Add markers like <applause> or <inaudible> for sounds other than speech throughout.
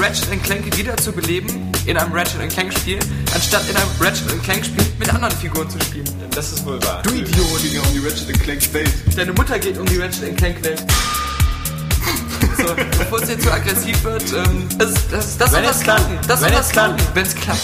Ratchet Clank wieder zu beleben in einem Ratchet Clank Spiel, anstatt in einem Ratchet Clank Spiel mit anderen Figuren zu spielen. Das ist wohl wahr. Du Idiot! ging ja um die Ratchet Clank Welt. Deine Mutter geht um die Ratchet Clank Welt. So, bevor es jetzt zu aggressiv wird, ähm, das, das, das Wenn soll klappt. klappen. Das soll klappt. klappen, wenn es klappt.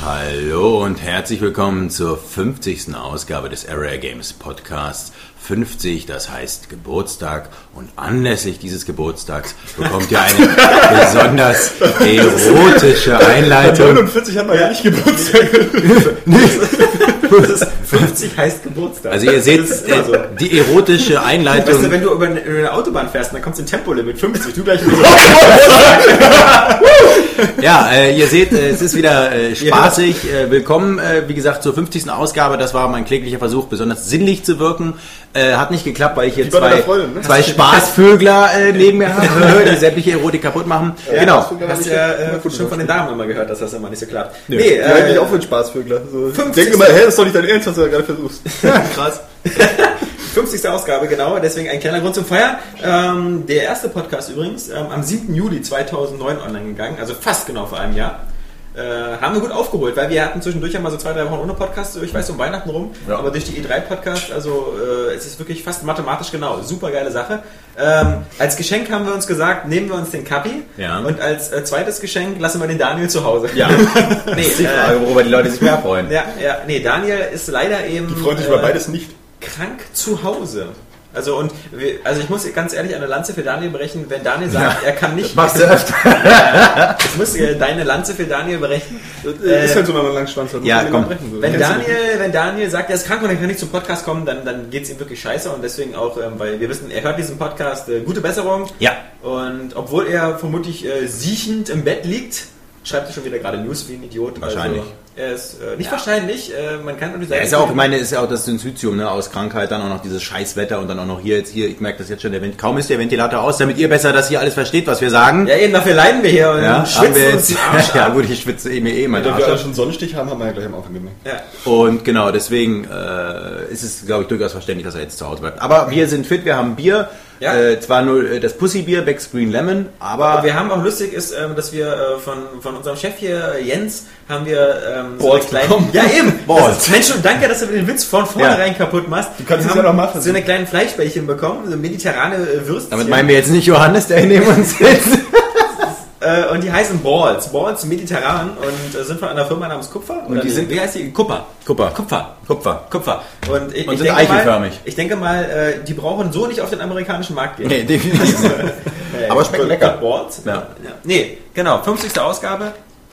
Hallo und herzlich willkommen zur 50. Ausgabe des Area Games Podcasts. 50, das heißt Geburtstag. Und anlässlich dieses Geburtstags bekommt ihr eine <laughs> besonders erotische Einleitung. 49 hat man ja nicht Geburtstag. <laughs> 50 heißt Geburtstag. Also ihr seht äh, die erotische Weißt du, Einleitung. wenn du über eine, über eine Autobahn fährst, dann kommst du in Tempolimit 50, du gleich <laughs> Ja, äh, ihr seht, äh, es ist wieder äh, spaßig. Äh, willkommen, äh, wie gesagt, zur 50. Ausgabe. Das war mein kläglicher Versuch, besonders sinnlich zu wirken. Äh, hat nicht geklappt, weil ich hier zwei, Freundin, ne? zwei Spaßvögler äh, neben mir habe, <laughs> die sämtliche Erotik kaputt machen. genau. Hast du ja äh, schon von den Damen immer gehört, dass das immer nicht so klappt. Nee, Ja, eigentlich äh, auch für einen Spaßvögler. So. 50. Denke mal, hä, das ist doch nicht dein Ernst, was du da gerade versuchst. <laughs> krass. <laughs> 50. Ausgabe, genau, deswegen ein kleiner Grund zum Feiern. Ähm, der erste Podcast übrigens ähm, am 7. Juli 2009 online gegangen, also fast genau vor einem Jahr. Äh, haben wir gut aufgeholt, weil wir hatten zwischendurch ja mal so zwei, drei Wochen ohne Podcast, ich weiß, um Weihnachten rum, Ja. aber durch die E3-Podcast, also äh, es ist wirklich fast mathematisch genau, super geile Sache. Ähm, als Geschenk haben wir uns gesagt, nehmen wir uns den Kapi Ja. und als äh, zweites Geschenk lassen wir den Daniel zu Hause. Ja, nee, <laughs> das ist die äh, Frage, worüber die Leute sich mehr freuen. ja, ja, nee, Daniel ist leider eben Die freuen sich äh, über beides nicht. krank zu Hause. Also und also ich muss ganz ehrlich eine Lanze für Daniel brechen, wenn Daniel sagt, er kann nicht. Machst du öfter? <laughs> Ich muss äh, deine Lanze für Daniel brechen. Äh, ist halt so, wenn man langen Schwanz hat. ja, komm. Wenn Daniel, wenn Daniel sagt, er ist krank und er kann nicht zum Podcast kommen, dann, dann geht es ihm wirklich scheiße und deswegen auch, ähm, weil wir wissen, er hört diesen Podcast, äh, gute Besserung. Ja. Und obwohl er vermutlich äh, siechend im Bett liegt, schreibt er schon wieder gerade News wie ein Idiot. Wahrscheinlich. Also, er ist äh, nicht wahrscheinlich, äh, man kann natürlich Ja, ist ja auch, ich meine, ist ja auch das Synzytium, ne, aus Krankheit, dann auch noch dieses Scheißwetter und dann auch noch hier jetzt hier, ich merke das jetzt schon, der Vent kaum ist der Ventilator aus, damit ihr besser das hier alles versteht, was wir sagen. Ja, eben, dafür leiden wir hier und Ja, schwitzen wir jetzt, <laughs> ja gut, ich schwitze eh mir eh mein Da wir alle schon Sonnenstich haben, haben wir ja gleich am Anfang gemerkt. Ja. Und genau, deswegen äh, ist es, glaube ich, durchaus verständlich, dass er jetzt zu Hause bleibt. Aber wir sind fit, wir haben Bier, Ja. äh, zwar nur äh, das Pussy-Bier, Becks Green Lemon, aber Aber wir haben auch lustig ist, ähm, dass wir äh, von, von unserem Chef hier, äh, Jens, haben wir ähm, so Balls eine kleine, bekommen. Ja eben! <laughs> Balls. Ist, Mensch, und danke, dass du den Witz von vornherein kaputt machst. Du kannst es ja noch machen. So eine kleinen Fleischbällchen bekommen, so mediterrane äh, Würstchen. damit meinen wir jetzt nicht Johannes, der hier neben uns sitzt. <laughs> äh, und die heißen Balls. Balls mediterran und äh, sind von einer Firma namens Kupfer. Und die sind- wie heißt die? Kupfer. Kupfer. Kupfer. Kupfer. Kupfer. Und, ich, Und ich sind mal, eichelförmig. ich denke mal, äh, die brauchen so nicht auf den amerikanischen Markt gehen. Nee, definitiv nicht. <laughs> Äh, Aber schmeckt Good- lecker. Balls. Ja. Nee, genau. 50. Ausgabe.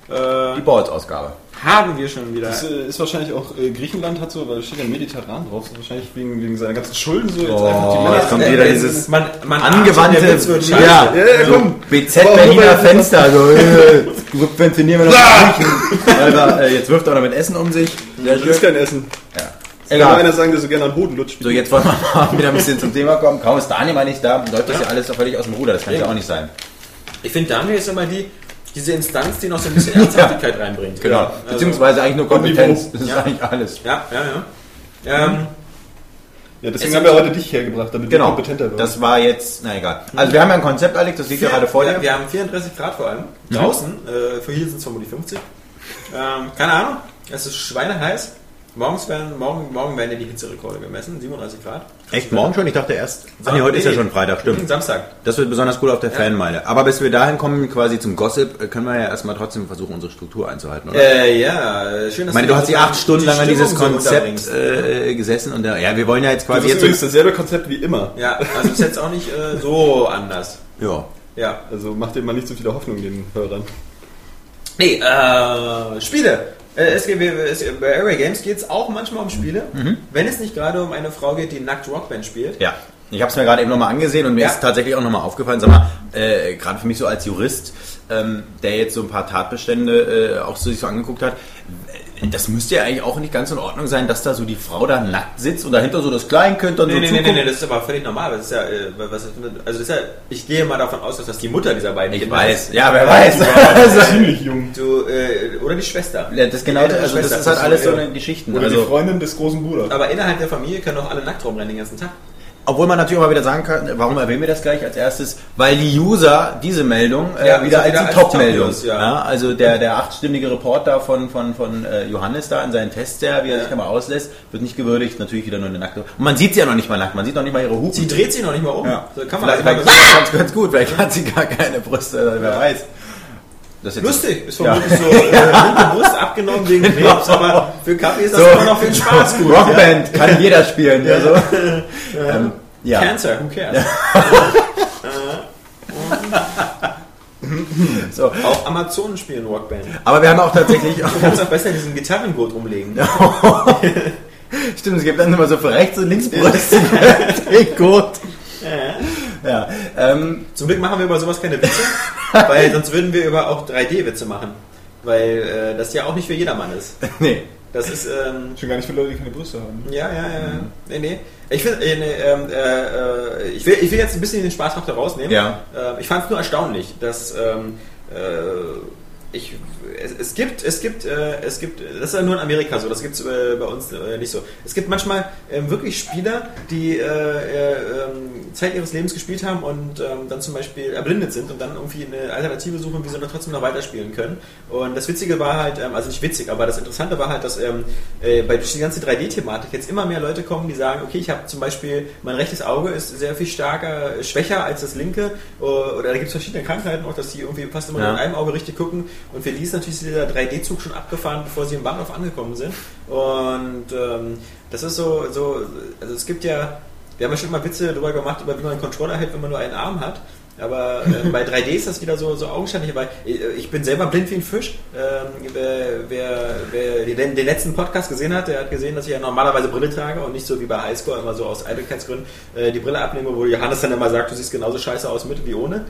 Äh, Die Balls-Ausgabe. haben wir schon wieder. Das äh, ist wahrscheinlich auch äh, Griechenland hat so, weil da steht ja mediterran drauf, ist wahrscheinlich wegen, wegen seiner ganzen Schulden so jetzt Oh, einfach die jetzt kommt Männer- wieder dieses man, man angewandte, ja, Ja, ja, so komm. BZ nur, Berliner Fenster, so, äh, subventionieren wir noch. Alter, äh, jetzt wirft er noch mit Essen um sich. Das ist kein Essen. Ja. Kann Egal. einer sagen, der so gerne am Boden lutscht. So, jetzt wollen wir <laughs> mal wieder ein bisschen zum Thema kommen. Kaum ist Daniel mal nicht da, läuft das ja alles völlig aus dem Ruder. Das kann ja auch nicht sein. Ich finde, Daniel ist immer die, diese Instanz, die noch so ein bisschen Ernsthaftigkeit <laughs> reinbringt. Genau. Ja, also- Beziehungsweise eigentlich nur Kompetenz. Das ist Ja. eigentlich alles. Ja, ja, ja. Ähm, Ja, deswegen Es haben wir heute dich hergebracht, damit du Genau. kompetenter wirst. Das war jetzt, na egal. Also wir haben ja ein Konzept, Alex, das liegt ja gerade vor ja, dir. wir haben 34 Grad vor allem. Draußen, äh, für hier sind es vermutlich 50. Ähm, keine Ahnung, es ist schweineheiß. Morgens werden, morgen, morgen werden ja die Hitzerekorde gemessen, 37 Grad. Echt morgen schon? Ich dachte erst. Ach nee, heute ist ja schon Freitag, stimmt. Samstag. Das wird besonders cool auf der Fanmeile. Aber bis wir dahin kommen, quasi zum Gossip, äh, können wir ja erstmal trotzdem versuchen, unsere Struktur einzuhalten, oder? Äh, ja, schön, dass ich meine, du hast die acht Stunden lang an dieses so Konzept unterbringst. äh, gesessen und äh, ja, wir wollen ja jetzt Das quasi ist jetzt. übrigens dasselbe Konzept wie immer. Ja, also ist jetzt auch nicht äh, so anders. Ja. Ja. Also macht dir mal nicht so viele Hoffnung den Hörern. Nee, äh, Spiele. Äh, es, bei Area Games geht es auch manchmal um Spiele, wenn es nicht gerade um eine Frau geht, die nackt Rockband spielt. Ja. Ich habe es mir gerade eben nochmal angesehen und mir Ja. ist tatsächlich auch nochmal aufgefallen, sag mal, äh, gerade für mich so als Jurist, ähm, der jetzt so ein paar Tatbestände äh, auch so sich so angeguckt hat, das müsste ja eigentlich auch nicht ganz in Ordnung sein, dass da so die Frau da nackt sitzt und dahinter so das Kleinkind dann Nee, so nee, nee, zuguckt. nee, nee, das ist aber völlig normal. Das ist ja, äh, was, also das ist ja, ich gehe mal davon aus, dass das die Mutter dieser beiden Ich Kinder weiß, ist. ja, wer weiß. <laughs> Also ziemlich jung. Du, äh, oder die Schwester. Ja, das genau, Die also das Schwester. ist halt alles so eine Geschichten. Oder die Also, Freundin des großen Bruders. Aber innerhalb der Familie können auch alle nackt rumrennen den ganzen Tag. Obwohl man natürlich auch mal wieder sagen kann, warum erwähnen wir das gleich als erstes? Weil die User diese Meldung äh, Ja, wieder als die Top-Meldung. Top-News, ja. Ja, also der, der achtstimmige Reporter von, von, von äh, Johannes da in seinen Tests, der, wie er sich da mal auslässt, wird nicht gewürdigt, natürlich wieder nur eine nackte. Und man sieht sie ja noch nicht mal nackt, man sieht noch nicht mal ihre Hupen. Sie dreht sich noch nicht mal um. ja. So kann man vielleicht vielleicht ganz, gut, vielleicht hat sie gar keine Brüste, wer weiß. Lustig, ist vermutlich so äh, <laughs> Brust abgenommen wegen Krebs, aber für Kaffee ist das So. immer noch für den Spaß <laughs> gut. Rockband, kann jeder spielen. Ja. <laughs> So. Ähm, ja. Cancer, who cares? So. Auch Amazonen spielen Rockband. Aber wir haben auch tatsächlich Du kannst auch besser diesen Gitarrengurt rumlegen. Stimmt, es gibt dann immer so für rechts und links Brüste. gut. Ja, <laughs> ähm, Zum Glück machen wir über sowas keine Witze, <laughs> weil sonst würden wir über auch 3D-Witze machen. Weil äh, das ja auch nicht für jedermann ist. <laughs> nee. Das ist, ähm, Schon gar nicht für Leute, die keine Brüste haben. ja, ja, ja. Nee, nee. Ich, find, äh, nee, ähm, äh, äh, ich, will, ich will jetzt ein bisschen den Spaßfaktor rausnehmen. Ja. Äh, ich fand es nur erstaunlich, dass ähm, äh, ich, es, es gibt, es gibt, äh, es gibt, das ist ja nur in Amerika so, das gibt es äh, bei uns äh, nicht so. Es gibt manchmal ähm, wirklich Spieler, die äh, äh, ähm, Zeit ihres Lebens gespielt haben und ähm, dann zum Beispiel erblindet sind und dann irgendwie eine Alternative suchen, wie sie noch trotzdem noch weiterspielen können. Und das Witzige war halt, also nicht witzig, aber das Interessante war halt, dass äh, bei durch die ganze 3D-Thematik jetzt immer mehr Leute kommen, die sagen, okay, ich habe zum Beispiel, mein rechtes Auge ist sehr viel stärker, schwächer als das linke, oder da gibt es verschiedene Krankheiten auch, dass die irgendwie fast immer Ja. in einem Auge richtig gucken. Und für die ist natürlich dieser 3D-Zug schon abgefahren, bevor sie im Bahnhof angekommen sind. Und ähm, das ist so, so, also es gibt ja, wir haben ja schon mal Witze darüber gemacht, über wie man einen Controller hält, wenn man nur einen Arm hat. Aber äh, bei 3D ist das wieder so, so augenscheinlich. Ich, ich bin selber blind wie ein Fisch. Ähm, wer, wer, wer den, den letzten Podcast gesehen hat, der hat gesehen, dass ich ja normalerweise Brille trage und nicht so wie bei Highscore immer so aus Eitelkeitsgründen äh, die Brille abnehme, wo Johannes dann immer sagt, du siehst genauso scheiße aus mit wie ohne.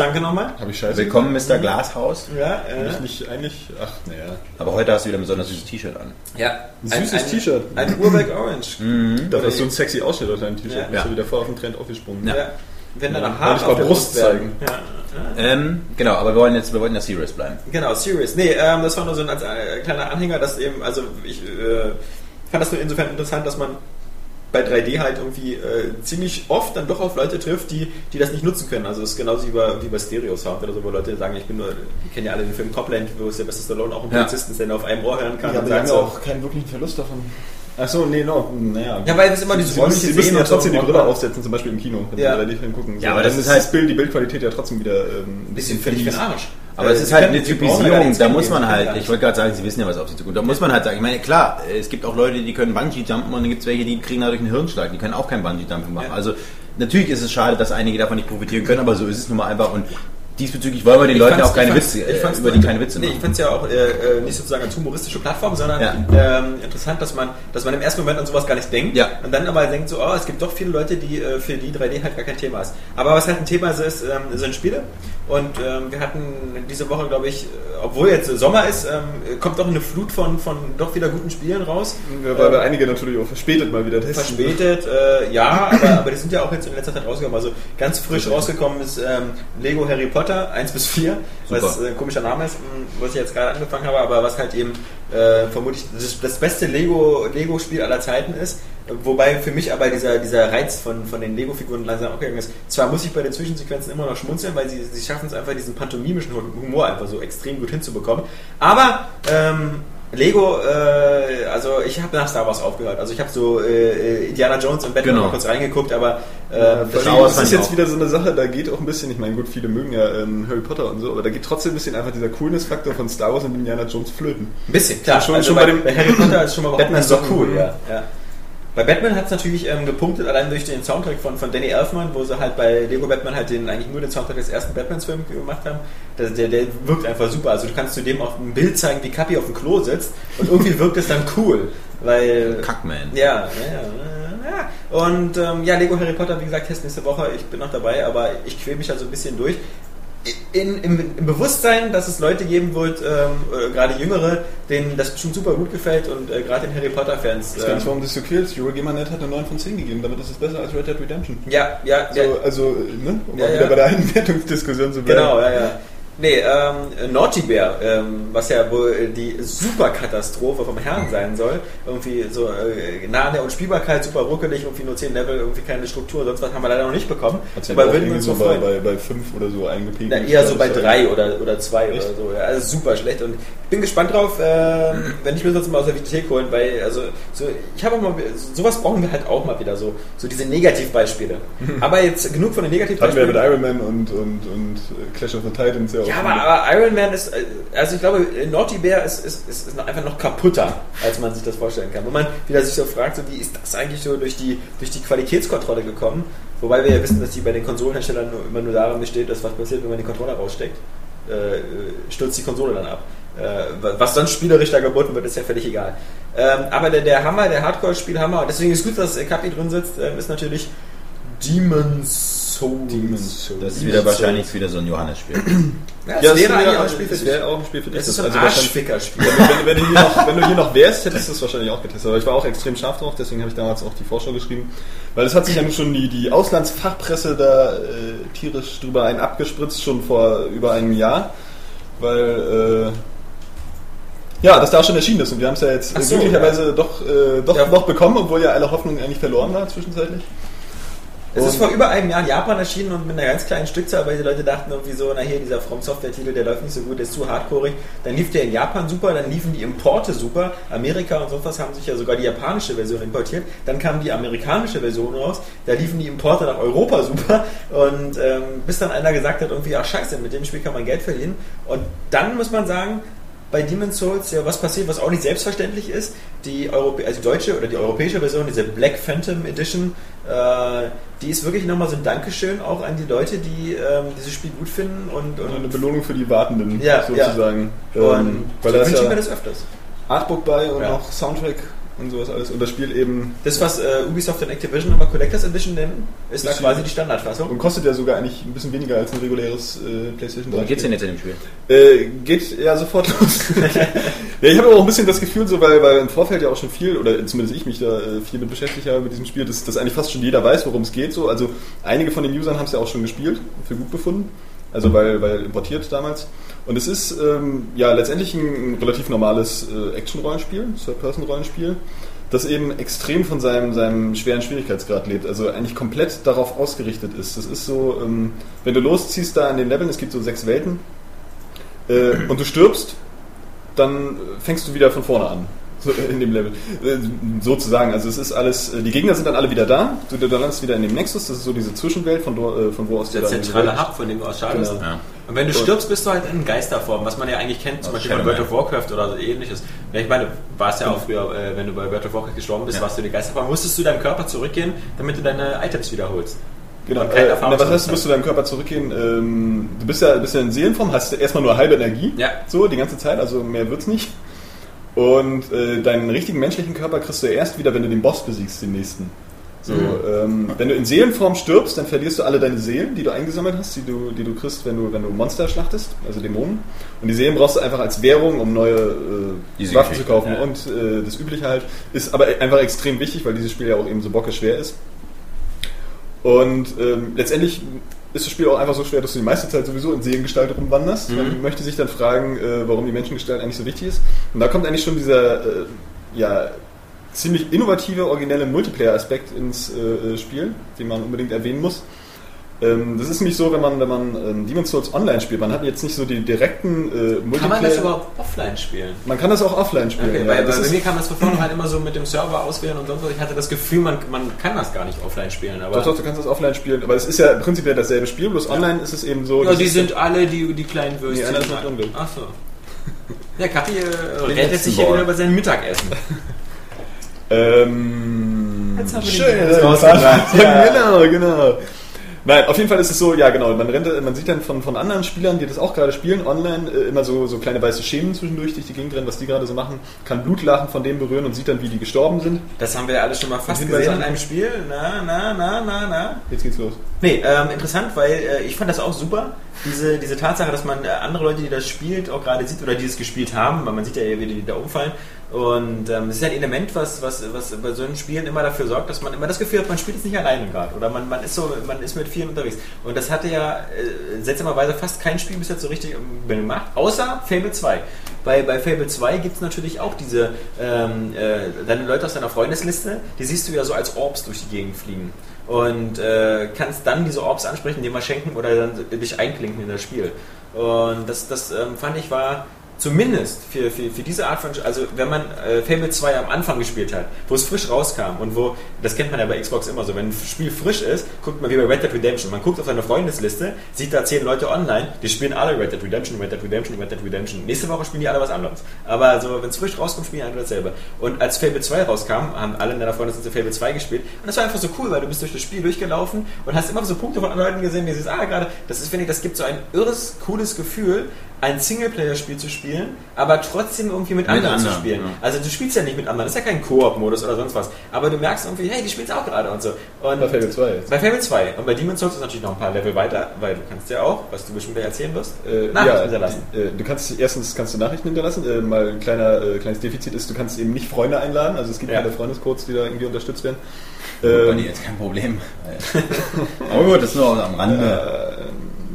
Danke nochmal. Habe ich scheiße. Willkommen, Mr. Glashaus. Ja, Hab äh, ich nicht eigentlich. Ach, naja. Aber heute hast du wieder ein besonders süßes T-Shirt an. ja. Ein süßes T-Shirt. Ein Urberg Orange. Dafür hast du ein sexy Ausschnitt auf deinem T-Shirt. Ja. Ja. Bist du wieder voll auf den Trend aufgesprungen. Ja. Ja. Wenn dann Ja, Haare ich auf mal der Brust zeigen. Ja. Ähm, genau, aber wir wollen jetzt, wir wollten ja serious bleiben. Genau, Serious. Nee, ähm, das war nur so ein als, äh, kleiner Anhänger, dass eben, also ich äh, fand das nur insofern interessant, dass man bei 3D halt irgendwie äh, ziemlich oft dann doch auf Leute trifft, die, die das nicht nutzen können. Also es ist genauso wie bei, wie bei Stereo Sound oder so, wo Leute sagen, ich bin nur, die kennen ja alle den Film Copland, wo es der beste Stallone auch einen Ja. Polizisten ist, der auf einem Ohr hören kann. Ja, und aber die haben ja so, auch keinen wirklichen Verlust davon. Achso, nee, no. Naja. ja, weil es immer Sie müssen, Sie müssen ja trotzdem die Brille aufsetzen, zum Beispiel im Kino, wenn Ja. Sie 3D-Film gucken. Ja, aber das dann ist halt- Bild, die Bildqualität ja trotzdem wieder ähm, ein bisschen den Arsch. Aber Äh, es ist sie halt eine Typisierung, da muss man halt, ich wollte gerade sagen, sie wissen ja, was auf sie zukommt. Da muss man halt sagen, ich meine, klar, es gibt auch Leute, die können Bungee-Jumpen und dann gibt es welche, die kriegen dadurch einen Hirnschlag, die können auch kein Bungee-Jumping machen. Also natürlich ist es schade, dass einige davon nicht profitieren können, aber so ist es nun mal einfach und diesbezüglich wollen wir den Leuten fand's- auch keine fand's- Witze, ich äh, über die keine Witze Nee, machen. ich fand es ja auch äh, äh, nicht sozusagen als humoristische Plattform, sondern Ja. ähm, interessant, dass man, dass man im ersten Moment an sowas gar nicht denkt Ja. und dann aber denkt so, oh, es gibt doch viele Leute, die äh, für die 3D halt gar kein Thema ist. Aber was halt ein Thema ist, ist ähm, sind Spiele und ähm, wir hatten diese Woche, glaube ich, äh, obwohl jetzt Sommer ist, ähm, kommt doch eine Flut von, von doch wieder guten Spielen raus. Ja, weil wir einige natürlich auch verspätet mal wieder testen. Verspätet, äh, ja, aber, aber die sind ja auch jetzt in letzter Zeit rausgekommen. Also ganz frisch rausgekommen ist ähm, Lego Harry Potter 1 bis 4, was Super. äh, ein komischer Name ist, mh, was ich jetzt gerade angefangen habe, aber was halt eben äh, vermutlich das, das beste Lego Lego aller Zeiten ist. Wobei für mich aber dieser, dieser Reiz von, von den Lego-Figuren langsam abgegangen ist. Zwar muss ich bei den Zwischensequenzen immer noch schmunzeln, weil sie, sie schaffen es einfach, diesen pantomimischen Humor einfach so extrem gut hinzubekommen. Aber ähm, Lego, äh, also ich habe nach Star Wars aufgehört. Also ich habe so äh, Indiana Jones und Batman Genau. mal kurz reingeguckt, aber äh, das fand ist jetzt auch. wieder so eine Sache, da geht auch ein bisschen, ich meine, gut, viele mögen ja ähm, Harry Potter und so, aber da geht trotzdem ein bisschen einfach dieser Coolness-Faktor von Star Wars und Indiana Jones flöten. Ein bisschen, klar. Schon- also schon bei, bei dem- Harry Potter ist schon mal <laughs> Batman so Sachen, cool, ja. ja. Bei Batman hat es natürlich ähm, gepunktet, allein durch den Soundtrack von, von Danny Elfman, wo sie halt bei Lego Batman halt den, eigentlich nur den Soundtrack des ersten Batmans-Films gemacht haben. Der, der, der wirkt einfach super. Also du kannst zu dem auf ein Bild zeigen, wie Cappy auf dem Klo sitzt und irgendwie wirkt es dann cool. Weil. Kackman. Ja, ja, ja, ja. Und ähm, ja, Lego Harry Potter, wie gesagt, Test nächste Woche. Ich bin noch dabei, aber ich quäle mich da so ein bisschen durch. In, im, Im Bewusstsein, dass es Leute geben wird, ähm, äh, gerade Jüngere, denen das bestimmt super gut gefällt und äh, gerade den Harry Potter-Fans. Ich weiß gar nicht, Ähm, warum das so quält. Eurogamer.net hat eine 9 von 10 gegeben, damit ist es besser als Red Dead Redemption. ja, ja, So, ja, also, äh, ne? Um Ja, mal wieder ja. bei der <laughs> Einwertungsdiskussion zu bleiben. genau, ja, ja. Nee, ähm, Naughty Bear, ähm, was ja wohl äh, die Superkatastrophe vom Herrn sein soll. Irgendwie so äh, nah an der Unspielbarkeit, super ruckelig, irgendwie nur 10 Level, irgendwie keine Struktur, sonst was haben wir leider noch nicht bekommen. Hat irgendwie uns so bei, bei, bei 5 oder so eingepegelt. Na, eher so bei Das ist drei oder, oder zwei Echt? oder so. Ja, also super schlecht. Und ich bin gespannt drauf, ähm, wenn ich mir sonst mal aus der Videothek holen, weil also so, ich habe auch mal sowas brauchen wir halt auch mal wieder so so diese Negativbeispiele. Aber jetzt genug von den Hatten wir Negativbeispielen. mit Iron Man und, und, und äh, Clash of the Titans ja auch. Ja, aber, aber Iron Man ist, äh, also ich glaube, Naughty Bear ist, ist, ist, einfach noch kaputter, als man sich das vorstellen kann. Wo man wieder sich so fragt, so, wie ist das eigentlich so durch die, durch die Qualitätskontrolle gekommen? Wobei wir ja wissen, dass die bei den Konsolenherstellern nur, immer nur daran besteht, dass was passiert, wenn man den Controller raussteckt. Äh, stürzt die Konsole dann ab. Äh, was sonst spielerisch da geboten wird, ist ja völlig egal. Ähm, aber der, Hammer, der Hardcore-Spielhammer, und deswegen ist gut, dass äh, Kapi drin sitzt, ähm, ist natürlich Demon's Souls. Demon's Souls. Das ist wieder wahrscheinlich wieder so ein Johannes-Spiel. Ja, das Ja, wäre eigentlich auch ein Spiel für dich. wäre auch ein Spiel für dich. Das ist so ein Also Arschficker-Spiel. wenn, wenn, du hier noch, wenn du hier noch wärst, hättest du es wahrscheinlich auch getestet. Aber ich war auch extrem scharf drauf, deswegen habe ich damals auch die Vorschau geschrieben. Weil es hat sich ja nun schon die, die Auslandsfachpresse da äh, tierisch drüber einen abgespritzt, schon vor über einem Jahr. Weil, äh, ja, das da schon erschienen ist. Und wir haben es ja jetzt so, glücklicherweise doch, äh, doch Ja. noch bekommen, obwohl ja alle Hoffnung eigentlich verloren war zwischenzeitlich. Es ist vor über einem Jahr in Japan erschienen und mit einer ganz kleinen Stückzahl, weil die Leute dachten irgendwie so, na hier, dieser From Software-Titel, der läuft nicht so gut, der ist zu hardcoreig. Dann lief der in Japan super, dann liefen die Importe super. Amerika und sonst was haben sich ja sogar die japanische Version importiert. Dann kam die amerikanische Version raus, da liefen die Importe nach Europa super. Und ähm, bis dann einer gesagt hat, irgendwie, ach scheiße, mit dem Spiel kann man Geld verdienen. Und dann muss man sagen, bei Demon's Souls ja was passiert, was auch nicht selbstverständlich ist. Die, Europä also die deutsche oder die europäische Version, diese Black Phantom Edition, äh, die ist wirklich nochmal so ein Dankeschön auch an die Leute, die ähm, dieses Spiel gut finden und, Und eine und, Belohnung für die Wartenden, Ja, sozusagen. und Ähm, weil so wünsche ich mir ja das öfters. Artbook bei und Ja. noch Soundtrack und sowas alles. Und das Spiel eben Das, was äh, Ubisoft und Activision aber Collectors Edition nennen, ist da quasi die- die Standardfassung. Und kostet ja sogar eigentlich ein bisschen weniger als ein reguläres äh, PlayStation 3. Worum geht's denn jetzt in dem Spiel? Äh, geht ja sofort los. <laughs> ja, ich habe aber auch ein bisschen das Gefühl, so, weil, weil im Vorfeld ja auch schon viel, oder zumindest ich mich da äh, viel mit beschäftigt habe mit diesem Spiel, dass, dass eigentlich fast schon jeder weiß, worum es geht. So. Also einige von den Usern haben es ja auch schon gespielt, für gut befunden. Also weil, weil importiert damals. Und es ist ähm, ja letztendlich ein, relativ normales äh, Action-Rollenspiel, Third-Person-Rollenspiel, das eben extrem von seinem, seinem schweren Schwierigkeitsgrad lebt. Also eigentlich komplett darauf ausgerichtet ist. Das ist so, ähm, wenn du losziehst da an den Leveln, es gibt so sechs Welten, äh, und du stirbst, dann fängst du wieder von vorne an. So, <laughs> in dem Level. Äh, sozusagen. Also es ist alles, äh, die Gegner sind dann alle wieder da. Du, du landest wieder in dem Nexus, das ist so diese Zwischenwelt, von, do, äh, von wo aus Der zentrale Hub, von dem du aus schaltest. Genau. Ja. Und wenn du stirbst, bist du halt in Geisterform, was man ja eigentlich kennt, zum Beispiel bei World of Warcraft oder so ähnliches. Ich meine, du warst ja auch früher, äh, wenn du bei World of Warcraft gestorben bist, Ja. warst du in die Geisterform, musstest du deinem Körper zurückgehen, damit du deine Items wiederholst. Genau, Und äh, na, was heißt, du musst zu deinem Körper zurückgehen? Ähm, du bist ja, bist ja in Seelenform, hast erstmal nur halbe Energie, Ja. so die ganze Zeit, also mehr wird's nicht. Und äh, deinen richtigen menschlichen Körper kriegst du erst wieder, wenn du den Boss besiegst, den nächsten. So, ähm, wenn du in Seelenform stirbst, dann verlierst du alle deine Seelen, die du eingesammelt hast, die du, die du kriegst, wenn du, wenn du Monster schlachtest, also Dämonen. Und die Seelen brauchst du einfach als Währung, um neue äh, Waffen zu kaufen. ja. Und äh, das Übliche halt ist aber einfach extrem wichtig, weil dieses Spiel ja auch eben so bockeschwer ist. Und ähm, letztendlich ist das Spiel auch einfach so schwer, dass du die meiste Zeit sowieso in Seelengestalt rumwanderst. Man möchte sich dann fragen, äh, warum die Menschengestalt eigentlich so wichtig ist. Und da kommt eigentlich schon dieser äh, ja, ziemlich innovative, originelle Multiplayer-Aspekt ins äh, Spiel, den man unbedingt erwähnen muss. Ähm, das ist nämlich so, wenn man, wenn man ähm, Demon's Souls online spielt, man hat jetzt nicht so die direkten äh, Multiplayer. Kann man das überhaupt offline spielen? Man kann das auch offline spielen. Okay, ja. weil das bei ist, mir kam das von vornherein immer so mit dem Server auswählen und sonst was. Ich hatte das Gefühl, man, man kann das gar nicht offline spielen. Aber doch, doch, du kannst das offline spielen, aber es ist ja prinzipiell dasselbe Spiel, bloß online ist es eben so. ja, das die sind alle die, die kleinen Würstchen. Nee, einer ist drin, Bill. Ach so. Ja, Kathi äh, rettet sich hier wieder über sein Mittagessen. <laughs> Ähm, Jetzt haben wir den schön, ja, rausgebracht, <laughs> ja. genau, genau. Nein, auf jeden Fall ist es so, ja genau, man, rennt, man sieht dann von, von anderen Spielern, die das auch gerade spielen, online, äh, immer so, so kleine weiße Schemen zwischendurch durch die Gegend rennen, was die gerade so machen, kann Blutlachen von denen berühren und sieht dann, wie die gestorben sind. Das haben wir ja alle schon mal fast gesehen an- in einem Spiel. Na, na, na, na, na. Jetzt geht's los. Nee, ähm, interessant, weil äh, ich fand das auch super, diese, diese Tatsache, dass man äh, andere Leute, die das spielt, auch gerade sieht oder die es gespielt haben, weil man sieht ja, wie die da umfallen. Und ähm, es ist ein Element, was, was, was bei so einem Spielen immer dafür sorgt, dass man immer das Gefühl hat, man spielt es nicht alleine gerade. Oder man, man ist so, man ist mit vielen unterwegs. Und das hatte ja äh, seltsamerweise fast kein Spiel bis jetzt so richtig ähm, gemacht, außer Fable 2. Bei, bei Fable 2 gibt es natürlich auch diese ähm, äh, deine Leute aus deiner Freundesliste, die siehst du ja so als Orbs durch die Gegend fliegen und äh, kannst dann diese Orbs ansprechen, dir mal schenken oder dann dich einklinken in das Spiel. Und das, das ähm, fand ich war zumindest für, für, für diese Art von, also wenn man äh, Fable 2 am Anfang gespielt hat, wo es frisch rauskam und wo, das kennt man ja bei Xbox immer so, wenn ein Spiel frisch ist, guckt man wie bei Red Dead Redemption, man guckt auf seine Freundesliste, sieht da zehn Leute online, die spielen alle Red Dead Redemption, Red Dead Redemption, Red Dead Redemption. Nächste Woche spielen die alle was anderes. Aber so, wenn es frisch rauskommt, spielen alle dasselbe. Und als Fable 2 rauskam, haben alle in deiner Freundesliste Fable 2 gespielt und das war einfach so cool, weil du bist durch das Spiel durchgelaufen und hast immer so Punkte von anderen Leuten gesehen, die siehst, ah, gerade, das ist, finde ich, das gibt so ein irres, cooles Gefühl, ein Singleplayer-Spiel zu spielen, aber trotzdem irgendwie mit, anderen, zu anderen, spielen. ja. Also du spielst ja nicht mit anderen, das ist ja kein Koop-Modus oder sonst was, aber du merkst irgendwie, hey, die spielen es auch gerade und so. Und Bei Fable 2 jetzt. Bei Fable 2 und bei Demon's Souls ist natürlich noch ein paar Level weiter, weil du kannst ja auch, was du bestimmt gleich erzählen wirst, Äh, Nachrichten ja, hinterlassen. äh, du kannst erstens kannst du Nachrichten hinterlassen. Äh, mal ein kleiner äh, kleines Defizit ist, du kannst eben nicht Freunde einladen. Also es gibt Ja. keine Freundescodes, die da irgendwie unterstützt werden. Ähm, jetzt kein Problem. <laughs> Aber gut, das ist nur am Rande.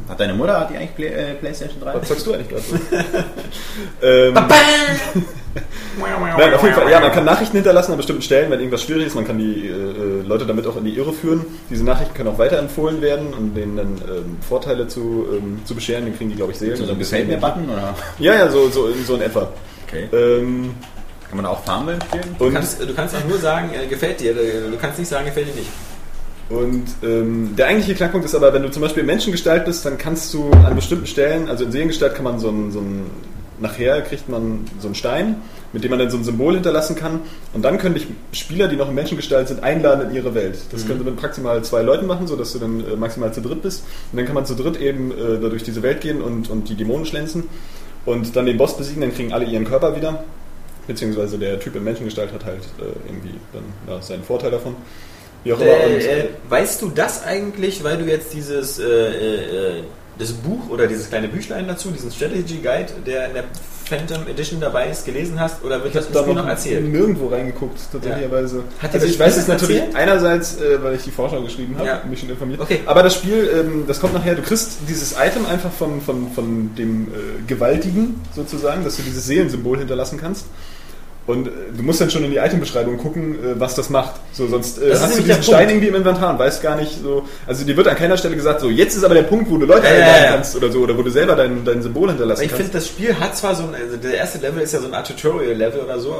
Hat deine Mutter, hat die eigentlich Play, äh, Playstation 3? was sagst du eigentlich gerade so? <laughs> ähm, Nein, auf jeden Fall, ja, man kann Nachrichten hinterlassen an bestimmten Stellen, wenn irgendwas schwierig ist. Man kann die äh, Leute damit auch in die Irre führen. Diese Nachrichten können auch weiterempfohlen werden, um denen dann ähm, Vorteile zu, ähm, zu bescheren. Dann kriegen die, glaube ich, Seelen. So oder ein Gefällt mir-Button oder? Ja, ja, so, so, in, so in etwa. Okay. Ähm, Kann man auch Farmville spielen? Du kannst, du kannst auch nur sagen, äh, gefällt dir, du kannst nicht sagen, gefällt dir nicht. Und ähm, der eigentliche Knackpunkt ist aber, wenn du zum Beispiel in Menschengestalt bist, dann kannst du an bestimmten Stellen, also in Seelengestalt kann man so ein, so ein nachher kriegt man so einen Stein, mit dem man dann so ein Symbol hinterlassen kann. Und dann können dich Spieler, die noch in Menschengestalt sind, einladen in ihre Welt. Das können sie mit maximal zwei Leuten machen, sodass du dann äh, maximal zu dritt bist. Und dann kann man zu dritt eben äh, da durch diese Welt gehen und, und die Dämonen schlänzen. Und dann den Boss besiegen, dann kriegen alle ihren Körper wieder. Beziehungsweise der Typ in Menschengestalt hat halt äh, irgendwie dann ja, seinen Vorteil davon. Wie auch immer. Und, Äh, äh, weißt du das eigentlich, weil du jetzt dieses äh, äh, das Buch oder dieses kleine Büchlein dazu, diesen Strategy Guide, der in der Phantom Edition dabei ist, gelesen hast oder wird das da Spiel noch noch erzählt? nirgendwo reingeguckt, tatsächlicherweise. Hat dir also ich weiß es natürlich erzählt? einerseits, äh, weil ich die Vorschau geschrieben habe, Ja. mich schon informiert. Okay. Aber das Spiel, ähm, das kommt nachher, du kriegst dieses Item einfach von, von, von dem äh, Gewaltigen sozusagen, dass du dieses Seelensymbol hinterlassen kannst. Und äh, du musst dann schon in die Itembeschreibung gucken, äh, was das macht. So, sonst äh, Das ist hast du diesen Stein irgendwie im Inventar und weißt gar nicht so. Also dir wird an keiner Stelle gesagt, so jetzt ist aber der Punkt, wo du Leute Ja, einladen ja. kannst oder so, oder wo du selber dein, dein Symbol hinterlassen Ich kannst. finde, das Spiel hat zwar so ein, also der erste Level ist ja so eine Art Tutorial-Level oder so,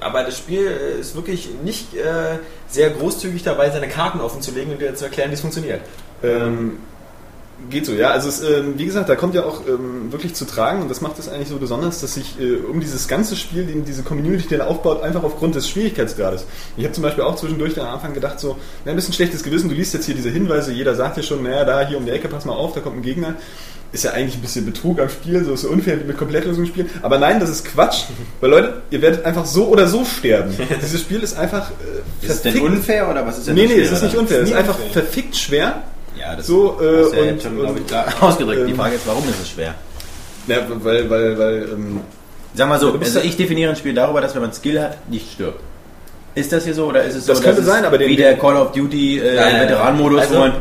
aber das Spiel ist wirklich nicht äh, sehr großzügig dabei, seine Karten offen zu legen und dir zu erklären, wie es funktioniert. Ähm, geht so, ja. Also es, ähm, wie gesagt, da kommt ja auch ähm, wirklich zu tragen und das macht es eigentlich so besonders, dass sich äh, um dieses ganze Spiel, die, diese Community, die dann aufbaut, einfach aufgrund des Schwierigkeitsgrades. Ich habe zum Beispiel auch zwischendurch dann am Anfang gedacht, so, na, ein bisschen schlechtes Gewissen, du liest jetzt hier diese Hinweise, jeder sagt dir schon, naja, da hier um die Ecke, pass mal auf, da kommt ein Gegner. Ist ja eigentlich ein bisschen Betrug am Spiel, so ist so unfair wie mit Komplettlösung spielen. Aber nein, das ist Quatsch. <laughs> Weil Leute, ihr werdet einfach so oder so sterben. <laughs> Dieses Spiel ist einfach äh, Ist es denn unfair oder was ist denn Nee, nee, es ist nicht unfair. Es ist nie einfach unfair. verfickt schwer. Ja, das So, äh, du ja und- jetzt schon, glaube ich, klar ausgedrückt. Die ähm, Frage ist, warum ist es schwer? Ja, weil, weil, weil, ähm, Sag mal so, also ich definiere ein Spiel darüber, dass wenn man Skill hat, nicht stirbt. Ist das hier so oder ist es so, Das könnte sein, aber den- wie der Call of Duty äh, Veteran-Modus, also- wo man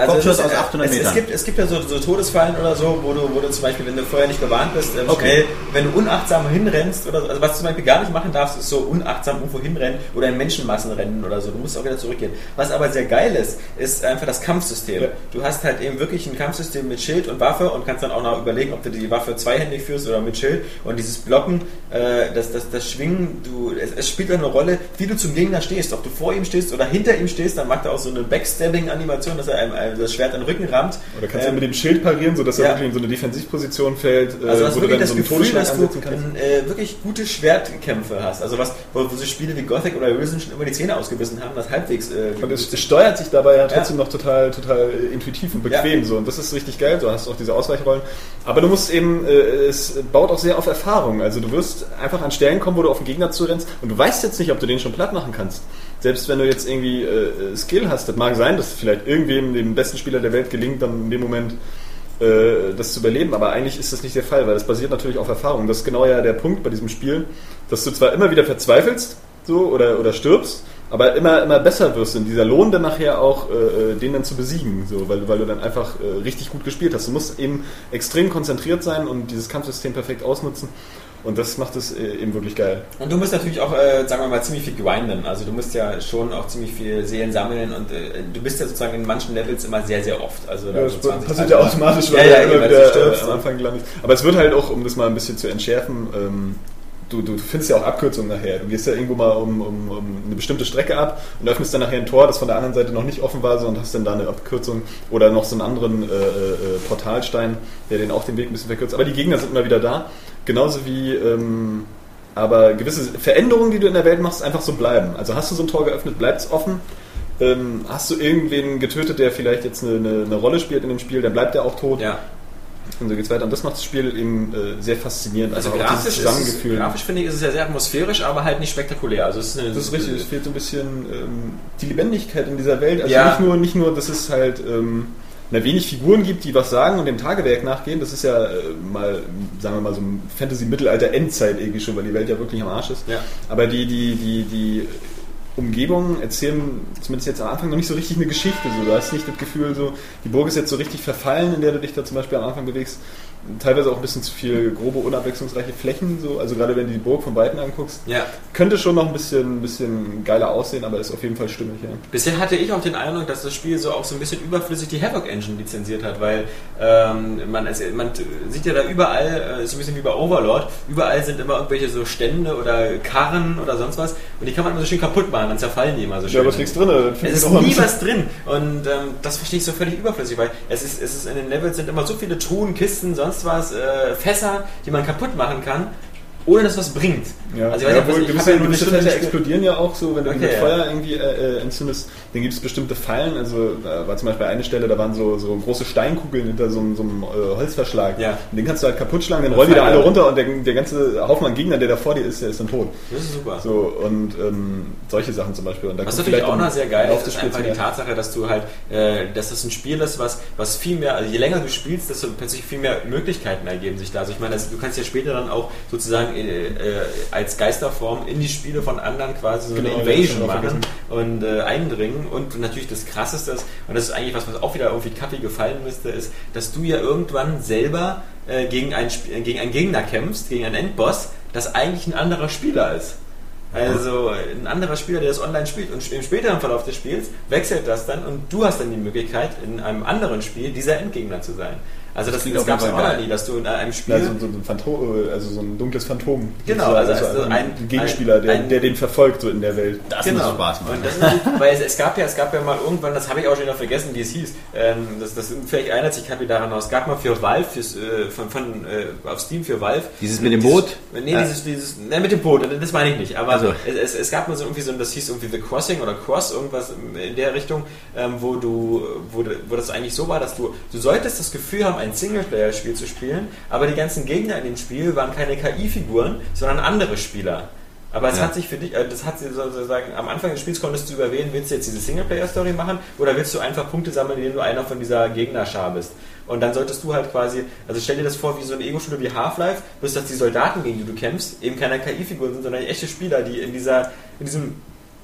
Also Kopfschuss es ist, aus 800 es, es, gibt, es gibt ja so, so Todesfallen oder so, wo du, wo du zum Beispiel, wenn du vorher nicht gewarnt bist, ähm, Okay. schnell, wenn du unachtsam hinrennst oder so, also was du zum Beispiel gar nicht machen darfst, ist so unachtsam irgendwo hinrennen oder in Menschenmassen rennen oder so. Du musst auch wieder zurückgehen. Was aber sehr geil ist, ist einfach das Kampfsystem. Ja. Du hast halt eben wirklich ein Kampfsystem mit Schild und Waffe und kannst dann auch noch überlegen, ob du die Waffe zweihändig führst oder mit Schild. Und dieses Blocken, äh, das, das, das Schwingen, du, es, es spielt eine Rolle, wie du zum Gegner stehst. Ob du vor ihm stehst oder hinter ihm stehst, dann macht er auch so eine Backstabbing-Animation, dass er einem, einem das Schwert an den Rücken rammt. Oder kannst du Ähm, mit dem Schild parieren, sodass er ja. wirklich in so eine Defensivposition fällt, äh, also wo du dann das so einen Gefühl, Todesschlag dass du ansetzen kannst. äh, wirklich gute Schwertkämpfe hast. Also was, wo, wo so Spiele wie Gothic oder Risen schon immer die Zähne ausgebissen haben, das halbwegs äh, Und es, es steuert sich dabei ja trotzdem Ja. noch total, total intuitiv und bequem Ja. so. Und das ist richtig geil. Du hast auch diese Ausweichrollen. Aber du musst eben, äh, es baut auch sehr auf Erfahrung. Also du wirst einfach an Stellen kommen, wo du auf den Gegner zurennst und du weißt jetzt nicht, ob du den schon platt machen kannst. Selbst wenn du jetzt irgendwie äh, Skill hast, das mag sein, dass vielleicht irgendwem, dem besten Spieler der Welt, gelingt, dann in dem Moment äh, das zu überleben, aber eigentlich ist das nicht der Fall, weil das basiert natürlich auf Erfahrung. Das ist genau ja der Punkt bei diesem Spiel, dass du zwar immer wieder verzweifelst so, oder, oder stirbst, aber immer, immer besser wirst in dieser Lohn dann nachher auch, äh, den dann zu besiegen, so, weil, weil du dann einfach äh, richtig gut gespielt hast. Du musst eben extrem konzentriert sein und dieses Kampfsystem perfekt ausnutzen und das macht es äh, eben wirklich geil. Und du musst natürlich auch, äh, sagen wir mal, ziemlich viel grinden. Also du musst ja schon auch ziemlich viel Seelen sammeln und äh, du bist ja sozusagen in manchen Levels immer sehr, sehr oft. Also Ja, so das 20, passiert ja 30 automatisch, Ja, weil ja, eben, immer wieder stirbst. äh, am Anfang gelandet. Aber es wird halt auch, um das mal ein bisschen zu entschärfen, ähm, du, du findest ja auch Abkürzungen nachher. Du gehst ja irgendwo mal um, um, um eine bestimmte Strecke ab und öffnest dann nachher ein Tor, das von der anderen Seite noch nicht offen war, so, und hast dann da eine Abkürzung oder noch so einen anderen äh, äh, Portalstein, der den auch den Weg ein bisschen verkürzt. Aber die Gegner sind immer wieder da. Genauso wie ähm, aber gewisse Veränderungen, die du in der Welt machst, einfach so bleiben. Also hast du so ein Tor geöffnet, bleibt es offen. Ähm, hast du irgendwen getötet, der vielleicht jetzt eine, eine, eine Rolle spielt in dem Spiel, dann bleibt er auch tot. Ja. Und so geht's weiter. Und das macht das Spiel eben äh, sehr faszinierend. Also auch grafisch, dieses ist es, Zusammengefühl. grafisch finde ich, ist es ja sehr atmosphärisch, aber halt nicht spektakulär. Also es ist, Das ist richtig, es fehlt so ein bisschen ähm, die Lebendigkeit in dieser Welt. Also Ja. nicht nur, nicht nur, dass es halt ähm, na, wenig Figuren gibt, die was sagen und dem Tagewerk nachgehen. Das ist ja äh, mal, sagen wir mal, so ein Fantasy-Mittelalter-Endzeit irgendwie schon, weil die Welt ja wirklich am Arsch ist. Ja. Aber die, die, die, die Umgebungen erzählen zumindest jetzt am Anfang noch nicht so richtig eine Geschichte. So. Du hast nicht das Gefühl, so, die Burg ist jetzt so richtig verfallen, in der du dich da zum Beispiel am Anfang bewegst. Teilweise auch ein bisschen zu viel grobe, unabwechslungsreiche Flächen. So. Also gerade wenn du die Burg von Weitem anguckst, Ja. könnte schon noch ein bisschen, bisschen geiler aussehen, aber ist auf jeden Fall stimmig. Ja. Bisher hatte ich auch den Eindruck, dass das Spiel so auch so ein bisschen überflüssig die Havoc Engine lizenziert hat, weil ähm, man, es, man sieht ja da überall, äh, so ein bisschen wie bei Overlord, überall sind immer irgendwelche so Stände oder Karren oder sonst was und die kann man immer so schön kaputt machen, dann zerfallen die immer so schön. Ja, aber ist nichts drin. Es ist nie was drin und ähm, das verstehe ich so völlig überflüssig, weil es ist, es ist in den Levels sind immer so viele Truhen, Kisten, sonst was, äh, Fässer, die man kaputt machen kann, ohne dass was bringt. Ja, Also ich weiß ja, nicht, ich gewisse, ja gewisse explodieren ja auch so, wenn du Okay, mit. Feuer irgendwie äh, äh, entzündest. Dann gibt es bestimmte Fallen, also da war zum Beispiel eine Stelle, da waren so, so große Steinkugeln hinter so, einem- so einem äh, Holzverschlag. Ja. Und den kannst du halt kaputt schlagen, dann rollen die da alle runter und der, der ganze Haufen an Gegnern, der da vor dir ist, der ist dann tot. Das ist super. So, und ähm, solche Sachen zum Beispiel. Und da Was natürlich vielleicht auch noch sehr geil ist, ist einfach die. Tatsache, dass du halt, äh, dass es ein Spiel ist, was, was viel mehr, also je länger du spielst, desto plötzlich viel mehr Möglichkeiten ergeben sich da. Also ich meine, das, du kannst ja später dann auch sozusagen äh, äh, als Geisterform in die Spiele von anderen quasi so Genau, eine Invasion machen und äh, eindringen. Und natürlich das Krasseste ist, und das ist eigentlich was, was auch wieder irgendwie Kapi gefallen müsste, ist, dass du ja irgendwann selber äh, gegen, einen, äh, gegen einen Gegner kämpfst, gegen einen Endboss, das eigentlich ein anderer Spieler ist. Also ein anderer Spieler, der das online spielt und im späteren Verlauf des Spiels wechselt das dann und du hast dann die Möglichkeit, in einem anderen Spiel dieser Endgegner zu sein. Also das, das auf gab es auch nie, dass du in einem Spiel... Ja, so, ein Phantom, also so ein dunkles Phantom. Genau, sozusagen. also also ein, ein- ein Gegenspieler, der, ein- der den verfolgt so in der Welt. Das genau. muss Spaß machen. Und das ist, weil es, es gab ja, es gab ja mal irgendwann, das habe ich auch schon wieder vergessen, wie es hieß. Ähm, das, das vielleicht erinnert sich Kapi daran aus. Es gab mal für Valve, fürs, äh, von, von äh, auf Steam für Valve. Dieses mit dem Boot? Nee, Ja. dieses, dieses, ne, mit dem Boot, das meine ich nicht. Aber Also. es, es, es gab mal so irgendwie so, das hieß irgendwie The Crossing oder Cross, irgendwas in der Richtung, ähm, wo du, wo, wo das eigentlich so war, dass du, du solltest das Gefühl haben, ein Singleplayer-Spiel zu spielen, aber die ganzen Gegner in dem Spiel waren keine KI-Figuren, sondern andere Spieler. Aber es Ja. hat sich für dich, äh, das hat sie sozusagen, am Anfang des Spiels konntest du überwählen, willst du jetzt diese Singleplayer-Story machen oder willst du einfach Punkte sammeln, indem du einer von dieser Gegnerschar bist? Und dann solltest du halt quasi, also stell dir das vor wie so eine Ego-Shooter wie Half-Life, bloß dass die Soldaten, gegen die du kämpfst, eben keine KI-Figuren sind, sondern echte Spieler, die in dieser, in diesem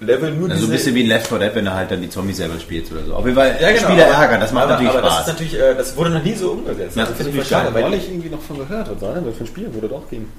Level nur Also so ein bisschen wie in Left 4 Dead, wenn du halt dann die Zombies selber spielst oder so. Auf jeden Fall Ja, genau, Spieler ärgern, das macht aber, natürlich aber Spaß. Das, natürlich, äh, das wurde noch nie so umgesetzt. Ja, also finde ich Ich schade, habe weil neulich irgendwie noch von gehört, was war denn das für ein Spiel? Würde doch gehen.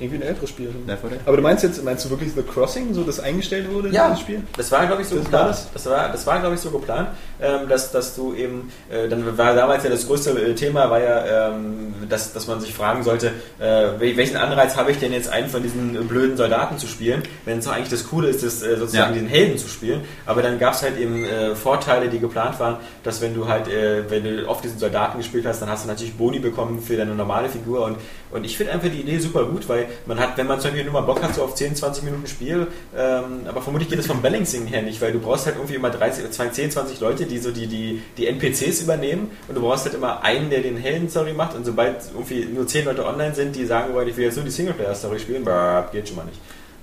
Irgendwie ein älteres Spiel. Left 4 Dead? Aber du meinst jetzt, meinst du wirklich The Crossing, so das eingestellt wurde, Ja, dieses Spiel? das war, glaube ich, so Das geplant. war das? Das war, das war glaube ich, so geplant, ähm, dass, dass du eben, äh, dann war damals ja das größte äh, Thema, war ja, ähm, dass, dass man sich fragen sollte, äh, wel- welchen Anreiz habe ich denn jetzt einen von diesen äh, blöden Soldaten zu spielen, wenn es doch eigentlich das Coole ist, das, äh, sozusagen Ja. den Helden zu spielen. Aber dann gab es halt eben äh, Vorteile, die geplant waren, dass wenn du halt, wenn du oft diesen Soldaten gespielt hast, dann hast du natürlich Boni bekommen für deine normale Figur und, und ich finde einfach die Idee super gut, weil man hat, wenn man zum Beispiel nur mal Bock hat, so auf 10, 20 Minuten Spiel, ähm, aber vermutlich geht es vom Balancing her nicht, weil du brauchst halt irgendwie immer 30, 20, 10, 20 Leute, die so die, die, die NPCs übernehmen und du brauchst halt immer einen, der den Helden-Story macht und sobald irgendwie nur 10 Leute online sind, die sagen ich will jetzt nur die Singleplayer-Story spielen, brr, geht schon mal nicht.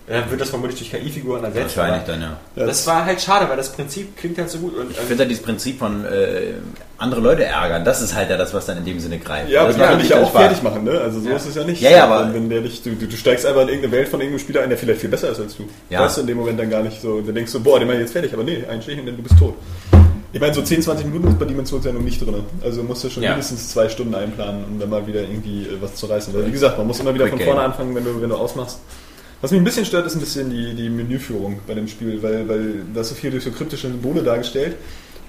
Dann wird das vermutlich durch KI-Figuren ersetzt. Wahrscheinlich dann, ja. Ja, Das war halt schade, weil das Prinzip klingt halt so gut. Und, Ich finde halt dieses Prinzip von äh, andere Leute ärgern, das ist halt ja das, was dann in dem Sinne greift. Ja, aber das die kann dich ja natürlich auch Spaß. fertig machen, ne? Also so Ja. ist es ja nicht. Ja, ja, aber- Wenn, wenn der dich, du, du, du steigst einfach in irgendeine Welt von irgendeinem Spieler ein, der vielleicht viel besser ist als du. Ja. Weißt du in dem Moment dann gar nicht so. Dann denkst du, boah, den mach ich jetzt fertig, aber nee, einstechen, denn du bist tot. Ich meine, so 10, 20 Minuten ist bei noch nicht drin. Also musst du schon Ja. mindestens zwei Stunden einplanen, um dann mal wieder irgendwie äh, was zu reißen. Weil wie gesagt, man muss immer wieder Quick von vorne anfangen, wenn du, wenn du ausmachst. Was mich ein bisschen stört, ist ein bisschen die, die Menüführung bei dem Spiel, weil, weil da ist so viel durch so kryptische Symbole dargestellt.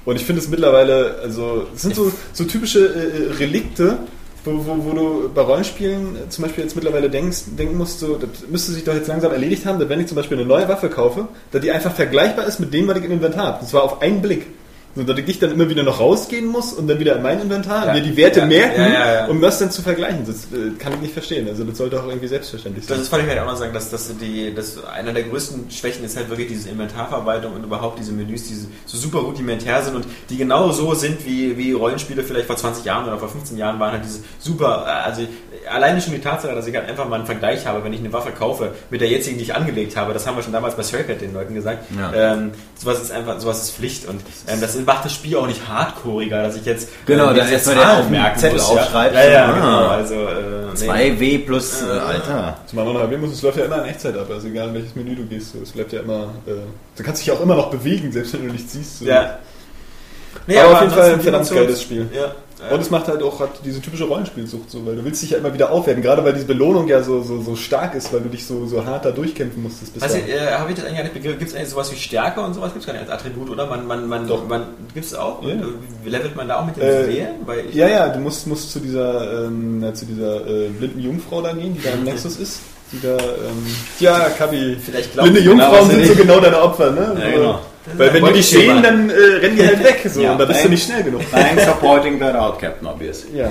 Und ich finde es mittlerweile, also es sind so, so typische äh, Relikte, wo, wo, wo du bei Rollenspielen äh, zum Beispiel jetzt mittlerweile denkst, denken musst, so, das müsste sich doch jetzt langsam erledigt haben, dass wenn ich zum Beispiel eine neue Waffe kaufe, dass die einfach vergleichbar ist mit dem, was ich im Inventar habe. Das war auf einen Blick. So, dass ich dann immer wieder noch rausgehen muss und dann wieder in mein Inventar, Ja. mir die Werte Ja, merken, ja. um das dann zu vergleichen. Das äh, kann ich nicht verstehen. Also das sollte auch irgendwie selbstverständlich sein. Das wollte ich halt auch noch sagen, dass, dass die, dass einer der größten Schwächen ist halt wirklich diese Inventarverwaltung und überhaupt diese Menüs, die so super rudimentär sind und die genau so sind, wie, wie Rollenspiele vielleicht vor 20 Jahren oder vor 15 Jahren waren, halt diese super, äh, also alleine schon die Tatsache, dass ich halt einfach mal einen Vergleich habe, wenn ich eine Waffe kaufe, mit der jetzigen, die ich angelegt habe, das haben wir schon damals bei Circuit den Leuten gesagt, Ja. ähm, sowas ist einfach, sowas ist Pflicht und ähm, das macht das Spiel auch nicht hardcoreiger, dass ich jetzt Genau, ähm, dass jetzt erstmal der Zahlen auf dem merken Zettel muss, ja. aufschreibt. Ja, ja, Ah. genau, also äh, nee. 2W plus, äh, Alter. Zumal man noch erwähnen muss, es läuft ja immer in Echtzeit ab, also egal in welches Menü du gehst, so, es bleibt ja immer, äh, du kannst dich ja auch immer noch bewegen, selbst wenn du nichts siehst. So. Ja. Nee, Aber auf jeden Fall ein verdammt geiles Spiel. Ja. Und es macht halt auch hat diese typische Rollenspielsucht so, weil du willst dich ja immer wieder aufwerten, gerade weil diese Belohnung ja so, so, so stark ist, weil du dich so, so hart da durchkämpfen musstest. Bis dahin. äh, habe ich das eigentlich gar nicht begriffen? Gibt es eigentlich sowas wie Stärke und sowas? Gibt es gar nicht als Attribut, oder? Man, man, man, Doch. man gibt es auch? Ja. Levelt man da auch mit den Äh, Seelen? Ja, ja, du musst, musst zu dieser, ähm, zu dieser äh, blinden Jungfrau da gehen, die da im <laughs> Nexus ist. Die da, ähm, ja, Kabi, Vielleicht glaubt blinde genau, Jungfrauen sind so genau deine Opfer, ne? Ja, genau. Weil wenn die dich sehen, dann äh, rennen die halt weg, so, Ja, und da bist du nicht schnell genug. Thanks supporting that out, Captain Obvious. Ja.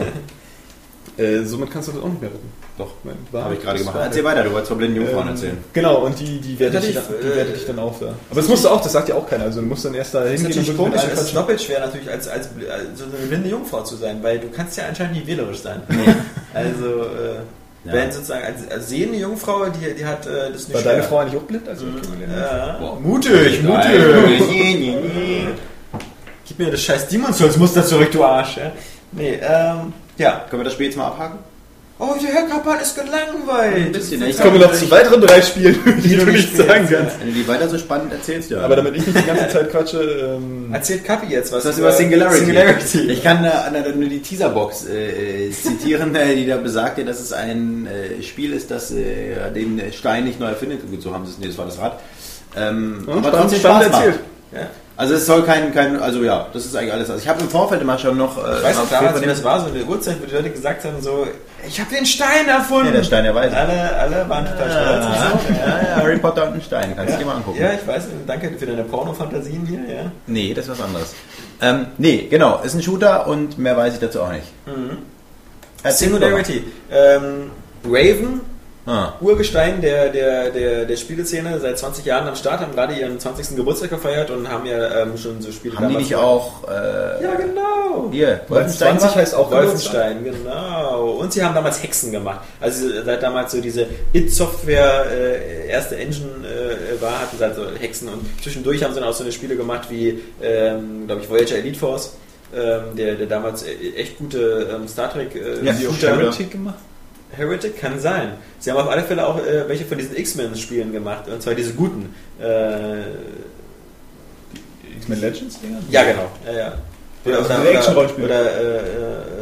Äh, somit kannst du das auch nicht mehr retten. Doch, habe ich gerade gemacht. Erzähl weiter, du wolltest von blinden Jungfrauen Ähm, erzählen. Genau, und die, die wertet dich, Relativ, dann- die äh, dich dann auf da. Aber das musst du auch, das sagt ja auch keiner. Also du musst dann erst da Das ist hingehen natürlich und komisch, es ist doppelt schwer natürlich als, als, als so eine blinde Jungfrau zu sein, weil du kannst ja anscheinend nicht wählerisch sein. <laughs> Also, äh, Ja. wenn sozusagen als, als sehende Jungfrau, die, die hat äh, das nicht War schwer. deine Frau eigentlich auch blind? Also, Ja. Boah. Mutig, mutig. <laughs> Gib mir das scheiß Demon's Souls Muster zurück, du Arsch. Ja? Nee, ähm, ja. Können wir das Spiel jetzt mal abhaken? Oh, der Herr Kappan ist gelangweilt. Ein bisschen, Das ich ist Jetzt kommen wir noch zu weiteren drei Spielen, <laughs> die du nicht sagen kannst. Wenn du die weiter so spannend erzählst, ja. Aber damit ich nicht die ganze Zeit quatsche, ähm, Erzählt Kappi jetzt was. Was über Singularity? Singularity. Ich kann äh, nur die Teaserbox äh, äh, zitieren, <laughs> äh, die da besagt, ja, dass es ein äh, Spiel ist, das äh, den Stein nicht neu erfindet. Gut, so haben sie es, nee, das war das Rad. Ähm, aber spannend- trotzdem spannend Spaß macht. erzählt. Ja. Also es soll kein, kein, also ja, das ist eigentlich alles. Also ich habe im Vorfeld immer schon noch. Äh, Ich weiß noch damals, wie jeden das war, so eine Uhrzeit, wo die Leute gesagt haben, so, ich habe den Stein erfunden. Ja, der Stein der Weise. Alle, alle waren total stolz. So. ja, ja, Harry Potter und ein Stein, kannst du Ja. dir mal angucken. ja, ich weiß, danke für deine Pornofantasien hier, ja. Nee, das ist was anderes. Ähm, nee, genau, ist ein Shooter und mehr weiß ich dazu auch nicht. Mal. Singularity. Ähm, Raven, Ah. Urgestein der, der, der, der Spieleszene, seit 20 Jahren am Start, haben gerade ihren 20. Geburtstag gefeiert und haben ja ähm, schon so Spiele Haben die nicht auch äh, Ja, genau. hier, Wolfenstein 20 heißt auch Wolfenstein, genau. Und sie haben damals Hexen gemacht. Also seit damals so diese It-Software äh, erste Engine äh, war, hatten sie halt so Hexen und zwischendurch haben sie dann auch so eine Spiele gemacht wie, ähm, glaube ich, Voyager Elite Force, ähm, der, der damals äh, echt gute ähm, Star Trek äh, Ja, Shooter- gemacht? Heretic kann sein. Sie haben auf alle Fälle auch äh, welche von diesen X-Men-Spielen gemacht, und zwar diese guten. Äh, X-Men Legends Dinger? ja, genau. Ja, ja. Oder, also oder, oder, oder äh, äh,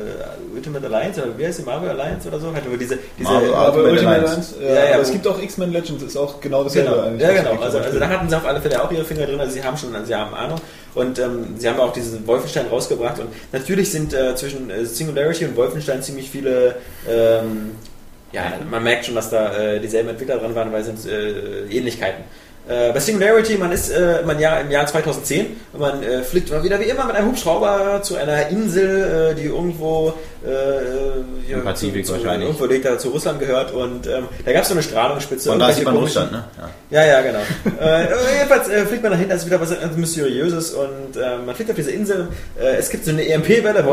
Ultimate Alliance, oder wie heißt die Marvel Alliance oder so? Halt über diese, diese Marvel Ultimate Ultimate Alliance. Alliance, ja, Ja, ja, aber es gibt auch X-Men Legends, ist auch genau dasselbe Genau, eigentlich. ja genau. Also, also da hatten sie auf alle Fälle auch ihre Finger drin. Also sie haben schon, sie haben Ahnung. Und ähm, sie haben auch diesen Wolfenstein rausgebracht. Und natürlich sind äh, zwischen äh, Singularity und Wolfenstein ziemlich viele. Ähm, ja, man merkt schon, dass da äh, dieselben Entwickler dran waren, weil es sind äh, Ähnlichkeiten. Äh, bei Singularity, man ist äh, man ja im Jahr 2010 und man äh, fliegt mal wieder wie immer mit einem Hubschrauber zu einer Insel, äh, die irgendwo äh, ja, Im Pazifik zu, zu, wahrscheinlich. irgendwo liegt, da zu Russland gehört und ähm, da gab es so eine Strahlungsspitze. Von da sieht man Russland, ne? Ja. ja, ja, genau. <laughs> äh, jedenfalls äh, fliegt man dahin, das ist wieder was ganz Mysteriöses und äh, man fliegt auf diese Insel. Äh, es gibt so eine EMP-Welle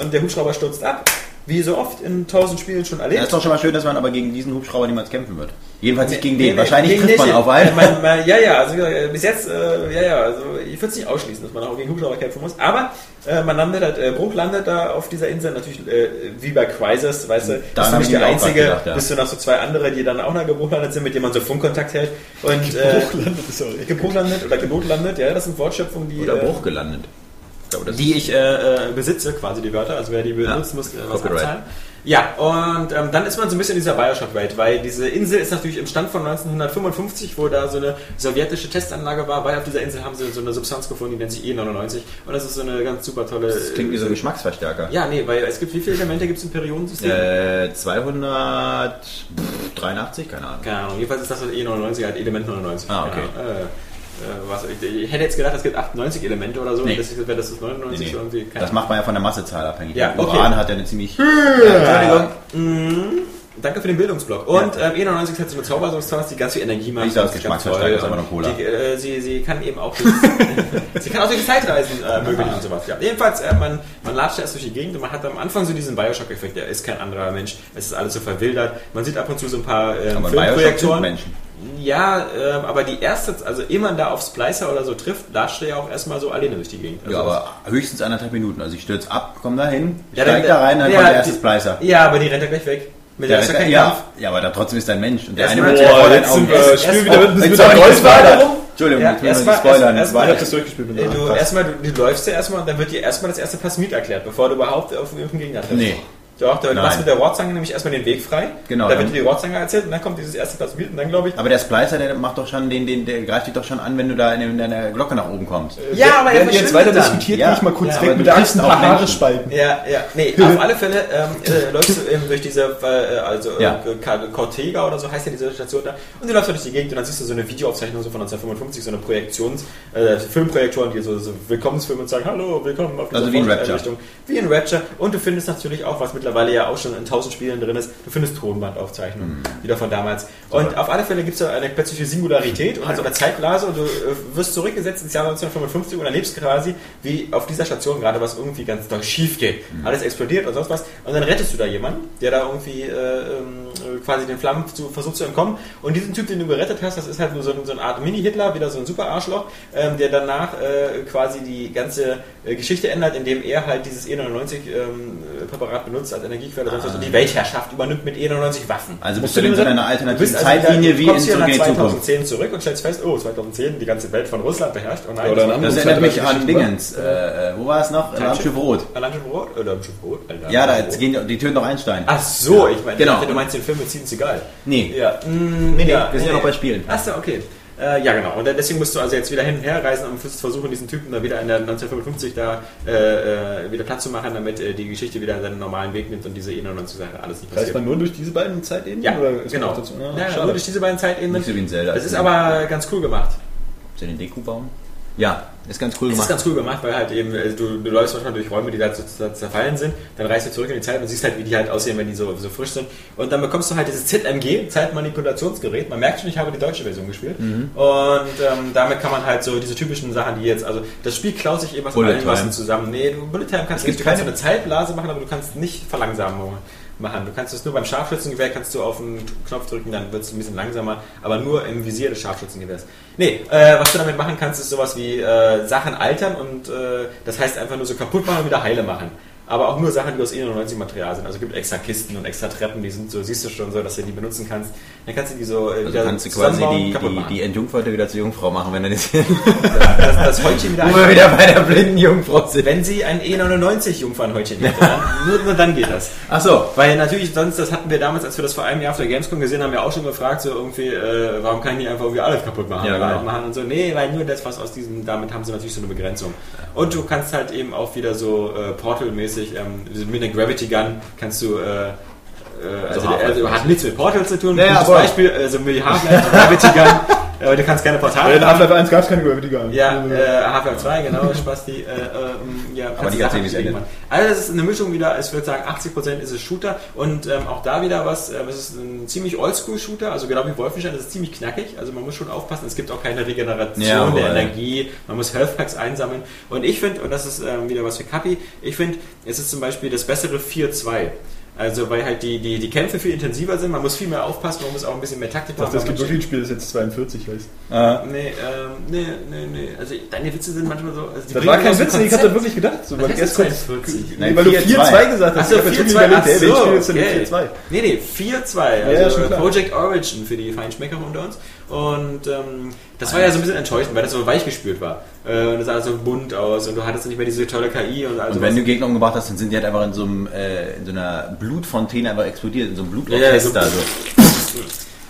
und der Hubschrauber stürzt ab. Wie so oft in tausend Spielen schon Ja, erlebt. ist doch schon mal schön, dass man aber gegen diesen Hubschrauber niemals kämpfen wird. Jedenfalls nicht gegen Nee, den. nee, Wahrscheinlich nee, trifft man auf einen. Man, man, <laughs> ja, ja, also äh, bis jetzt, äh, ja, ja, also ich würde es nicht ausschließen, dass man auch gegen Hubschrauber kämpfen muss. Aber äh, man landet halt, äh, Bruch landet da auf dieser Insel, natürlich äh, wie bei Crisis, weißt du, Da bist du nicht ich der Einzige, gedacht, ja. bist du noch so zwei andere, die dann auch nach Gebruch landet sind, mit denen man so Funkkontakt hält. Und, äh, Bruchlandet ist auch echt Gebruch landet oder Gebot landet, ja, das sind Wortschöpfungen, die, Oder äh, Bruch gelandet. Glaube, die ich äh, äh, besitze, quasi die Wörter, also wer die benutzt, muss äh, was Copyright. abzahlen. Ja, und ähm, dann ist man so ein bisschen in dieser Bioshock-Welt, weil diese Insel ist natürlich im Stand von 1955, wo da so eine sowjetische Testanlage war, weil auf dieser Insel haben sie so eine Substanz gefunden, die nennt sich E99 und das ist so eine ganz super tolle... das klingt wie so ein Geschmacksverstärker. Ja, nee, weil es gibt, wie viele Elemente gibt es im Periodensystem? Äh, 283, keine Ahnung. Keine Ahnung, jedenfalls ist das E99 halt Element 99. Ah, okay. Ja, äh, äh, was, ich, ich hätte jetzt gedacht, es gibt 98 Elemente oder so, Nee. deswegen wäre das das 99 Nee, nee. irgendwie. Das macht man ja von der Massezahl abhängig. Ja, okay. Uran hat ja eine ziemlich... Ja, mhm. Danke für den Bildungsblock. Und ähm, E99 ist halt so eine Zaubersubstanz, die ganz viel Energie macht. Ich sag, Das ist Geschmacksverstärker toll. ist aber noch Cola. Die, äh, sie, sie kann eben auch durch, <laughs> sie kann auch durch die Zeitreisen äh, möglich und sowas. Ja. Jedenfalls, äh, man, man latscht erst durch die Gegend und man hat am Anfang so diesen Bioshock-Effekt. Er ist kein anderer Mensch. Es ist alles so verwildert. Man sieht ab und zu so ein paar ähm, sind Filmprojektoren. Menschen. Ja, ähm, aber die erste, also ehe man da auf Splicer oder so trifft, latscht er ja auch erstmal so alleine durch die Gegend. Also Ja, aber höchstens anderthalb Minuten. Also ich stürze ab, komm da hin, Ja, steig da rein, dann ja, kommt der erste die- Splicer. Ja, aber die rennt ja gleich weg. Mit der ist ja kein Kampf. ja, ja, aber da trotzdem ist ein Mensch. Und der eine Erstmal- wird Boah, vor deinen jetzt sind Augen- wir, Erst- erst wieder mal- mit, da Kreuzfahrer Spoiler. rum. Entschuldigung, Ja, jetzt müssen wir spoilern. erst- Ich ja- hab das durchgespielt. bin Äh, da. Du, erstmal, du, du läufst ja erstmal und dann wird dir erstmal das erste Plasmid erklärt, bevor du überhaupt auf irgendeinen Gegner triffst. Nee. Doch, du Nein. machst mit der Rohrzange nämlich erstmal den Weg frei. Genau, Da wird dir die Rohrzange erzählt und dann kommt dieses erste Plasmid und dann glaube ich. Aber der Splicer, der macht doch schon den, den, der greift dich doch schon an, wenn du da in, in deiner Glocke nach oben kommst. Ja, aber er Wenn ihr jetzt weiter dann. diskutiert, Ja. ich mal kurz Ja, weg mit du der triffst ein paar auch Haare spalten. Ja, ja, nee, <laughs> auf alle Fälle ähm, äh, läufst du eben durch diese, äh, also Ja. äh, Cortega oder so heißt ja diese Station da, und du läufst da durch die Gegend und dann siehst du so eine Videoaufzeichnung so von 1955, so eine Projektions, äh, Filmprojektoren, die so, so Willkommensfilme und sagen, hallo, willkommen auf dieser Also wie in Rapture. Wie in Rapture. Und du findest natürlich auch, was mittlerweile ja auch schon in tausend Spielen drin ist, du findest Tonbandaufzeichnungen, wieder von damals. Und auf alle Fälle gibt es da eine plötzliche Singularität und also eine Zeitblase und du äh, wirst zurückgesetzt ins Jahr 1955 und erlebst quasi, wie auf dieser Station gerade was irgendwie ganz doll schief geht. Alles explodiert und sonst was. Und dann rettest du da jemanden, der da irgendwie äh, ähm, äh, quasi den Flammen zu, versucht zu entkommen. Und diesen Typ, den du gerettet hast, das ist halt nur so, so eine Art Mini-Hitler, wieder so ein super Arschloch, ähm, der danach äh, quasi die ganze Geschichte ändert, indem er halt dieses E99-Präparat benutzt als Energiequelle was und die Weltherrschaft übernimmt mit E99 Waffen. Also Musst bist du in so einer alternativen also Zeitlinie wie in Zurück nach in die Zukunft. 2010 zurück und stellst fest, oh, 2010, die ganze Welt von Russland beherrscht. Oh nein, Oder ein das Das erinnert mich an Dingens. Äh, äh, wo war es noch? Alarmschiff Rot. Alarmschiff Rot? Oder Alarmschiff Rot? Ja, da Rot. gehen die töten doch Einstein. Ach so, ich meine, Genau. du meinst den Film mit Steven Seagal. Nee. Ja, mm, Nee, nee, ja, wir sind ja noch bei Spielen. Achso, okay. Äh, ja, genau. Und deswegen musst du also jetzt wieder hin und her reisen und versuchen, diesen Typen da wieder in der 1955 da äh, äh, wieder Platz zu machen, damit äh, die Geschichte wieder seinen normalen Weg nimmt und diese E99-Sache alles nicht Reist passiert. man nur durch diese beiden Zeitebenen? Ja, oder ist man genau. dazu? Ah, ja, nur durch diese beiden Zeitebenen. Nicht so wie in Zelda. Das ist aber ganz cool gemacht. Soll den Deku bauen? Ja, ist ganz cool Das ist gemacht. ganz cool gemacht, weil halt eben, äh, du, du läufst manchmal durch Räume, die da zerfallen sind, dann reist du zurück in die Zeit und siehst halt, wie die halt aussehen, wenn die so, so frisch sind. Und dann bekommst du halt dieses ZMG, Zeitmanipulationsgerät. Man merkt schon, ich habe die deutsche Version gespielt. Mhm. Und ähm, damit kann man halt so diese typischen Sachen, die jetzt, also das Spiel klaut sich eben von allen Massen zusammen. Nee, du, Bullet Time kannst gibt nicht. Du kannst keine- eine Zeitblase machen, aber du kannst nicht Verlangsamung machen. Du kannst es nur beim Scharfschützengewehr, kannst du auf den Knopf drücken, dann wird es ein bisschen langsamer, aber nur im Visier des Scharfschützengewehrs. Nee, äh, was du damit machen kannst, ist sowas wie äh, Sachen altern und äh, das heißt einfach nur so kaputt machen und wieder heile machen. Aber auch nur Sachen, die aus E99-Material sind. Also es gibt extra Kisten und extra Treppen, die sind so, siehst du schon so, dass du die benutzen kannst. Dann kannst du die so äh, Also kannst du quasi die, die, die Entjungferte wieder zur Jungfrau machen, wenn er das <laughs> das, das Häutchen wieder <laughs> Wo wir wieder bei der blinden Jungfrau sind. Wenn sie ein E99-Jungfernhäutchen hätte, dann, <laughs> nur, nur dann geht das. Ach so. Weil natürlich, sonst, das hatten wir damals, als wir das vor einem Jahr auf der Gamescom gesehen haben, ja auch schon gefragt, so irgendwie, äh, warum kann ich nicht einfach irgendwie alles kaputt machen? Ja, genau. machen und so. Nee, weil nur das, was aus diesem, damit haben sie natürlich so eine Begrenzung. Und du kannst halt eben auch wieder so äh, Portal-mäßig, ähm, mit der Gravity Gun kannst du, äh, äh, also, der, also hat nichts mit Portal zu tun. Ja, ja, Gutes aber- Beispiel, also mit Half-Life Gravity Gun, <laughs> aber du kannst keine Portale In Half-Life 1 gab es keine Gravity Gun. ja, äh, Half-Life 2, genau, Spasti. Äh, ähm, ja, kannst die Sachen nicht ändern. Also es ist eine Mischung wieder, ich würde sagen 80% ist es Shooter und ähm, auch da wieder was, ähm, es ist ein ziemlich Oldschool-Shooter, also genau wie Wolfenstein, es ist ziemlich knackig, also man muss schon aufpassen, es gibt auch keine Regeneration Ja, der aber- Energie, man muss Health Packs einsammeln und ich finde, und das ist ähm, wieder was für Kapi, ich finde, es ist zum Beispiel das bessere 4-2. Also weil halt die, die, die Kämpfe viel intensiver sind, man muss viel mehr aufpassen, man muss auch ein bisschen mehr Taktik es man gibt wirklich ein Spiel, das jetzt 42 heißt. Nee, ähm, nee, nee, nee. Also deine Witze sind manchmal so. Also Das war kein Witz, ich hab Konzept. da wirklich gedacht. So, weil erst heißt kurz, 42? nee, weil du 4-2. 4-2 gesagt hast. Achso, ich hab natürlich 4-2, überlegt, ey, welches Spiel ist denn okay. 4-2? Nee, nee, 4-2. ja, Also schon klar. Project Origin für die Feinschmecker unter uns. Und ähm, das war ja so ein bisschen enttäuschend, weil das so weich gespült war. Äh, und das sah so bunt aus und du hattest nicht mehr diese tolle KI und also Und wenn du Gegner umgebracht hast, dann sind die halt einfach in so, einem, äh, in so einer Blutfontäne einfach explodiert, in so einem Ja, ja, so- Blutorchester. so.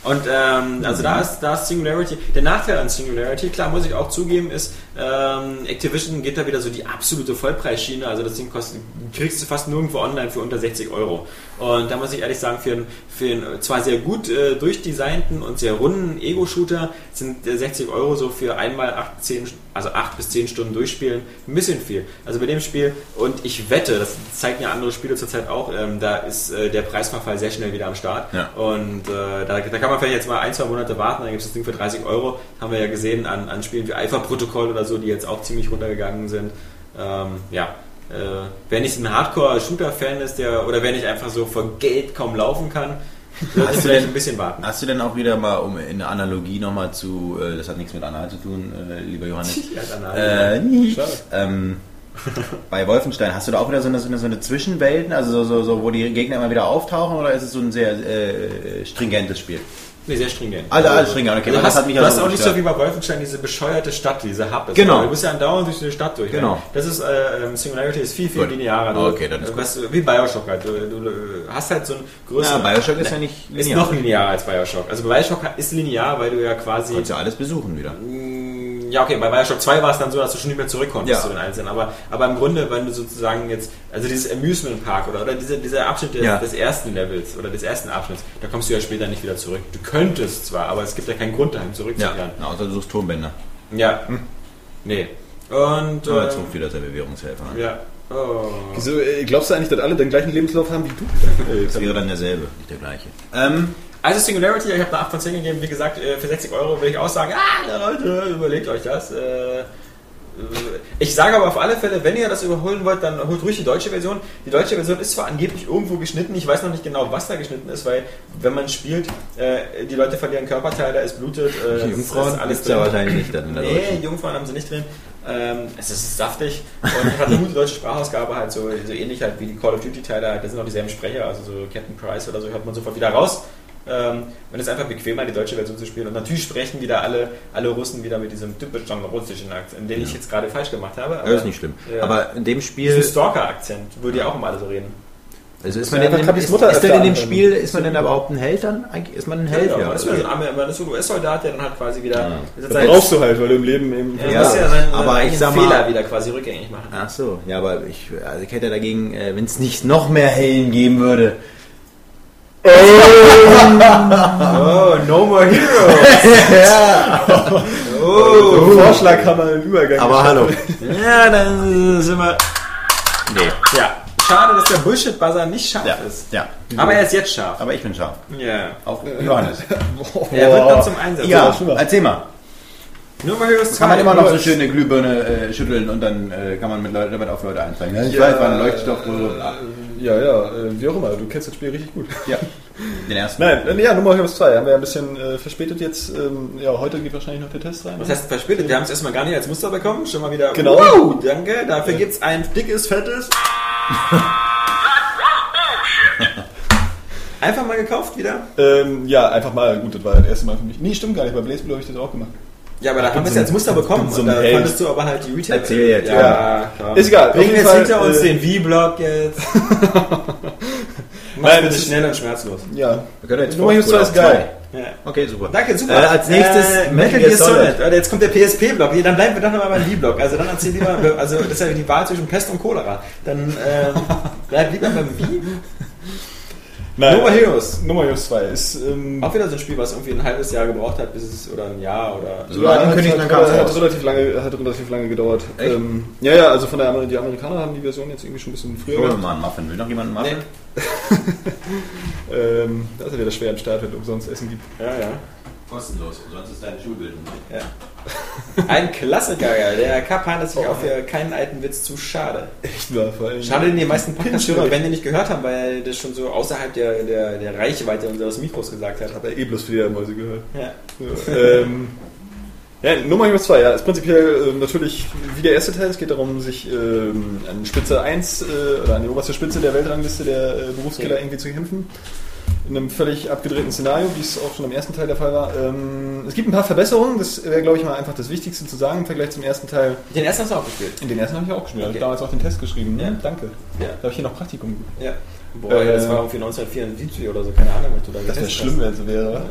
Und ähm, also da ist, da ist Singularity. Der Nachteil an Singularity, klar muss ich auch zugeben, ist, ähm, Activision geht da wieder so die absolute Vollpreisschiene. Also das Ding kostet, kriegst du fast nirgendwo online für unter 60 Euro. Und da muss ich ehrlich sagen, für einen, für einen zwar sehr gut äh, durchdesignten und sehr runden Ego-Shooter sind äh, 60 Euro so für einmal 8, 10, also 8 bis 10 Stunden durchspielen ein bisschen viel. Also bei dem Spiel, und ich wette, das zeigen ja andere Spiele zurzeit auch, ähm, da ist äh, der Preisverfall sehr schnell wieder am Start. Ja. Und äh, da, da kann man vielleicht jetzt mal ein, zwei Monate warten, dann gibt es das Ding für 30 Euro. Haben wir ja gesehen an, an Spielen wie Alpha Protokoll oder so, die jetzt auch ziemlich runtergegangen sind. Ähm, ja. Äh, wer nicht ein Hardcore-Shooter-Fan ist, der oder wer nicht einfach so vor Geld kaum laufen kann, <laughs> sollte Hast du vielleicht denn- ein bisschen warten. Hast du denn auch wieder mal, um in der Analogie nochmal zu, äh, das hat nichts mit Anal zu tun, äh, lieber Johannes, <laughs> dann- äh, ähm, bei Wolfenstein, hast du da auch wieder so eine, so eine, so eine Zwischenwelten, also so, so, so, wo die Gegner immer wieder auftauchen, oder ist es so ein sehr äh, stringentes Spiel? Nee, sehr stringent. Also, alles stringent, okay, du weil das hast, hat mich du ja hast auch nicht so wie bei Wolfenstein diese bescheuerte Stadt, diese Hub. ist. Genau. Du bist ja andauernd durch diese Stadt durch. Genau. Ne? Das ist, äh, ähm, Singularity ist viel, viel Gut. linearer. Du, Okay, dann ist äh, was, Wie Bioshock halt. Du, du, hast halt so ein Ja, größeres... Bioshock ist ja nicht ist linear. noch linearer als Bioshock. Also Bioshock ist linear, weil du ja quasi... Kannst ja alles besuchen wieder. Mm, Ja, okay, bei Bioshock 2 war es dann so, dass du schon nicht mehr zurück konntest Ja. zu den Einzelnen. Aber, aber im Grunde, wenn du sozusagen jetzt, also dieses Amusement Park oder, oder dieser, dieser Abschnitt des, Ja. des ersten Levels oder des ersten Abschnitts, da kommst du ja später nicht wieder zurück. Du könntest zwar, aber es gibt ja keinen Grund dahin Ja, zurückzukehren. na, außer du suchst Turmbänder. Ja. Nee. Und, Oder äh, jetzt ruft wieder der Bewährungshelfer an. ja. Oh. Wieso, äh, glaubst du eigentlich, dass alle den gleichen Lebenslauf haben wie du? Das wäre dann derselbe, nicht der gleiche. Ähm, Also Singularity, ich habe eine 8 von 10 gegeben. Wie gesagt, äh, für 60 Euro will ich auch sagen, ah, Leute, überlegt euch das. Äh, äh, Ich sage aber auf alle Fälle, wenn ihr das überholen wollt, dann holt ruhig die deutsche Version. Die deutsche Version ist zwar angeblich irgendwo geschnitten, ich weiß noch nicht genau, was da geschnitten ist, weil wenn man spielt, äh, die Leute verlieren Körperteile, es blutet, äh, die Jungfrauen ist alles drin. wahrscheinlich nicht dann in der Nee, deutschen. Jungfrauen haben sie nicht drin. Ähm, es ist saftig und hat eine gute deutsche Sprachausgabe, halt so, so ähnlich halt wie die Call of Duty Teile, halt, da sind auch dieselben Sprecher, also so Captain Price oder so hört man sofort wieder raus. Ähm, und es ist einfach bequemer, die deutsche Version zu spielen. Und natürlich sprechen wieder alle, alle Russen wieder mit diesem typischen russischen Akzent, den ich jetzt gerade falsch gemacht habe. Das ist nicht schlimm. Ja. Aber in dem diesen Spiel, Stalker-Akzent, wo die auch immer alle so reden. also ist Ja, man, denn einfach in, Kapis ist, Mutter ist denn in dem Spiel, ist man denn überhaupt ein Held dann? Eigentlich ist man ein Held, ja, ja. man, ist also- so ein, Arme- man ist so ein US-Soldat, der dann halt quasi wieder. Ja. Das brauchst du halt, weil du im Leben eben. Ja, Ja, ja seinen, aber ich sag mal- Fehler wieder quasi rückgängig machen. Ach so, ja, aber ich, also ich hätte dagegen, äh, wenn es nicht noch mehr Helden geben würde. Oh, no more heroes! <laughs> Oh, Vorschlaghammer im Übergang. Aber hallo. Ja, dann sind wir. Nee. Ja, schade, dass der Bullshit-Buzzer nicht scharf Ja, ist. ja. Aber er ist jetzt scharf. Aber ich bin scharf. Ja. Auch Johannes. Er wird dann zum Einsatz. Ja, erzähl mal. Nur mal Heroes Kann man 2. immer noch so schön eine Glühbirne äh, schütteln und dann äh, kann man mit Leute, damit auf Leute einsteigen. Ja, ich weiß, war ein Leuchtstoff. Ja, ja, äh, wie auch immer, du kennst das Spiel richtig gut. Ja, <laughs> den ersten. Nein, äh, ja, Nummer Heroes 2 haben wir ja ein bisschen äh, verspätet jetzt. Ähm, ja, heute geht wahrscheinlich noch der Test rein. Das heißt verspätet, wir haben es erstmal gar nicht als Muster bekommen. Schon mal wieder. Genau. Wow, danke. Dafür gibt's ein dickes, fettes. <laughs> Einfach mal gekauft wieder? Ähm, ja, einfach mal, gut, das war das erste Mal für mich. Nee, stimmt gar nicht, bei Blaze Blue habe ich das auch gemacht. Ja, aber da haben wir es so ja als Muster bekommen. so und da Held. fandest du aber halt die Retail. Erzähl jetzt, ja. ja. klar. Ist egal, Bringen jetzt hinter uns äh, den V-Block jetzt. <laughs> Mach bitte das ist- schnell und schmerzlos. Ja. Wir können jetzt Nummer Heroes 2 ist geil. Ja. Okay, super. Danke, super. Äh, als nächstes äh, Metal Gear Solid. Alter, Jetzt kommt der PSP-Block. Dann bleiben wir doch nochmal beim V-Block. Also dann erzähl lieber, also das ist ja die Wahl zwischen Pest und Cholera. Dann ähm, <laughs> bleib lieber beim V. Nein, Nova Heroes. Nummer Heroes 2 ist. Ähm, Auch wieder so ein Spiel, was irgendwie ein halbes Jahr gebraucht hat, bis es, oder ein Jahr, oder... So lange hat, hat, hat raus. relativ lange, hat relativ lange gedauert. Echt? Ähm, ja, ja, also von der Amer die Amerikaner haben die Version jetzt irgendwie schon ein bisschen früher Hol mal einen Muffin. Will noch jemand einen Muffin? <laughs> Ähm, da ist ja wieder schwer im Start, wenn es umsonst Essen gibt. Ja, ja. Kostenlos, sonst ist deine Schulbildung nicht. ja. Ein Klassiker, ja. Der Kapan ist sich auch für keinen alten Witz zu schade. Echt wahr, vor allem. Schade, den die meisten Podcast-Hörer werden den nicht gehört haben, weil das schon so außerhalb der, der, der Reichweite unseres Mikros gesagt hat. Hat er eh bloß für die Mäuse gehört. Ja. So, ähm, ja, Nummer Heroes 2, ja, ist prinzipiell ähm, natürlich wie der erste Teil. Es geht darum, sich ähm, an Spitze 1 äh, oder an die oberste Spitze der Weltrangliste der äh, Berufskiller irgendwie zu kämpfen. In einem völlig abgedrehten Szenario, wie es auch schon im ersten Teil der Fall war. Ähm, es gibt ein paar Verbesserungen, das wäre, glaube ich, mal einfach das Wichtigste zu sagen im Vergleich zum ersten Teil. Den ersten hast du auch gespielt. In den ersten habe ich auch gespielt, habe Okay. ich damals auch den Test geschrieben. Ja. Ne? Danke. Ja. Da habe ich hier noch Praktikum gemacht. Ja. Boah, Äh, das war irgendwie 1974 oder so, keine Ahnung, was du da Das wäre schlimm, wenn es so wäre.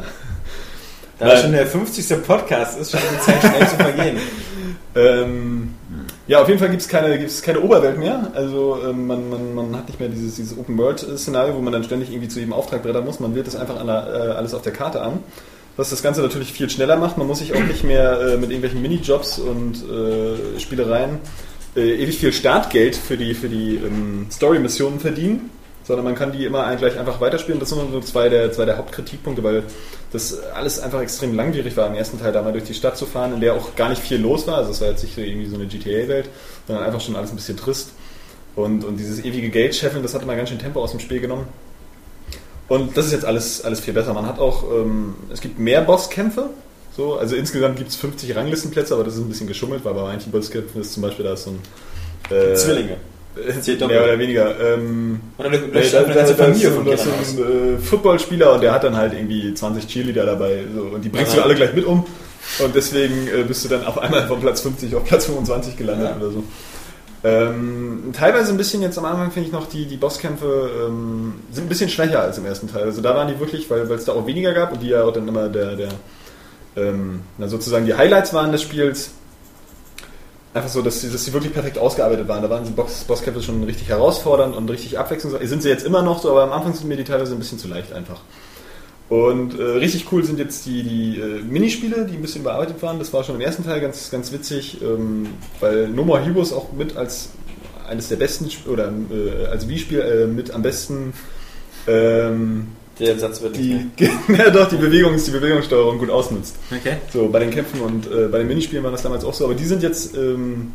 Da das schon der 50. Podcast ist, scheint die Zeit schnell zu vergehen. <laughs> Ähm, ja, auf jeden Fall gibt es keine, gibt's keine Oberwelt mehr. Also ähm, man, man, man hat nicht mehr dieses, dieses Open-World-Szenario, wo man dann ständig irgendwie zu jedem Auftrag brettern muss. Man wählt das einfach der, äh, alles auf der Karte an. Was das Ganze natürlich viel schneller macht. Man muss sich auch nicht mehr äh, mit irgendwelchen Minijobs und äh, Spielereien äh, ewig viel Startgeld für die, für die ähm, Story-Missionen verdienen, sondern man kann die immer gleich einfach weiterspielen. Das sind nur zwei der, zwei der Hauptkritikpunkte, weil das alles einfach extrem langwierig war im ersten Teil, da mal durch die Stadt zu fahren, in der auch gar nicht viel los war. Also es war jetzt nicht so irgendwie so eine GTA-Welt, sondern einfach schon alles ein bisschen trist. Und, und dieses ewige Gate-Scheffeln, das hat immer ganz schön Tempo aus dem Spiel genommen. Und das ist jetzt alles, alles viel besser. Man hat auch, ähm, es gibt mehr Bosskämpfe. So, also insgesamt gibt es 50 Ranglistenplätze, aber das ist ein bisschen geschummelt, weil bei manchen Bosskämpfen ist zum Beispiel da ist so ein äh, Zwillinge. Äh, mehr oder weniger. Ähm, Oder da, einfach da, eine ganze Familie so, von da ist ein äh, Footballspieler und der hat dann halt irgendwie 20 Cheerleader dabei. So, und die bringst Ja. du alle gleich mit um. Und deswegen äh, bist du dann auf einmal von Platz 50 auf Platz 25 gelandet Ja. oder so. Ähm, teilweise ein bisschen jetzt am Anfang finde ich noch, die, die Bosskämpfe ähm, sind ein bisschen schwächer als im ersten Teil. Also da waren die wirklich, weil weil es da auch weniger gab und die ja auch dann immer der, der ähm, na, sozusagen die Highlights waren des Spiels. Einfach so, dass sie, dass sie wirklich perfekt ausgearbeitet waren. Da waren die Boss, Bosskämpfe schon richtig herausfordernd und richtig abwechslungsreich. Sind sie jetzt immer noch so, aber am Anfang sind mir die teilweise ein bisschen zu leicht einfach. Und äh, richtig cool sind jetzt die, die äh, Minispiele, die ein bisschen überarbeitet waren. Das war schon im ersten Teil ganz, ganz witzig, ähm, weil No More Heroes auch mit als eines der besten oder äh, als Wii-Spiel äh, mit am besten ähm, Der Satz wird nicht die, <laughs> ja, doch, die Bewegungs, die Bewegungssteuerung gut ausnutzt. Okay. So, bei den Kämpfen und äh, bei den Minispielen war das damals auch so, aber die sind jetzt ähm,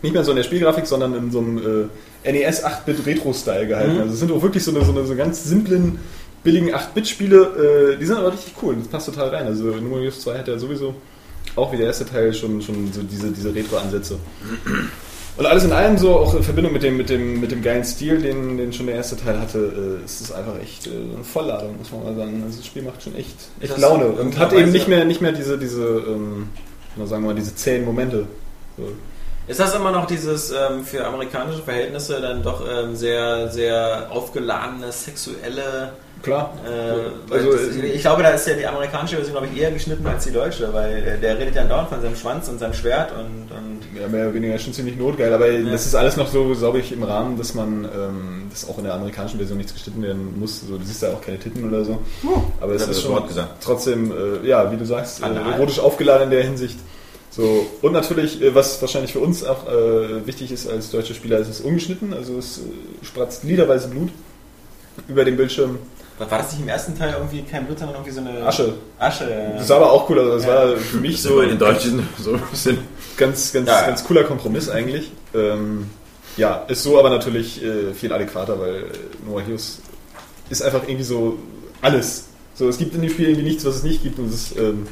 nicht mehr so in der Spielgrafik, sondern in so einem äh, NES 8-Bit Retro-Style gehalten. Mhm. Also es sind auch wirklich so eine, so eine so ganz simplen, billigen 8-Bit-Spiele, äh, die sind aber richtig cool, das passt total rein. Also Nummer 2 hat ja sowieso auch wie der erste Teil schon, schon so diese, diese Retro-Ansätze. Und alles in allem so, auch in Verbindung mit dem, mit dem, mit dem geilen Stil, den, den schon der erste Teil hatte, äh, ist es einfach echt äh, eine Vollladung, muss man mal sagen. Also das Spiel macht schon echt, echt Das Laune und hat eben nicht mehr, nicht mehr diese, diese ähm, sagen wir mal, diese zähen Momente. So. Ist das immer noch dieses ähm, für amerikanische Verhältnisse dann doch ähm, sehr, sehr aufgeladene sexuelle Klar. Äh, Also, also, das, äh, ich glaube, da ist ja die amerikanische Version, glaube ich, eher geschnitten als die deutsche, weil der redet ja dauernd von seinem Schwanz und seinem Schwert und, und Ja, mehr oder weniger schon ziemlich notgeil, aber das ist alles noch so, glaube ich, im Rahmen, dass man, ähm, dass auch in der amerikanischen Version nichts geschnitten werden muss. So, du siehst ja auch keine Titten oder so. Aber es ist das schon Wort gesagt. trotzdem, äh, ja, wie du sagst, äh, erotisch aufgeladen in der Hinsicht. So, und natürlich, äh, was wahrscheinlich für uns auch äh, wichtig ist als deutsche Spieler, ist es ungeschnitten, also es äh, spratzt liederweise Blut über den Bildschirm. War war das nicht im ersten Teil irgendwie kein Blut, sondern irgendwie so eine Asche. Asche. ja. Das war aber auch cool, also das Ja. war für mich So den Deutschen so ein bisschen. ganz, ganz, Ja, ja. ganz cooler Kompromiss eigentlich. Ähm, ja, ist so aber natürlich äh, viel adäquater, weil Noah Hughes ist einfach irgendwie so alles. So, es gibt in dem Spiel irgendwie nichts, was es nicht gibt und es ist ähm,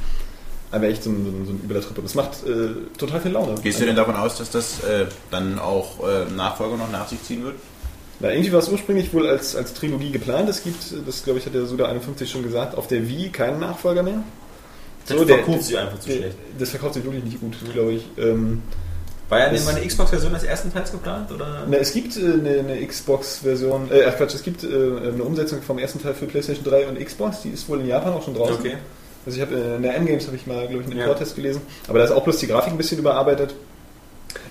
einfach echt so ein, so ein, so ein übler Trip. Und es macht äh, total viel Laune. Gehst du denn davon aus, dass das äh, dann auch äh, Nachfolger noch nach sich ziehen wird? Na, irgendwie war es ursprünglich wohl als, als Trilogie geplant. Es gibt, das glaube ich, hat der Suda51 schon gesagt, auf der Wii keinen Nachfolger mehr. Das So, der- verkauft sich einfach zu Der, schlecht. das verkauft sich wirklich nicht gut, glaube ich. Ähm, War ja Das- mal eine Xbox-Version des ersten Teils geplant? Oder? na, es gibt äh, eine, eine Xbox-Version, äh, ach Quatsch, es gibt äh, eine Umsetzung vom ersten Teil für PlayStation 3 und Xbox, die ist wohl in Japan auch schon draußen. Okay. Also ich habe äh, in der M-Games habe ich mal, glaube ich, einen Ja. Vortest gelesen, aber da ist auch bloß die Grafik ein bisschen überarbeitet.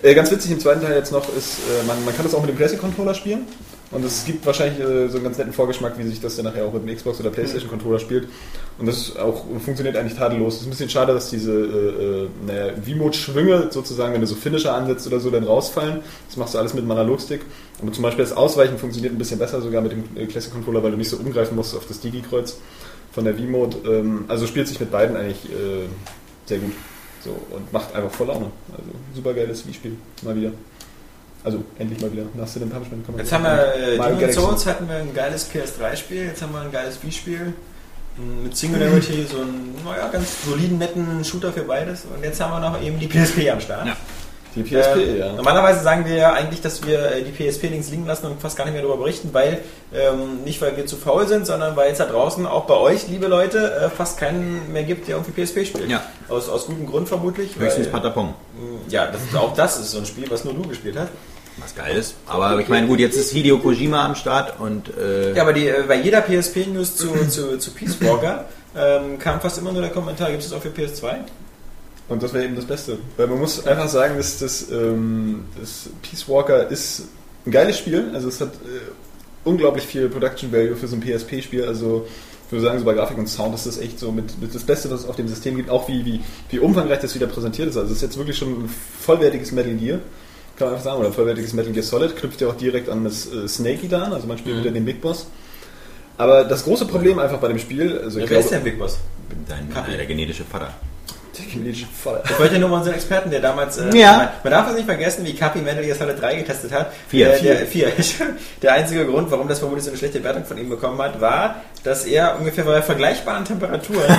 Äh, ganz witzig im zweiten Teil jetzt noch ist, äh, man, man kann das auch mit dem Classic-Controller spielen und es gibt wahrscheinlich äh, so einen ganz netten Vorgeschmack, wie sich das dann nachher auch mit dem Xbox oder Playstation-Controller spielt und das auch funktioniert eigentlich tadellos. Es ist ein bisschen schade, dass diese äh, äh, naja, V-Mode-Schwünge sozusagen, wenn du so Finisher ansetzt oder so, dann rausfallen. Das machst du alles mit dem Analogstick. Aber zum Beispiel das Ausweichen funktioniert ein bisschen besser sogar mit dem äh, Classic-Controller, weil du nicht so umgreifen musst auf das Digi-Kreuz von der V-Mode. Ähm, also spielt sich mit beiden eigentlich äh, sehr gut. So, und macht einfach voll Laune. Also super geiles Wii-Spiel. Mal wieder. Also endlich mal wieder. Nach Sin Punishment kann man Jetzt haben wir äh, Mal Demon's. Souls hatten wir ein geiles PS3-Spiel, jetzt haben wir ein geiles Wii-Spiel mit Singularity, so einen naja, ganz soliden, netten Shooter für beides und jetzt haben wir noch eben die PSP am Start. Ja. Die PSP, Äh, ja. Normalerweise sagen wir ja eigentlich, dass wir äh, die PSP links liegen lassen und fast gar nicht mehr darüber berichten, weil ähm, nicht weil wir zu faul sind, sondern weil es da draußen auch bei euch, liebe Leute, äh, fast keinen mehr gibt, der irgendwie PSP spielt. Ja. Aus, aus gutem Grund vermutlich. Höchstens Patapong. mh, ja, das, auch das ist so ein Spiel, was nur du gespielt hast. Was geil ist. Aber ich meine, gut, jetzt ist Hideo Kojima am Start und äh, Ja, aber die, äh, bei jeder PSP-News zu, zu, zu Peace Walker ähm, kam fast immer nur der Kommentar, gibt es das auch für PS2? Und das wäre eben das Beste. Weil man muss einfach sagen, dass das, ähm, das Peace Walker ist ein geiles Spiel. Also es hat äh, unglaublich viel Production Value für so ein PSP-Spiel. Also ich würde sagen, so bei Grafik und Sound ist das echt so mit, mit das Beste, was es auf dem System gibt. Auch wie, wie, wie umfangreich das wieder präsentiert ist. Also es ist jetzt wirklich schon ein vollwertiges Metal Gear. Kann man einfach sagen. Oder ein vollwertiges Metal Gear Solid. Knüpft ja auch direkt an das äh, Snakey da an. Also man spielt wieder den Big Boss. Aber das große Problem einfach bei dem Spiel, also ich Ja, wer ist glaube, der Big Boss? dein, Kaffee. der genetische Vater. Ich wollte ja nur mal unseren Experten, der damals. Äh, Ja. Man darf es nicht vergessen, wie Kapi Metal Gear Solid 3 getestet hat. Vier. Der, Vier. der, vier. <laughs> der einzige Grund, warum das vermutlich so eine schlechte Wertung von ihm bekommen hat, war, dass er ungefähr bei vergleichbaren Temperaturen <laughs>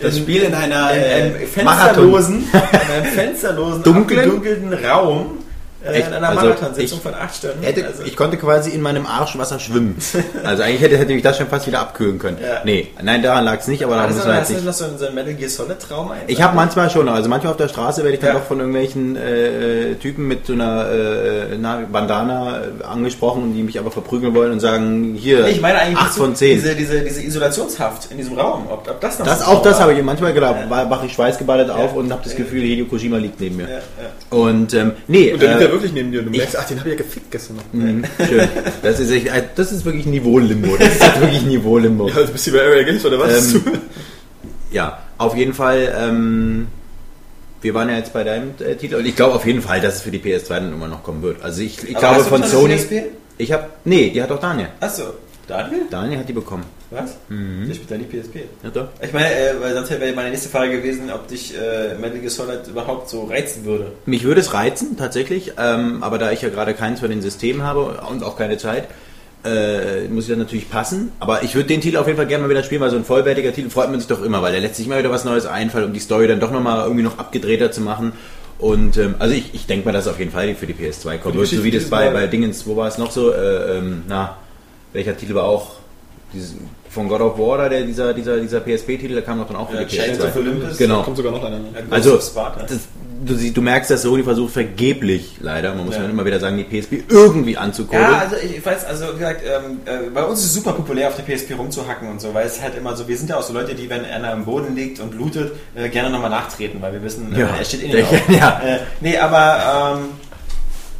Das Spiel in einer, in einem äh, fensterlosen, in einem fensterlosen, Dunklen? abgedunkelten Raum äh, Echt? in einer Also, Marathonsitzung ich von acht Stunden. Hätte, also, ich konnte quasi in meinem Arschwasser schwimmen. <laughs> Also eigentlich hätte, hätte mich das schon fast wieder abkühlen können. Ja. Nee, nein, daran lag es nicht, aber da hast muss man hast jetzt du nicht. noch so einen, Metal Gear Solid Traum ein? Ich habe manchmal schon, also manchmal auf der Straße werde ich dann Ja. doch von irgendwelchen äh, Typen mit so einer äh, na, Bandana äh, angesprochen, die mich aber verprügeln wollen und sagen, hier, Nee, ich meine eigentlich 8 dazu, von 10. Diese, diese, diese Isolationshaft in diesem Raum, ob, ob das noch Das auch das habe ich manchmal gedacht, Ja. wache ich schweißgebadet auf Ja. und habe das Gefühl, Hideo Kojima liegt neben mir. Ja, ja. Und ähm, nee, Und liegt äh, wirklich neben dir und du merkst, ach, den habe ich ja gefickt gestern noch. mh, schön. Das ist, echt, äh, das ist wirklich Niveau-Limbo. Das ist halt wirklich Niveau-Limbo. Ja, du bist hier bei Area Games oder was? Ähm, <laughs> Ja, auf jeden Fall. Ähm, wir waren ja jetzt bei deinem äh, Titel und ich glaube auf jeden Fall, dass es für die PS2 dann immer noch kommen wird. Also ich, ich Aber glaube hast du von Sony. Ich habe nee, die hat auch Daniel. Achso, Daniel? Daniel hat die bekommen. Was? Mhm. Ich spiele dann die PSP. Ja, doch. Ich meine, äh, weil sonst wäre meine nächste Frage gewesen, ob dich äh, Metal Gear Solid überhaupt so reizen würde. Mich würde es reizen, tatsächlich, ähm, aber da ich ja gerade keins von den Systemen habe und auch keine Zeit, äh, muss ich dann natürlich passen. Aber ich würde den Titel auf jeden Fall gerne mal wieder spielen, weil so ein vollwertiger Titel freut man sich doch immer, weil der letztlich immer wieder was Neues einfällt, um die Story dann doch nochmal irgendwie noch abgedrehter zu machen. Und ähm, also ich, ich denke mal, dass es auf jeden Fall für die PS2 kommt. Wird, so wie das bei, bei Dingens, wo war es noch so? Äh, ähm, na, welcher Titel war auch? Dieses, von God of War, der, dieser, dieser, dieser PSP-Titel, der kam doch dann auch für Ja, die Chains PS2. of Olympus. Genau. Kommt sogar noch einer. ne? Ghost Also, das, du, du merkst, dass Sony versucht vergeblich, leider, man muss Ja. dann immer wieder sagen, die PSP irgendwie anzukurbeln. Ja, also ich weiß, also wie gesagt, ähm, äh, bei uns ist es super populär, auf der PSP rumzuhacken und so, weil es halt immer so, wir sind ja auch so Leute, die, wenn einer am Boden liegt und blutet, äh, gerne nochmal nachtreten, weil wir wissen, äh, Ja. er steht in Der- den Augen. <laughs> ja. Äh, nee, aber ähm,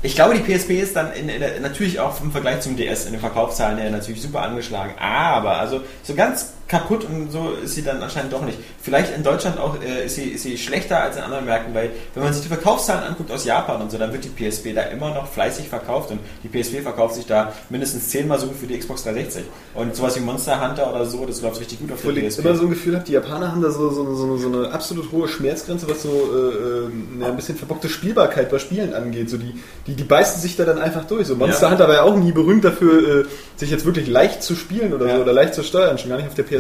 ich glaube, die PSP ist dann in, in, natürlich auch im Vergleich zum DS in den Verkaufszahlen her natürlich super angeschlagen. Aber also so ganz kaputt und so ist sie dann anscheinend doch nicht. Vielleicht in Deutschland auch äh, ist, sie, ist sie schlechter als in anderen Märkten, weil wenn man sich die Verkaufszahlen anguckt aus Japan und so, dann wird die PSP da immer noch fleißig verkauft und die PSP verkauft sich da mindestens zehnmal so gut wie die Xbox 360. Und sowas wie Monster Hunter oder so, das läuft richtig gut auf der Obwohl ich PSP. immer so ein Gefühl habe, die Japaner haben da so, so, so, so eine absolut hohe Schmerzgrenze, was so äh, äh, ja, ein bisschen verbockte Spielbarkeit bei Spielen angeht. So die, die, die beißen sich da dann einfach durch. So Monster Ja. Hunter war ja auch nie berühmt dafür, äh, sich jetzt wirklich leicht zu spielen oder Ja. so oder leicht zu steuern, schon gar nicht auf der PSP.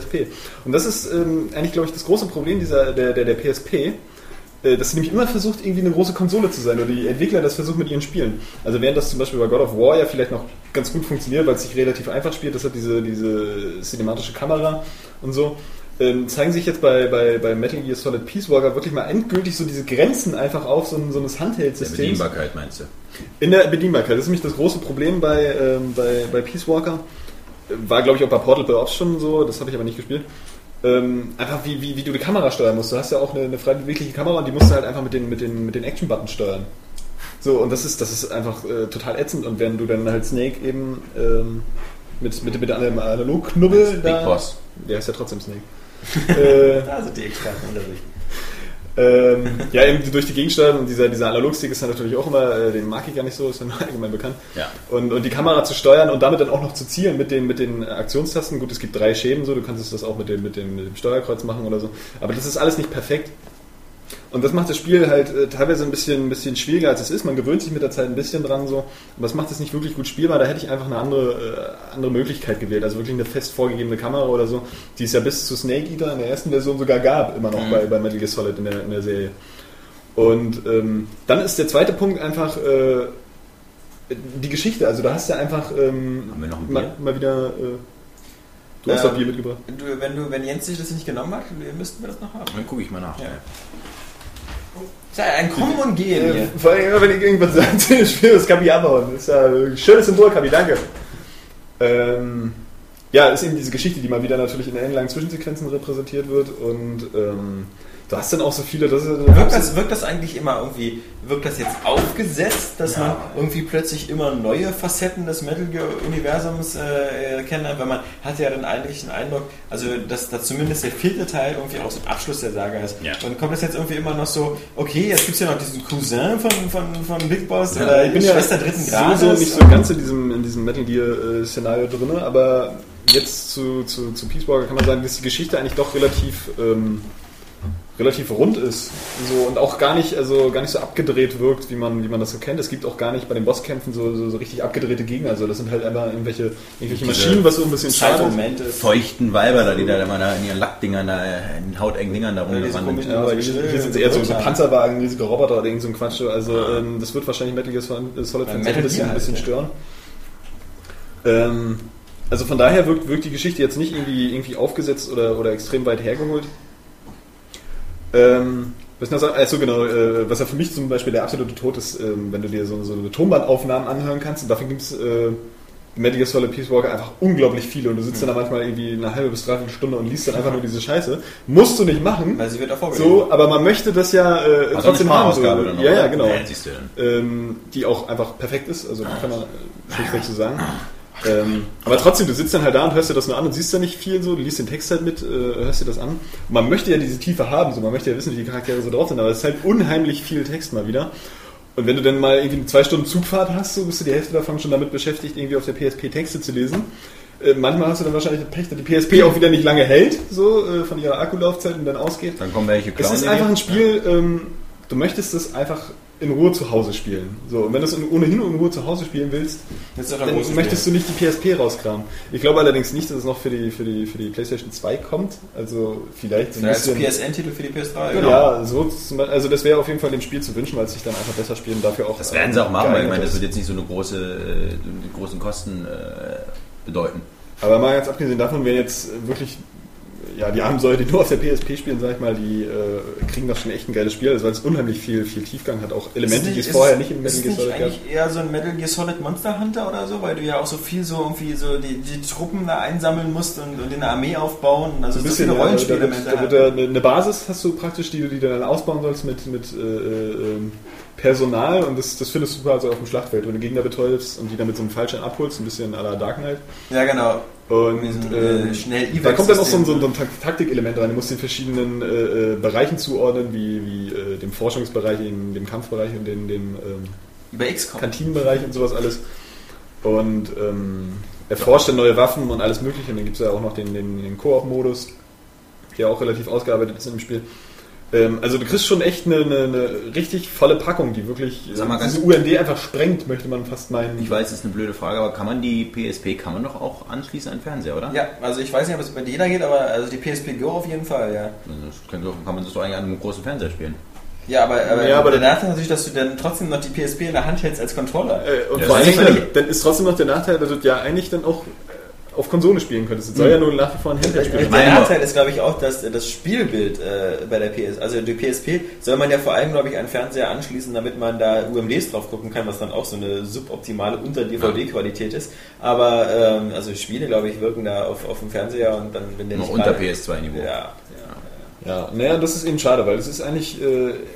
Und das ist ähm, eigentlich, glaube ich, das große Problem dieser, der, der, der PSP. äh, dass sie nämlich immer versucht, irgendwie eine große Konsole zu sein oder die Entwickler das versuchen mit ihren Spielen. Also während das zum Beispiel bei God of War ja vielleicht noch ganz gut funktioniert, weil es sich relativ einfach spielt, das hat diese, diese cinematische Kamera und so, ähm, zeigen sich jetzt bei, bei, bei Metal Gear Solid Peace Walker wirklich mal endgültig so diese Grenzen einfach auf so, ein, so eines Der Handheld-Systems. Bedienbarkeit meinst du? In der Bedienbarkeit. Das ist nämlich das große Problem bei, ähm, bei, bei Peace Walker. War, glaube ich, auch bei Portal Ops schon so, das habe ich aber nicht gespielt. Ähm, einfach wie, wie, wie du die Kamera steuern musst. Du hast ja auch eine, eine frei bewegliche Kamera und die musst du halt einfach mit den, mit den, mit den Action-Buttons steuern. So, und das ist, das ist einfach äh, total ätzend. Und wenn du dann halt Snake eben ähm, mit, mit, mit einem Analogknubbel Big da. Boss. Der ist ja trotzdem Snake. <laughs> äh, Da sind die Experten unter sich. Ähm, ja, eben durch die Gegensteuerung und dieser, dieser Analogstick ist dann natürlich auch immer, äh, den mag ich gar nicht so, ist dann <laughs> allgemein bekannt. Ja. Und, und die Kamera zu steuern und damit dann auch noch zu zielen mit den, mit den Aktionstasten. Gut, es gibt drei Schäben so, du kannst das auch mit dem, mit, dem, mit dem Steuerkreuz machen oder so. Aber das ist alles nicht perfekt. Und das macht das Spiel halt äh, teilweise ein bisschen, ein bisschen schwieriger als es ist. Man gewöhnt sich mit der Zeit ein bisschen dran so, aber es macht es nicht wirklich gut spielbar. Da hätte ich einfach eine andere, äh, andere Möglichkeit gewählt. Also wirklich eine fest vorgegebene Kamera oder so, die es ja bis zu Snake Eater in der ersten Version sogar gab, immer noch Mhm. bei, bei Metal Gear Solid in der, in der Serie. Und ähm, dann ist der zweite Punkt einfach äh, die Geschichte. Also da hast du ja einfach ähm, Haben wir noch ein mal, mal wieder. Äh, du hast Ähm, Bier mitgebracht. Du, wenn, du, wenn Jens sich das nicht genommen hat, müssten wir das noch haben. Dann gucke ich mal nach. Ja. Ist ja ein Kommen und Gehen Äh, vor allem, immer, wenn ich irgendwas <laughs> sage, ich will das Kabi abhauen. Das ist ja ein schönes Symbol, Kabi, danke. Ähm, ja, ist eben diese Geschichte, die mal wieder natürlich in ellenlangen Zwischensequenzen repräsentiert wird und ähm, du hast dann auch so viele, das ist, Wirkt das, wirkt das eigentlich immer irgendwie, wirkt das jetzt aufgesetzt, dass Ja. man irgendwie plötzlich immer neue Facetten des Metal Gear Universums äh, kennenlernt, weil man hat ja dann eigentlich den Eindruck, also dass, dass zumindest der vierte Teil irgendwie auch so ein Abschluss der Saga ist. Ja. Und kommt das jetzt irgendwie immer noch so, okay, jetzt gibt es ja noch diesen Cousin von, von, von Big Boss Ja, oder ich bin ja Schwester dritten Grades. sowieso nicht so ganz in diesem, in diesem Metal Gear äh, Szenario drin, aber jetzt zu, zu, zu Peace Walker kann man sagen, dass die Geschichte eigentlich doch relativ ähm, relativ rund ist so, und auch gar nicht, also gar nicht so abgedreht wirkt, wie man, wie man das so kennt. Es gibt auch gar nicht bei den Bosskämpfen so, so, so richtig abgedrehte Gegner. Also das sind halt einfach irgendwelche, irgendwelche Maschinen, was so ein bisschen schade ist. Feuchten Weiber da, die da immer da in ihren Lackdingern, da, in den hautengen Dingern da rumgerannt komischen- Ja, hier, sind es eher so, so. Panzerwagen, riesige Roboter oder irgend so ein Quatsch. Also ähm, das wird wahrscheinlich Metal Gear Solid Bei ein bisschen, ein bisschen halt, stören. Ähm, also von daher wirkt, wirkt die Geschichte jetzt nicht irgendwie, irgendwie aufgesetzt oder, oder extrem weit hergeholt. Ähm, was noch sagen? Also genau, äh, was ja für mich zum Beispiel der absolute Tod ist, ähm, wenn du dir so, so eine Tonbandaufnahmen anhören kannst und dafür gibt es äh, Metal Gear Solid Peace Walker einfach unglaublich viele und du sitzt dann da manchmal irgendwie eine halbe bis dreiviertel Stunde und liest dann einfach nur diese Scheiße. Musst du nicht machen. Weil sie wird auch vorgelesen. So, aber man möchte das ja äh, Also trotzdem haben. So. Sprachausgabe dann noch, ja, ja, genau. Ja. Ähm, die auch einfach perfekt ist, also kann man äh, schlichtweg so sagen. Ähm, aber trotzdem, du sitzt dann halt da und hörst dir das nur an und siehst da nicht viel so, du liest den Text halt mit, äh, hörst dir das an. Und man möchte ja diese Tiefe haben, so man möchte ja wissen, wie die Charaktere so drauf sind, aber es ist halt unheimlich viel Text mal wieder. Und wenn du dann mal irgendwie eine zwei Stunden Zugfahrt hast, so bist du die Hälfte davon schon damit beschäftigt, irgendwie auf der PSP Texte zu lesen. Äh, manchmal hast du dann wahrscheinlich Pech, dass die PSP auch wieder nicht lange hält, so äh, von ihrer Akkulaufzeit und dann ausgeht. Dann kommen welche Es klauen ist einfach ein Spiel, ähm, du möchtest es einfach in Ruhe zu Hause spielen. So, und wenn du es in, ohnehin in Ruhe zu Hause spielen willst, dann möchtest du nicht die PSP rauskramen. Ich glaube allerdings nicht, dass es noch für die, für die, für die PlayStation 2 kommt. Also vielleicht so ein bisschen. PSN-Titel für die PS3. Genau. Ja, so also das wäre auf jeden Fall dem Spiel zu wünschen, weil es sich dann einfach besser spielen dafür auch. Das werden sie auch machen, weil ich meine, das wird jetzt nicht so eine große, äh, großen Kosten äh, bedeuten. Aber mal ganz abgesehen davon, wer jetzt wirklich, ja, die armen Säue, die nur auf der PSP spielen, sag ich mal, die äh, kriegen doch schon echt ein geiles Spiel, also weil es unheimlich viel, viel Tiefgang hat, auch Elemente, die es vorher nicht im Metal Ist Gear Solid gab. eigentlich eher so ein Metal Gear Solid Monster Hunter oder so, weil du ja auch so viel so irgendwie so die, die Truppen da einsammeln musst und, und in eine Armee aufbauen. Also Ein so bisschen, viele ja, da Rollenspielelemente. wird, da eine Basis hast du praktisch, die du, die dann ausbauen sollst mit, mit äh, ähm, Personal und das, das findest du quasi auf dem Schlachtfeld, wenn du Gegner betäubst und die dann mit so einem Fallschein abholst, ein bisschen à la Dark Knight. ja, genau. Und ähm, äh, schnell da kommt dann auch so ein, so ein, Taktikelement rein. Du musst den verschiedenen äh, äh, Bereichen zuordnen, wie, wie äh, dem Forschungsbereich, dem, dem Kampfbereich und dem, dem ähm. Kantinenbereich und sowas alles. Und ähm, erforscht dann neue Waffen und alles Mögliche. Und dann gibt es ja auch noch den, den, den Koop-Modus, der auch relativ ausgearbeitet ist im Spiel. Ähm, also du kriegst schon echt eine, eine, eine richtig volle Packung, die wirklich Sag mal äh, ganz- diese UND einfach sprengt, möchte man fast meinen. Ich weiß, das ist eine blöde Frage, aber kann man die PSP, kann man doch auch anschließen an den Fernseher, oder? Ja, also ich weiß nicht, ob es bei jeder geht, aber also die PSP Go auf jeden Fall, ja. Also das kann, kann man das doch eigentlich an einem großen Fernseher spielen. Ja, aber, aber, Ja, aber der Nachteil ist natürlich, dass du dann trotzdem noch die PSP in der Hand hältst als Controller. Äh, und Ja, vor allem, dann, ist trotzdem noch der Nachteil, dass du ja eigentlich dann auch äh, auf Konsole spielen könntest. Es soll ja nur nach wie vor ein Handheld-Spiel Der sein. meine- Nachteil ist, glaube ich, auch, dass das Spielbild äh, bei der PS, also die PSP, soll man ja vor allem, glaube ich, an Fernseher anschließen, damit man da UMDs drauf gucken kann, was dann auch so eine suboptimale Unter-DVD-Qualität ist. Aber ähm, also Spiele, glaube ich, wirken da auf, auf dem Fernseher und dann, wenn der Noch nicht unter gerade- PS2-Niveau. Ja, Ja, naja, das ist eben schade, weil es ist eigentlich äh,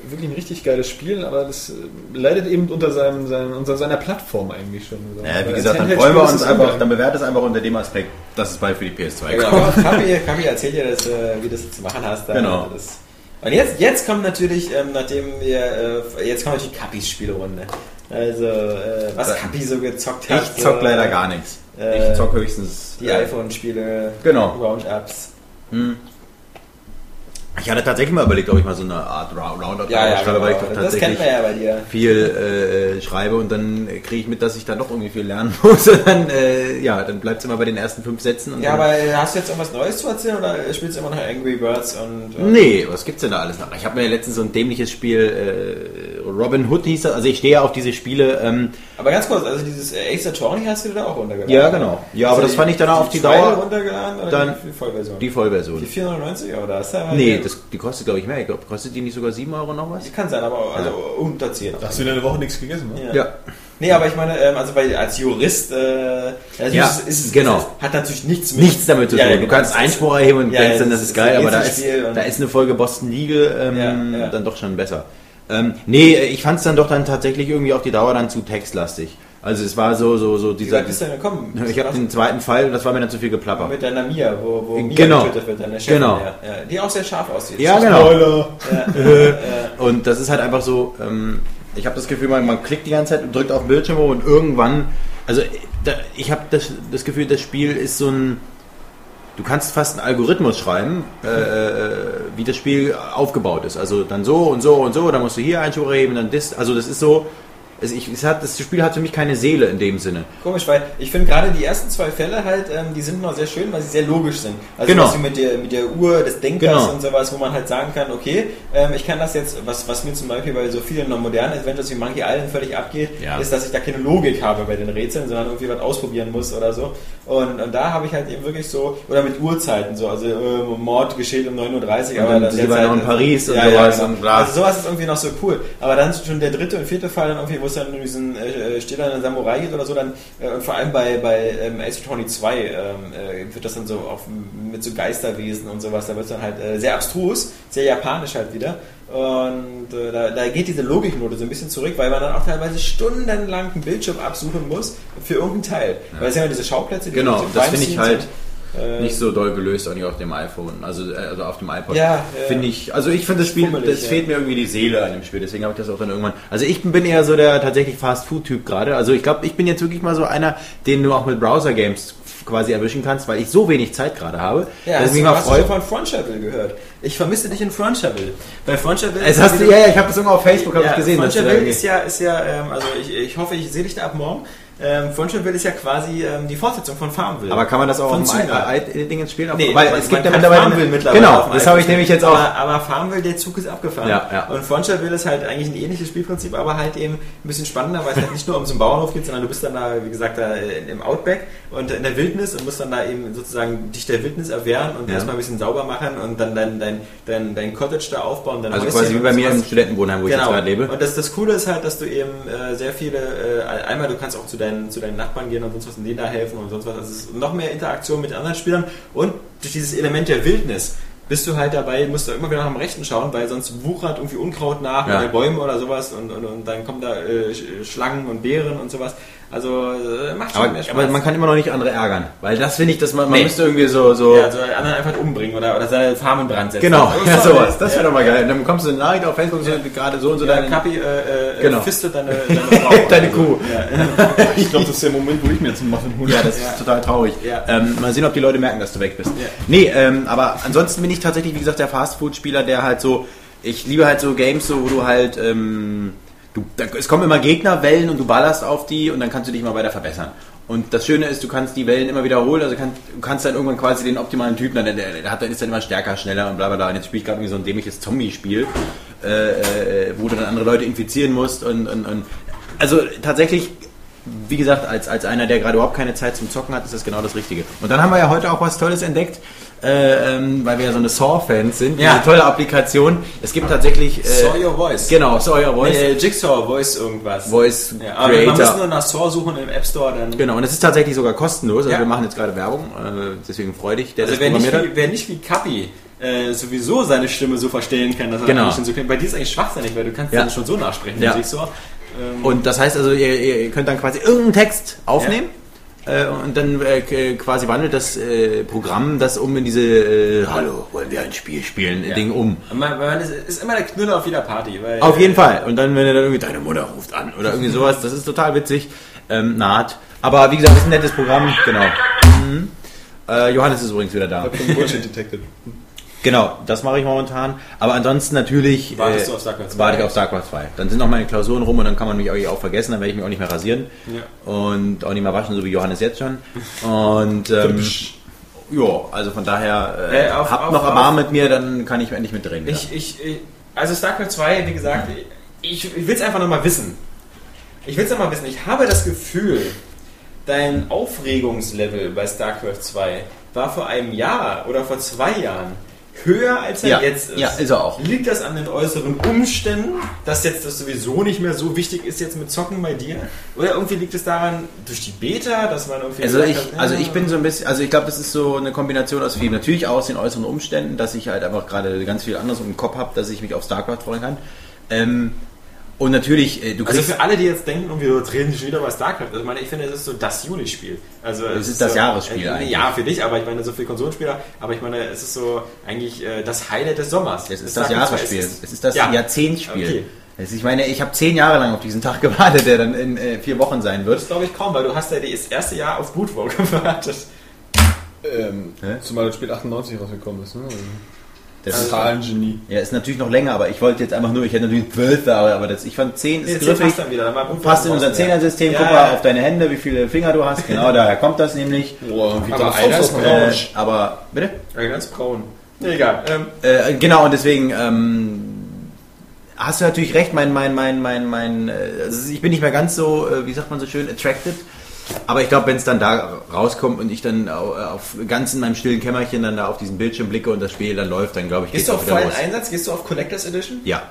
wirklich ein richtig geiles Spiel, aber das äh, leidet eben unter, seinem, seinem, unter seiner Plattform eigentlich schon. So. Ja, Weil wie als gesagt, dann freuen wir uns es einfach, dann bewertet es einfach unter dem Aspekt, dass es bald für die PS2 Ja, kommt. genau. <laughs> Kapi, Kapi erzählt dir, das, äh, wie du das zu machen hast. Genau. Das. Und jetzt, jetzt kommt natürlich, ähm, nachdem wir, äh, jetzt kommt natürlich Kapis Spielrunde. Also, äh, was Kapi so gezockt hat. Ich zock so, leider gar nichts. Äh, Ich zock höchstens Die äh, iPhone-Spiele, Genau. Roundups. Ich hatte tatsächlich mal überlegt, ob ich mal so eine Art Roundup Ja, ja, schreibe, weil ich genau. doch tatsächlich ja viel äh, schreibe und dann kriege ich mit, dass ich da doch irgendwie viel lernen <laughs> muss. Und dann, äh, ja, dann bleibt es immer bei den ersten fünf Sätzen. Ja, aber hast du jetzt irgendwas Neues zu erzählen oder spielst du immer noch Angry Birds und... äh, Nee, was gibt's denn da alles noch? Ich habe mir letztens so ein dämliches Spiel, äh, Robin Hood hieß das, also ich stehe ja auf diese Spiele, ähm, Aber ganz kurz, also dieses äh, Ace Attorney hast du da auch runtergeladen? Ja, genau. Ja, aber das fand ich dann auch auf die Trial Dauer- runtergeladen oder dann die, die Vollversion? die Vollversion. Die 499 oder hast du da Nee, die- das, die kostet glaube ich mehr. Ich glaube, kostet die nicht sogar 7 Euro noch was? Die kann sein, aber also unter 10. Da hast du in einer Woche nichts gegessen, ne? Ja. Nee, aber ich meine, ähm, also bei, als Jurist, äh, also Ja, ist, ist, genau. Ist, hat natürlich nichts mit Nichts damit zu tun. Ja, ja, du kannst Einspruch erheben und Ja, denkst ja, dann, das ist ist geil, aber da ist, da ist eine Folge Boston Legal ähm, Ja, ja. dann doch schon besser. Ähm, nee, ich fand es dann doch dann tatsächlich irgendwie auf die Dauer dann zu textlastig. Also es war so, so, so Wie dieser... weit bist du denn gekommen? <laughs> Ich habe den zweiten Fall und das war mir dann zu viel geplapper. mit deiner Mia, wo, wo Mia Genau. getötet wird, deine Chefin, Genau. ja, ja, die auch sehr scharf aussieht. Ja, genau. Spoiler! <laughs> Und das ist halt einfach so, ähm, ich habe das Gefühl, man, man klickt die ganze Zeit und drückt auf den Bildschirm und irgendwann, also da, ich habe das, das Gefühl, das Spiel ist so ein, du kannst fast einen Algorithmus schreiben, äh, äh, wie das Spiel aufgebaut ist. Also dann so und so und so, dann musst du hier Einspruch erheben, dann das, also das ist so, es, ich, es hat, das Spiel hat für mich keine Seele in dem Sinne. Komisch, weil ich finde gerade die ersten zwei Fälle halt, ähm, die sind noch sehr schön, weil sie sehr logisch sind. Also Genau. mit der, mit der Uhr des Denkers Genau. und sowas, wo man halt sagen kann, okay, ähm, ich kann das jetzt, was, was mir zum Beispiel bei so vielen noch modernen Adventures wie Monkey Island völlig abgeht, Ja. ist, dass ich da keine Logik habe bei den Rätseln, sondern irgendwie was ausprobieren muss oder so. Und, und da habe ich halt eben wirklich so, oder mit Uhrzeiten so, also äh, Mord geschieht um 9.30 Uhr, aber dann die beiden noch in Paris und ja, sowas ja, und genau. bla. Also sowas ist irgendwie noch so cool. Aber dann schon der dritte und vierte Fall dann irgendwie, wo es dann diesen äh, stählernen Samurai geht oder so, dann äh, und vor allem bei, bei ähm, Ace Attorney 2 ähm, äh, wird das dann so auf, mit so Geisterwesen und sowas, da wird es dann halt äh, sehr abstrus, sehr japanisch halt wieder. Und äh, da, da geht diese Logiknote so ein bisschen zurück, weil man dann auch teilweise stundenlang einen Bildschirm absuchen muss für irgendeinen Teil. Weil es ja diese Schauplätze, die Genau, das finde ich halt sind. Äh, nicht so doll gelöst, auch nicht auf dem iPhone, also, äh, also auf dem iPod. Ja, ja. Finde ich, also ich finde das Spiel, das ja. fehlt mir irgendwie die Seele an dem Spiel, deswegen habe ich das auch dann irgendwann. Also ich bin eher so der tatsächlich Fast-Food-Typ gerade. Also ich glaube, ich bin jetzt wirklich mal so einer, den du auch mit Browser-Games quasi erwischen kannst, weil ich so wenig Zeit gerade habe, Ja, dass ich mich mal freue. von Frontshovel gehört? Ich vermisse dich in Frontshovel. Bei Frontshovel... Es hast du, ja, ja, ich habe das irgendwo auf Facebook hab ich gesehen. irgendwie- ist ja, ist ja ähm, also ich, ich hoffe, ich sehe dich da ab morgen. Ähm, Frontshovel ist ja quasi ähm, die Fortsetzung von Farmville. aber kann man das auch Von auf dem Dingens spielen? Nee, weil es gibt ja mittlerweile... Farmville mittlerweile genau, das habe ich nämlich jetzt auch... Aber, aber Farmville, der Zug ist abgefahren. Ja, ja. Und Frontshovel ist halt eigentlich ein ähnliches Spielprinzip, aber halt eben ein bisschen spannender, weil es halt nicht nur um so einen Bauernhof geht, sondern du bist dann da, wie gesagt, da im Outback und in der Wildnis und musst dann da eben sozusagen dich der Wildnis erwehren und Ja. erstmal ein bisschen sauber machen und dann dein, dein, dein, dein Cottage da aufbauen. Also Häuschen quasi wie bei mir im Studentenwohnheim, wo ich jetzt Genau. gerade lebe. Und das, das Coole ist halt, dass du eben äh, sehr viele, äh, einmal du kannst auch zu deinen, zu deinen Nachbarn gehen und sonst was und denen da helfen und sonst was. Also es ist noch mehr Interaktion mit anderen Spielern und durch dieses Element der Wildnis bist du halt dabei, musst du immer wieder nach dem Rechten schauen, weil sonst wuchert irgendwie Unkraut nach Ja. oder Bäume oder sowas und, und, und dann kommen da äh, Sch- Schlangen und Beeren und sowas. Also äh, macht schon Aber, mehr Spaß. aber man kann immer noch nicht andere ärgern, weil das finde ich, dass man, man Nee. müsste irgendwie so... so ja, also anderen einfach umbringen oder, oder seine Farm in Brand setzen. Genau, <laughs> ja, sowas. Das wäre Ja. doch mal geil. Dann bekommst du eine Nachricht auf Facebook, so gerade so und so Ja, deine, Kapi äh, äh, Genau. fistet deine, <laughs> deine Frau. deine Kuh. Ja. Ich glaube, das ist der Moment, wo ich mir jetzt einen Muffin hole. Ja, das ist total traurig. Ja. Ähm, mal sehen, ob die Leute merken, dass du weg bist. Ja. Nee, ähm, aber ansonsten bin ich tatsächlich, wie gesagt, der Fastfood-Spieler, der halt so, ich liebe halt so Games, so, wo du halt, ähm, du, da, es kommen immer Gegnerwellen und du ballerst auf die und dann kannst du dich mal weiter verbessern. Und das Schöne ist, du kannst die Wellen immer wiederholen, also kann, du kannst dann irgendwann quasi den optimalen Typen, dann, der, der, der hat, dann ist dann immer stärker, schneller und bla bla bla. Und jetzt spiele ich gerade irgendwie so ein dämliches Zombie-Spiel. äh, äh, wo du dann andere Leute infizieren musst und, und, und also tatsächlich, wie gesagt, als, als einer, der gerade überhaupt keine Zeit zum Zocken hat, ist das genau das Richtige. Und dann haben wir ja heute auch was Tolles entdeckt, äh, ähm, weil wir ja so eine Saw-Fans sind. Ja. Diese tolle Applikation. Es gibt tatsächlich... Äh, Saw Your Voice. Genau, Saw Your Voice. Nee, Jigsaw Voice irgendwas. Voice Ja, aber man muss Creator. nur nach Saw suchen im App Store, dann. Genau, und es ist tatsächlich sogar kostenlos. Also Ja. wir machen jetzt gerade Werbung, äh, deswegen freu dich, der Also wer nicht, wie, wer nicht wie Kapi äh, sowieso seine Stimme so verstellen kann, dass er Genau. schon so klingt. Bei dir ist eigentlich schwachsinnig, weil du kannst Ja. schon so nachsprechen. Ja. Ja. Ähm, Und das heißt also, ihr, ihr könnt dann quasi irgendeinen Text aufnehmen äh, und dann äh, quasi wandelt das äh, Programm das um in diese äh, Hallo, wollen wir ein Spiel spielen Ja. Ding um. man, man ist, ist immer der Knüller auf jeder Party. Weil, Auf jeden Fall. Und dann, wenn er dann irgendwie deine Mutter ruft an oder irgendwie sowas, das ist total witzig. Ähm, naht. Aber wie gesagt, ist ein nettes Programm, genau. Mhm. Äh, Johannes ist übrigens wieder da. Hab schon Bullshit detected. <laughs> Genau, das mache ich momentan. Aber ansonsten natürlich. Wartest du auf StarCraft 2? Warte ich auf StarCraft 2. Dann sind noch meine Klausuren rum und dann kann man mich auch vergessen, dann werde ich mich auch nicht mehr rasieren. Ja. Und auch nicht mehr waschen, so wie Johannes jetzt schon. Und ähm, ja, also von daher äh, Äh, auf- habt auf- noch Erbarmen mit mir, dann kann ich endlich mitdrehen. Ich, ich, ich, also StarCraft 2, wie gesagt, ich, ich will es einfach nochmal wissen. Ich will es nochmal wissen. Ich habe das Gefühl, dein Aufregungslevel bei StarCraft 2 war vor einem Jahr oder vor zwei Jahren höher als er Ja, jetzt ist. ja, ist er auch. Liegt das an den äußeren Umständen, dass jetzt das sowieso nicht mehr so wichtig ist jetzt mit Zocken bei dir? Oder irgendwie liegt es daran durch die Beta, dass man irgendwie Also ich, hat, also ja, ich bin so ein bisschen, also ich glaube, das ist so eine Kombination aus viel. Natürlich auch aus den äußeren Umständen, dass ich halt einfach gerade ganz viel anderes im Kopf habe, dass ich mich auf StarCraft freuen kann. Ähm, und natürlich, äh, du Also kriegst, für alle, die jetzt denken, irgendwie, wir reden schon wieder über StarCraft. Also ich meine, ich finde, es ist so das Juni-Spiel. Also Es es ist das so, Jahresspiel äh, eigentlich. Ja, für dich, aber ich meine, so viele Konsolenspieler. Aber ich meine, es ist so eigentlich äh, das Highlight des Sommers. es ist das StarCraft 2 Jahresspiel, ist- es ist das ja. Jahrzehntspiel. Okay. Es Ich meine, ich habe zehn Jahre lang auf diesen Tag <laughs> gewartet, der dann in äh, vier Wochen sein wird. Das glaube ich kaum, weil du hast ja das erste Jahr auf Bootwalk <laughs> gewartet. Ähm, Hä? zumal das Spiel 98 rausgekommen ist. Ne? Das ist, Total ein Genie. ja, ist natürlich noch länger, aber ich wollte jetzt einfach nur, ich hätte natürlich zwölf Jahre, aber das, ich fand zehn ist griffig. passt dann wieder. Dann Passt in unser. Zehnersystem, Ja, guck mal ja. auf deine Hände, wie viele Finger du hast. Genau, daher kommt das nämlich. Boah, wie Aber einer ist braun. Äh, aber, bitte? Ja, ganz braun. Nee, egal. Ähm, Äh, genau, und deswegen ähm, hast du natürlich recht, mein, mein, mein, mein, mein, äh, also ich bin nicht mehr ganz so, äh, wie sagt man so schön, attracted. Aber ich glaube, wenn es dann da rauskommt und ich dann au- auf, ganz in meinem stillen Kämmerchen dann da auf diesen Bildschirm blicke und das Spiel dann läuft, dann glaube ich, gehst du auf vollen. Einsatz? Gehst du auf Collectors Edition? Ja.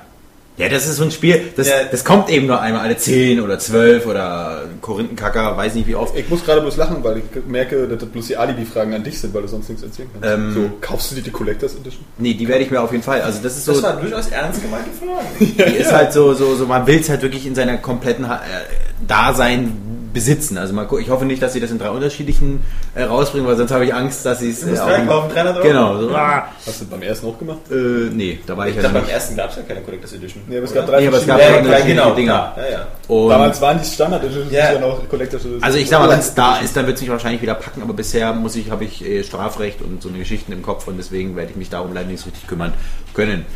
Ja, das ist so ein Spiel, das, Ja. das kommt eben nur einmal alle 10 oder 12 oder Korinthenkacker, weiß nicht wie oft. Ich muss gerade bloß lachen, weil ich merke, dass das bloß die Alibi-Fragen an dich sind, weil du sonst nichts erzählen kannst. Ähm, so, kaufst du dir die Collectors Edition? Nee, die werde ich mir auf jeden Fall, also das ist so... Das war durchaus ernst gemeinte Frage. <laughs> Die ist halt so, so, so man will es halt wirklich in seiner kompletten äh, Dasein besitzen. Also mal gucken, ich hoffe nicht, dass sie das in drei unterschiedlichen äh, rausbringen, weil sonst habe ich Angst, dass sie es. Du musst drei in- kaufen, 300 Euro. Genau. So, ah, Hast du beim ersten auch gemacht? äh, nee, da war ich, Ich ja beim ersten gab es ja keine Collectors Edition. Nee, aber es gab drei Nee, aber es gab verschiedene- ja unterschiedliche Dinger. klar. Ja, ja. Damals waren die Standard Editions Ja. ja noch Collectors Edition. also ich sag mal, wenn es da ist, dann wird es mich wahrscheinlich wieder packen, aber bisher muss ich, habe ich äh, Strafrecht und so eine Geschichten im Kopf und deswegen werde ich mich darum leider nicht so richtig kümmern können.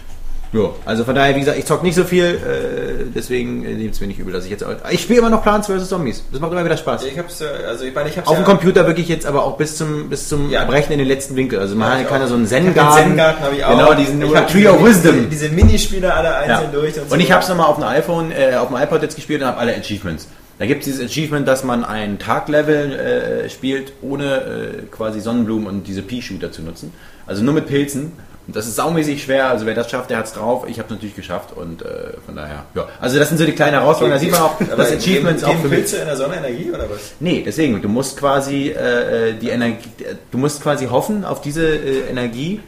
Ja, also von daher, wie gesagt, ich zock nicht so viel, äh, deswegen äh, nehmt es mir nicht übel, dass ich jetzt. Ich spiele immer noch Plants vs. Zombies. Das macht immer wieder Spaß. Ich hab's, also ich meine, ich hab's Auf ja, dem Computer wirklich jetzt aber auch bis zum, bis zum Ja. Erbrechen in den letzten Winkel. Also man Ja, kann ja so einen Zen-Garten. Zen-Garten habe ich auch. Genau, diesen ich hab Tree of Wisdom. Diese, diese Minispiele alle einzeln durch. Und, so. Und ich habe es nochmal auf dem iPhone, äh, auf dem iPod jetzt gespielt und habe alle Achievements. Da gibt es dieses Achievement, dass man ein Taglevel äh, spielt, ohne äh, quasi Sonnenblumen und diese Pea-Shooter zu nutzen. Also nur mit Pilzen. Und das ist saumäßig schwer. Also wer das schafft, der hat's drauf. Ich habe natürlich geschafft und äh, von daher, ja. Also das sind so die kleinen Herausforderungen. Da sieht man auch, dass Achievements geben, auch für Pilze in der Sonne Energie oder was? Nee, deswegen, du musst quasi äh, äh, die Energie, du musst quasi hoffen auf diese äh, Energie.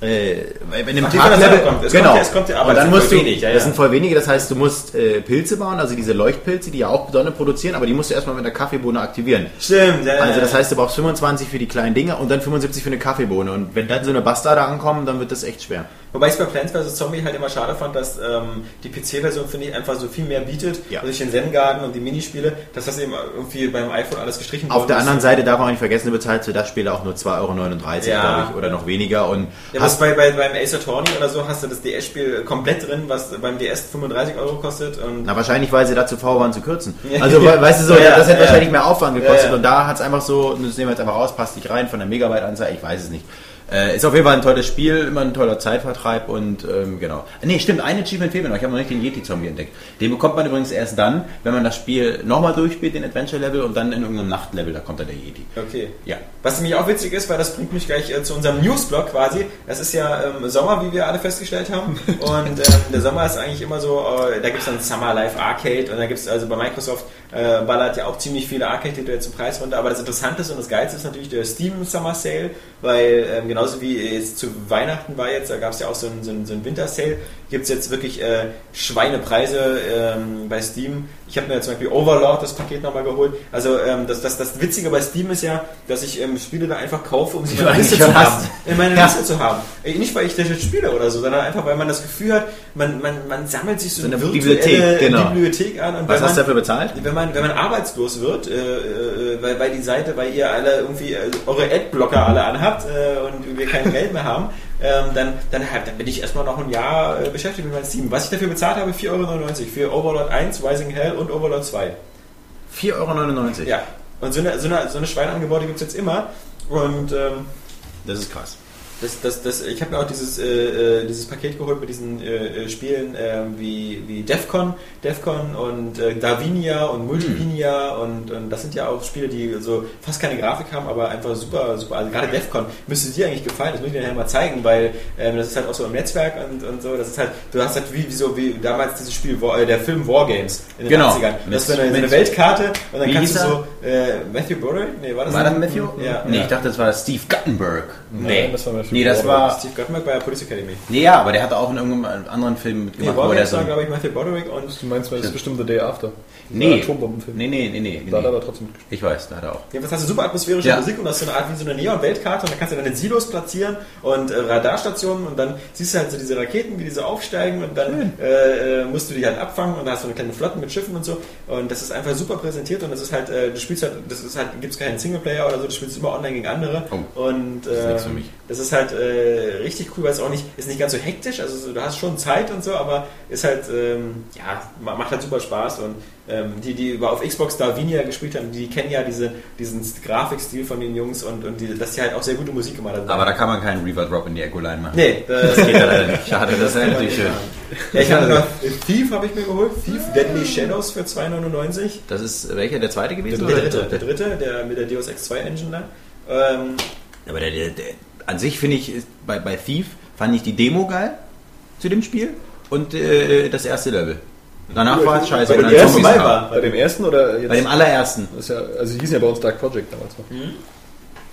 Äh, wenn im Sonne kommt. Es genau. kommt ja- es kommt ja, aber es dann sind musst voll du, wenig, ja, das ja. sind voll wenige. Das heißt, du musst äh, Pilze bauen, also diese Leuchtpilze, die ja auch Sonne produzieren, aber die musst du erstmal mit der Kaffeebohne aktivieren. Stimmt, ja, Also das heißt, du brauchst 25 für die kleinen Dinge und dann 75 für eine Kaffeebohne. Und wenn dann so eine Bastarde ankommen, dann wird das echt schwer. Wobei ich es bei Plants vs. Zombie halt immer schade fand, dass ähm, die PC-Version, finde ich, einfach so viel mehr bietet. Ja. Durch den Zen-Garten und die Minispiele, dass das eben irgendwie beim iPhone alles gestrichen Auf worden der ist. anderen Seite darf man nicht vergessen, du bezahlst für das Spiel auch nur 2,39 Euro, Ja. glaube ich, oder noch weniger. Und Ja, was bei, bei, beim Ace Attorney oder so hast du das DS-Spiel komplett drin, was beim DS 35 Euro kostet. Und Na, wahrscheinlich, weil sie dazu faul waren zu kürzen. Also, we- weißt du so, Ja, das hätte wahrscheinlich mehr Aufwand gekostet und da hat es einfach so, das nehmen wir jetzt einfach raus, passt nicht rein von der Megabyte-Anzahl, ich weiß es nicht. Äh, ist auf jeden Fall ein tolles Spiel, immer ein toller Zeitvertreib und ähm, genau. Nee, stimmt, ein Achievement fehlt mir noch. Ich habe noch nicht den Yeti-Zombie entdeckt. Den bekommt man übrigens erst dann, wenn man das Spiel nochmal durchspielt, den Adventure-Level und dann in irgendeinem Nachtlevel, da kommt dann der Yeti. Okay. Ja. Was nämlich auch witzig ist, weil das bringt mich gleich äh, zu unserem Newsblog quasi. Es ist ja ähm, Sommer, wie wir alle festgestellt haben. <laughs> Und ähm, der Sommer ist eigentlich immer so, äh, da gibt es dann Summer Life Arcade und da gibt es also bei Microsoft äh, ballert ja auch ziemlich viele Arcade-Titel zum Preis runter. Aber das Interessante ist und das Geilste ist natürlich der Steam Summer Sale, weil ähm, genauso wie jetzt zu Weihnachten war jetzt, da gab es ja auch so einen, so einen, so einen Winter-Sale, gibt es jetzt wirklich äh, Schweinepreise ähm, bei Steam. Ich habe mir zum Beispiel Overlord das Paket nochmal geholt. Also ähm, das, das, das Witzige bei Steam ist ja, dass ich ähm, Spiele da einfach kaufe, um sie in meiner Liste zu haben. In meiner Ja. Liste zu haben. Äh, Nicht, weil ich das jetzt spiele oder so, sondern einfach, weil man das Gefühl hat, man, man, man sammelt sich so, So eine Bibliothek, genau. Bibliothek an. Und Was wenn hast du man, dafür bezahlt? wenn man, wenn man arbeitslos wird, äh, äh, weil, weil die Seite, weil ihr alle irgendwie äh, eure Adblocker alle anhabt äh, und wir kein <laughs> Geld mehr haben, ähm, dann, dann, dann bin ich erstmal noch ein Jahr äh, beschäftigt mit meinem Steam. Was ich dafür bezahlt habe, 4,99 Euro für Overlord 1, Rising Hell und Overlord 2. 4,99 Euro. Ja. Und so eine, so eine, so eine Schweineangebote gibt es jetzt immer. Und ähm, Das ist krass. Das, das, das, ich habe mir auch dieses, äh, äh, dieses Paket geholt mit diesen äh, äh, Spielen äh, wie, wie Defcon, Defcon und äh, Davinia und Multivinia und, und das sind ja auch Spiele, die so fast keine Grafik haben, aber einfach super, super. Also gerade Defcon müsste dir eigentlich gefallen, das muss ich dir nachher mal zeigen, weil ähm, das ist halt auch so im Netzwerk und, und so. Das ist halt, du hast halt wie, wie so wie damals dieses Spiel, äh, der Film Wargames in den Genau. 80ern. Das ist so eine, so eine Weltkarte und dann Wie kannst du so äh, Matthew Broderick? Nee, war das War das Matthew? Ja. Nee, ja. ich dachte, das war Steve Guttenberg. Nein, das war Matthew Nee, das Broderick. war. Steve Guttenberg bei der Police Academy. Nee, ja, aber der hatte auch in irgendeinem anderen Film Nee, mitgemacht, wo der so. war, glaube ich, Matthew Broderick und Du meinst, das ist bestimmt The Day After. Nee. Atombombenfilm. Nee, nee, nee, nee. Da hat er nee. aber trotzdem mitgespielt. Ich weiß, da hat er auch. Jedenfalls hast du super atmosphärische Ja. Musik und hast so eine Art wie so eine Neon-Weltkarte und dann kannst du deine Silos platzieren und äh, Radarstationen und dann siehst du halt so diese Raketen, wie die so aufsteigen und dann äh, äh, musst du die halt abfangen und da hast du eine kleine Flotte mit Schiffen und so und das ist einfach super präsentiert und das ist halt, äh, du spielst halt, das ist halt, gibt es keinen Singleplayer oder so, du spielst immer online gegen andere Oh. und ist äh, nichts für mich. Das ist halt äh, richtig cool, weil es auch nicht, ist nicht ganz so hektisch, also so, du hast schon Zeit und so, aber ist halt, ähm, ja, ma- macht halt super Spaß und ähm, die, die über auf Xbox Davinia gespielt haben, die kennen ja diese, diesen Grafikstil von den Jungs und, und die, dass die halt auch sehr gute Musik gemacht haben. Aber da kann man keinen Reaver Drop in die Echo-Line machen. nee, das Das geht ja leider nicht. Schade, das wäre natürlich schön. Ja, ich habe noch Thief habe ich mir geholt, Thief Deadly Shadows für 2,99. Das ist welcher? Der zweite gewesen? Der oder dritte, der dritte, der mit der Deus Ex 2 Engine da. Ähm, Aber der, der, der, an sich finde ich, bei, bei Thief fand ich die Demo geil zu dem Spiel und äh, das erste Level. Danach war es scheiße. Weil wenn der dann erste Zombies war. Bei dem ersten oder jetzt? Bei dem allerersten. das ist ja, also die hießen ja bei uns Dark Project damals noch.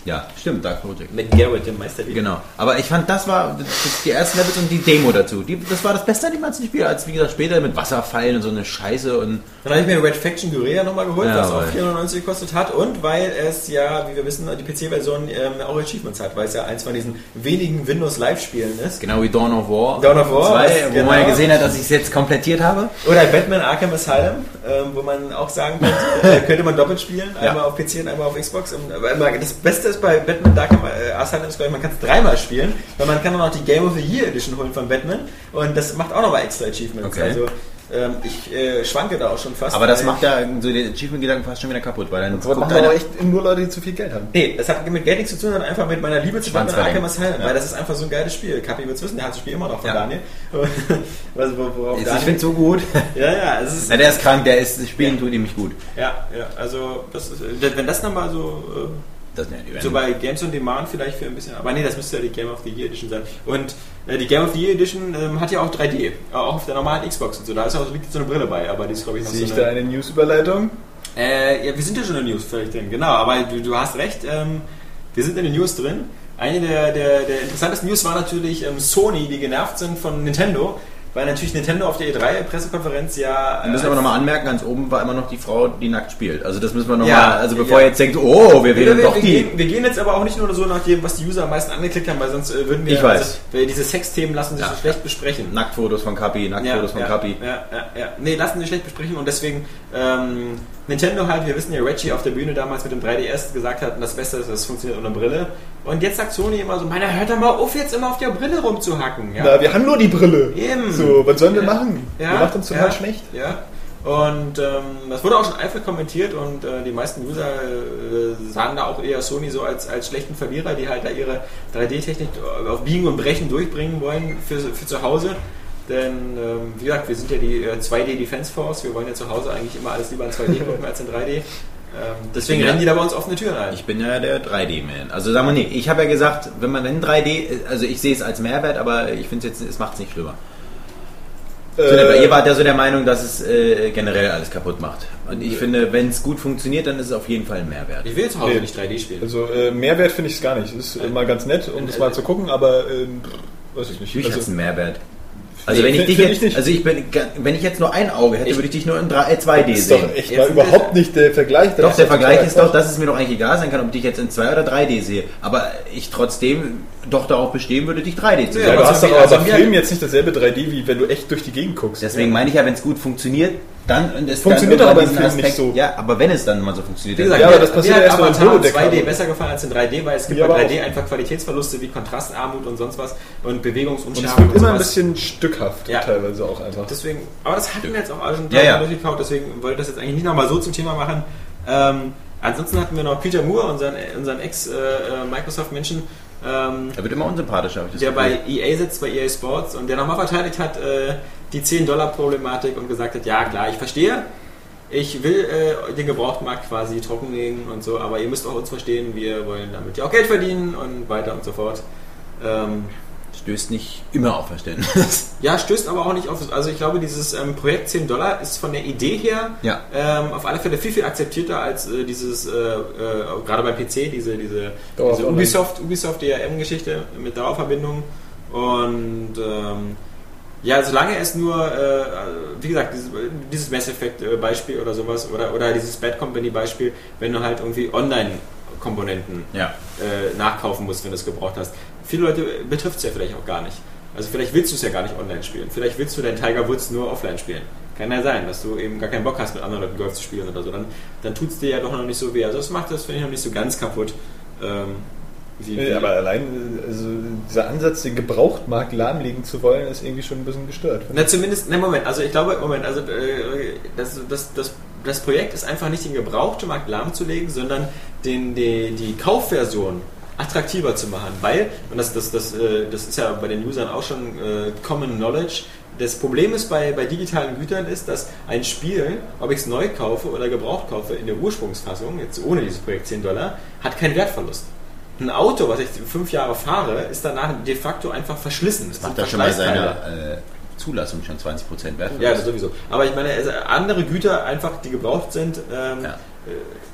Ja, stimmt, Dark Project. mit Garrett, dem Meister. Genau. Aber ich fand, das war das, die ersten Levels und die Demo dazu. Die, das war das Beste an dem ganzen Spiel, als wie gesagt später mit Wasserfallen und so eine Scheiße und Dann habe ich mir Red Faction Guerilla nochmal geholt, Ja, was auch weil- 4,99 gekostet hat und weil es ja, wie wir wissen, die PC-Version ähm, auch Achievements hat, weil es ja eins von diesen wenigen Windows Live-Spielen ist. genau wie Dawn of War. Dawn of War, 2, was- wo genau. man ja gesehen hat, dass ich es jetzt komplettiert habe. Oder Batman Arkham Asylum, ähm, wo man auch sagen könnte, <laughs> äh, könnte man doppelt spielen, Ja. einmal auf PC und einmal auf Xbox. Und, aber immer- das Beste ist bei Batman Arkham äh, Asylum, ist, glaub ich, man kann es dreimal spielen, weil man kann auch noch die Game of the Year Edition holen von Batman und das macht auch nochmal extra Achievements. Okay. Also ähm, ich äh, schwanke da auch schon fast. Aber das macht ja so den Achievement-Gedanken fast schon wieder kaputt, weil dann das machen aber echt nur Leute, die zu viel Geld haben. Nee, das hat mit Geld nichts zu tun, sondern einfach mit meiner Liebe zu Batman. Arkham Asylum, Ja. weil das ist einfach so ein geiles Spiel. Kapi wird's wissen, der hat das Spiel immer noch von Ja. Daniel. <laughs> Wo- worauf ich Daniel- finde so gut. <laughs> ja, ja, es ist, Na, der ist krank, der ist, das Spielen tut ihm nicht gut. ja, ja, also das ist, äh, wenn das nochmal so, Das, ne, so bei Games on Demand vielleicht für ein bisschen, aber nee, das müsste ja die Game of the Year Edition sein. Und äh, die Game of the Year Edition ähm, hat ja auch 3D, äh, auch auf der normalen Xbox und so. Da ist auch liegt so eine Brille bei, aber die ist glaube ich noch Sehe ich so da eine, eine News-Überleitung? Äh, ja, wir sind ja schon in den News vielleicht drin, genau, aber du, du hast recht, ähm, wir sind in den News drin. Eine der, der, der interessantesten News war natürlich ähm, Sony, die genervt sind von Nintendo, weil natürlich Nintendo auf der E3-Pressekonferenz ja. Wir müssen äh, aber nochmal anmerken, ganz oben war immer noch die Frau, die nackt spielt. Also das müssen wir nochmal, Ja, also bevor ja. ihr jetzt denkt, oh, wir wählen wir, doch wir, die. gehen, wir gehen jetzt aber auch nicht nur so nach dem, was die User am meisten angeklickt haben, weil sonst äh, würden wir. Ich weiß. Also, weil diese Sexthemen lassen sich Ja. so schlecht besprechen. Nacktfotos von Kapi, Nacktfotos von Kapi. Ja, ja, ja. Nee, lassen sich schlecht besprechen und deswegen ähm, Nintendo halt, wir wissen ja, Reggie auf der Bühne damals mit dem 3DS gesagt hat, das Beste ist, das funktioniert ohne Brille. Und jetzt sagt Sony immer so, meiner hört doch mal auf, jetzt immer auf der Brille rumzuhacken. Ja? Na, wir haben nur die Brille. Eben. So, was sollen wir Ja. machen? Ja, Ihr macht uns total ja, schlecht. Ja. Und ähm, das wurde auch schon eifrig kommentiert und äh, die meisten User äh, sahen da auch eher Sony so als, als schlechten Verlierer, die halt da ihre 3D-Technik auf Biegen und Brechen durchbringen wollen für, für zu Hause. Denn, ähm, wie gesagt, wir sind ja die äh, 2D Defense Force, wir wollen ja zu Hause eigentlich immer alles lieber in 2D <laughs> gucken als in 3D. Ähm, deswegen Ja. rennen die da bei uns offene Türen ein. Ich bin ja der 3D-Man. Also sagen wir nee, ich habe ja gesagt, wenn man in 3D, also ich sehe es als Mehrwert, aber ich finde es jetzt, es macht es nicht schlimmer. So, Äh, ihr wart ja so der Meinung, dass es äh, generell alles kaputt macht. Und ich finde, wenn es gut funktioniert, dann ist es auf jeden Fall ein Mehrwert. Ich will zu Hause Nee. nicht 3D spielen. Also äh, Mehrwert finde ich es gar nicht. Es ist immer ganz nett, um das mal zu gucken, aber ähm, weiß ich nicht. Natürlich hat es Also, einen Mehrwert. Also Nee, wenn ich dich jetzt, ich also ich bin, wenn ich jetzt nur ein Auge hätte, würde ich dich nur in 3, äh, 2D ist sehen. doch echt Jetzt mal überhaupt nicht der Vergleich. Das Doch, der doch Vergleich ist doch, dass es mir doch eigentlich egal sein kann, ob ich dich jetzt in 2 oder 3D sehe. Aber ich trotzdem doch darauf bestehen würde, dich 3D zu Ja, sehen. Ja, du aber hast so doch aber also Film jetzt nicht dasselbe 3D, wie wenn du echt durch die Gegend guckst. Deswegen meine ich ja, wenn es gut funktioniert, dann und es Funktioniert dann aber im Film nicht so. Ja, aber wenn es dann mal so funktioniert, Wie gesagt, Ja, aber das passiert erst, du Avatar Holodeck 2D haben. besser gefallen als in 3D, weil es gibt Ja, bei aber 3D einfach Qualitätsverluste wie Kontrastarmut und sonst was und Und Bewegungsunschärfe es wird immer ein bisschen stückhaft, Ja. teilweise auch einfach. Deswegen, aber das hatten wir jetzt auch schon Ja, ja. durchgekaut, deswegen wollte ich das jetzt eigentlich nicht nochmal so zum Thema machen. Ähm, ansonsten hatten wir noch Peter Moore, unseren, unseren Ex-Microsoft-Menschen, ähm, er wird immer unsympathischer. habe ich das der bei Gefühl. EA sitzt, bei EA Sports und der nochmal verteidigt hat, äh, die 10-Dollar-Problematik und gesagt hat, ja klar, ich verstehe, ich will äh, den Gebrauchtmarkt quasi trockenlegen und so, aber ihr müsst auch uns verstehen, wir wollen damit ja auch Geld verdienen und weiter und so fort. Ähm, stößt nicht immer auf Verständnis. <laughs> ja, stößt aber auch nicht auf. Also ich glaube, dieses ähm, Projekt 10 Dollar ist von der Idee her Ja. ähm, auf alle Fälle viel, viel akzeptierter als äh, dieses, äh, äh, gerade beim PC, diese, diese, Dauer diese. Ubisoft, Ubisoft DRM-Geschichte mit Dauerverbindung. Und ähm, ja, solange es nur, äh, wie gesagt, dieses, dieses Mass Effect-Beispiel oder sowas oder, oder dieses Bad Company-Beispiel, wenn du halt irgendwie Online-Komponenten Ja. äh, nachkaufen musst, wenn du es gebraucht hast. Viele Leute betrifft es ja vielleicht auch gar nicht. Also vielleicht willst du es ja gar nicht online spielen. Vielleicht willst du deinen Tiger Woods nur offline spielen. Kann ja sein, dass du eben gar keinen Bock hast, mit anderen Leuten Golf zu spielen oder so. Dann, dann tut es dir ja doch noch nicht so weh. Also das macht das, finde ich, noch nicht so ganz kaputt. Ähm, wie, wie- aber allein also dieser Ansatz, den Gebrauchtmarkt lahmlegen zu wollen, ist irgendwie schon ein bisschen gestört. Na, zumindest, ne, Moment, also ich glaube, Moment, also äh, das, das, das, das Projekt ist einfach nicht den Gebrauchtmarkt lahmzulegen, sondern den, die, die Kaufversion attraktiver zu machen, weil, und das, das, das, äh, das ist ja bei den Usern auch schon äh, Common Knowledge, das Problem ist bei, bei digitalen Gütern ist, dass ein Spiel, ob ich es neu kaufe oder gebraucht kaufe, in der Ursprungsfassung, jetzt ohne dieses Projekt 10 Dollar, hat keinen Wertverlust. Ein Auto, was ich fünf Jahre fahre, ist danach de facto einfach verschlissen. Es Macht sind er schon mal seine äh, Zulassung schon 20% Wert. Ja, das sowieso. Aber ich meine, also andere Güter einfach, die gebraucht sind, ähm, Ja. äh,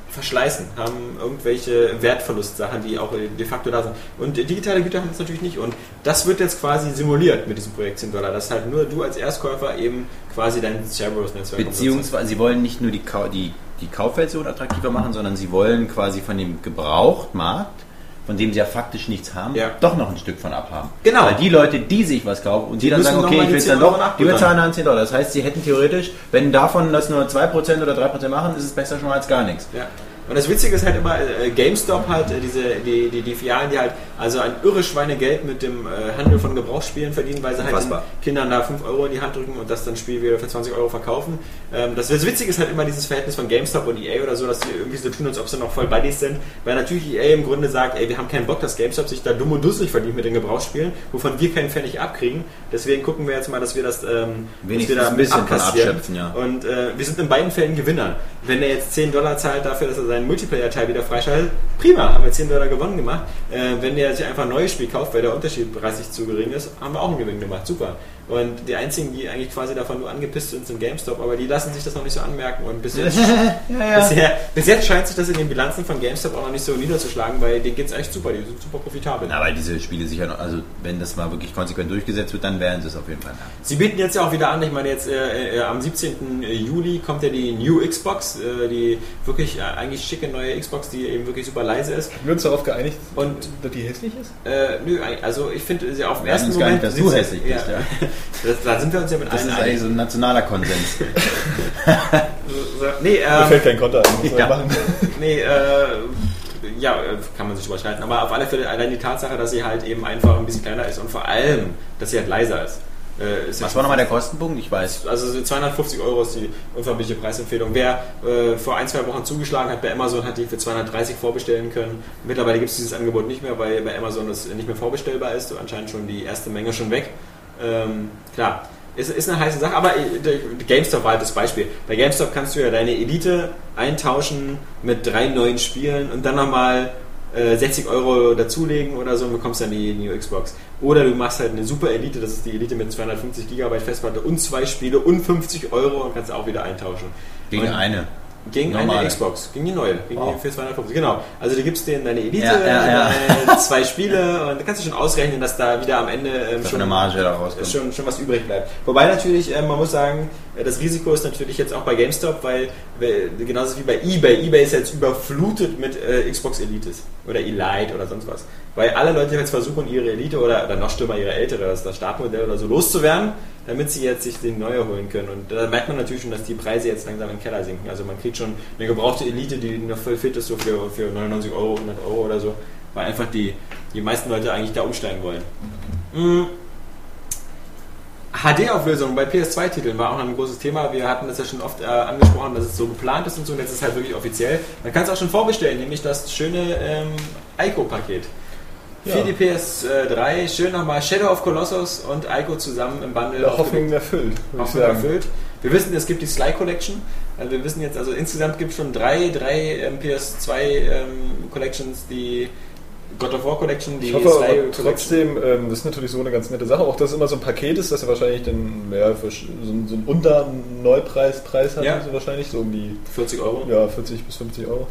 verschleißen, haben irgendwelche Wertverlustsachen, die auch de facto da sind. Und digitale Güter haben das natürlich nicht. Und das wird jetzt quasi simuliert mit diesem Projekt 10 Dollar, dass halt nur du als Erstkäufer eben quasi dein Cerberus-Netzwerk Beziehungsweise sie wollen nicht nur die, die, die Kaufversion attraktiver machen, sondern sie wollen quasi von dem Gebrauchtmarkt, von dem sie ja faktisch nichts haben, Ja. doch noch ein Stück von abhaben. Genau. Weil die Leute, die sich was kaufen und die, Die dann sagen, okay, ich will es 10 dann doch, die bezahlen dann 10 Dollar. Das heißt, sie hätten theoretisch, wenn davon das nur 2% oder 3% machen, ist es besser schon mal als gar nichts. Ja. Und das Witzige ist halt immer, äh, GameStop halt, äh, diese, die, die, die Filialen, die halt also ein irre Schweinegeld mit dem äh, Handel von Gebrauchsspielen verdienen, weil sie halt Unfassbar. Kindern da 5 Euro in die Hand drücken und das dann Spiel wieder für 20 Euro verkaufen. Ähm, das, das Witzige ist halt immer dieses Verhältnis von GameStop und EA oder so, dass die irgendwie so tun, als ob sie noch voll Buddies sind, weil natürlich EA im Grunde sagt, ey, wir haben keinen Bock, dass GameStop sich da dumm und dusselig verdient mit den Gebrauchsspielen, wovon wir keinen Pfennig abkriegen. Deswegen gucken wir jetzt mal, dass wir das ähm, Wenigstens wir ein bisschen abkassieren. abschöpfen, ja. Und äh, wir sind in beiden Fällen Gewinner. Wenn er jetzt 10 Dollar zahlt dafür, dass er seinen Multiplayer-Teil wieder freischaltet, prima, haben wir 10 Dollar gewonnen gemacht. Äh, wenn der sich einfach ein neues Spiel kauft, weil der Unterschied preislich zu gering ist, haben wir auch einen Gewinn gemacht. Super. Und die einzigen, die eigentlich quasi davon nur angepisst sind, sind GameStop, aber die lassen sich das noch nicht so anmerken. Und bis jetzt, <laughs> bisher, bis jetzt scheint sich das in den Bilanzen von GameStop auch noch nicht so niederzuschlagen, weil denen geht es echt super, die sind super profitabel. Na, weil diese Spiele sicher noch, also wenn das mal wirklich konsequent durchgesetzt wird, dann werden sie es auf jeden Fall. Sie bieten jetzt ja auch wieder an, ich meine jetzt äh, äh, am 17. Juli kommt ja die New Xbox, äh, die wirklich äh, eigentlich schicke neue Xbox, die eben wirklich super leise ist. Haben wir uns darauf geeinigt, Und dass die hässlich ist? äh, nö, also ich finde sie auf den hatten ersten uns gar Moment nicht, dass du hässlich bist, ja. <laughs> Das, da sind wir uns ja mit Das ist eigentlich so ein nationaler Konsens. So, <laughs> nee, Mir ähm, fällt kein Konter ein, was ja. machen? nee, äh, ja, kann man sich überschreiten. Aber auf alle Fälle allein die Tatsache, dass sie halt eben einfach ein bisschen kleiner ist und vor allem, dass sie halt leiser ist. Äh, ist Was war nochmal der Kostenpunkt? Ich weiß. also so 250 Euro ist die unverbindliche Preisempfehlung. Wer äh, vor ein, zwei Wochen zugeschlagen hat bei Amazon, hat die für 230 vorbestellen können. Mittlerweile gibt es dieses Angebot nicht mehr, weil bei Amazon es nicht mehr vorbestellbar ist. Anscheinend schon die erste Menge schon weg. Ähm, klar, ist, ist eine heiße Sache, aber äh, GameStop war halt das Beispiel. Bei GameStop kannst du ja deine Elite eintauschen mit drei neuen Spielen und dann nochmal äh, 60 Euro dazulegen oder so und bekommst dann die New Xbox. Oder du machst halt eine Super Elite, das ist die Elite mit 250 GB Festplatte und zwei Spiele und 50 Euro und kannst auch wieder eintauschen. Gegen Und- eine. Gegen Normale. eine Xbox, gegen die neue, gegen Wow. die für 250. Genau. Also du gibst denen deine Elite, Ja, ja, ja. deine zwei Spiele <laughs> und da kannst du schon ausrechnen, dass da wieder am Ende ähm, schon, eine Marge schon, schon was übrig bleibt. Wobei natürlich, äh, man muss sagen, äh, das Risiko ist natürlich jetzt auch bei GameStop, weil, weil genauso wie bei eBay, eBay ist jetzt überflutet mit äh, Xbox Elites oder Elite oder sonst was. Weil alle Leute jetzt versuchen, ihre Elite oder, oder noch schlimmer ihre ältere, das, das Startmodell oder so loszuwerden, damit sie jetzt sich den neue holen können. Und da merkt man natürlich schon, dass die Preise jetzt langsam in den Keller sinken. Also man kriegt schon eine gebrauchte Elite, die noch voll fit ist, so für, für 99 Euro, 100 Euro oder so, weil einfach die, die meisten Leute eigentlich da umsteigen wollen. Mm. HD-Auflösung bei PS2-Titeln war auch ein großes Thema. Wir hatten das ja schon oft äh, angesprochen, dass es so geplant ist und so. Und jetzt ist es halt wirklich offiziell. Man kann es auch schon vorbestellen, nämlich das schöne ähm, Ico-Paket. Für Ja. die PS3 schön nochmal Shadow of Colossus und Ico zusammen im Bundle. Ja. Hoffnung erfüllt, Hoffnung erfüllt. Wir wissen, es gibt die Sly Collection. Also wir wissen jetzt, also insgesamt gibt es schon drei, drei ähm, PS2 ähm, Collections, die God of War Collection, die Ich hoffe Sly aber Collection. trotzdem, ähm, das ist natürlich so eine ganz nette Sache, auch dass es immer so ein Paket ist, dass er wahrscheinlich dann ja, für so, einen- so einen Unter-Neupreis-Preis hat, Ja. so wahrscheinlich, so um die 40 Euro. ja, 40 bis 50 Euro.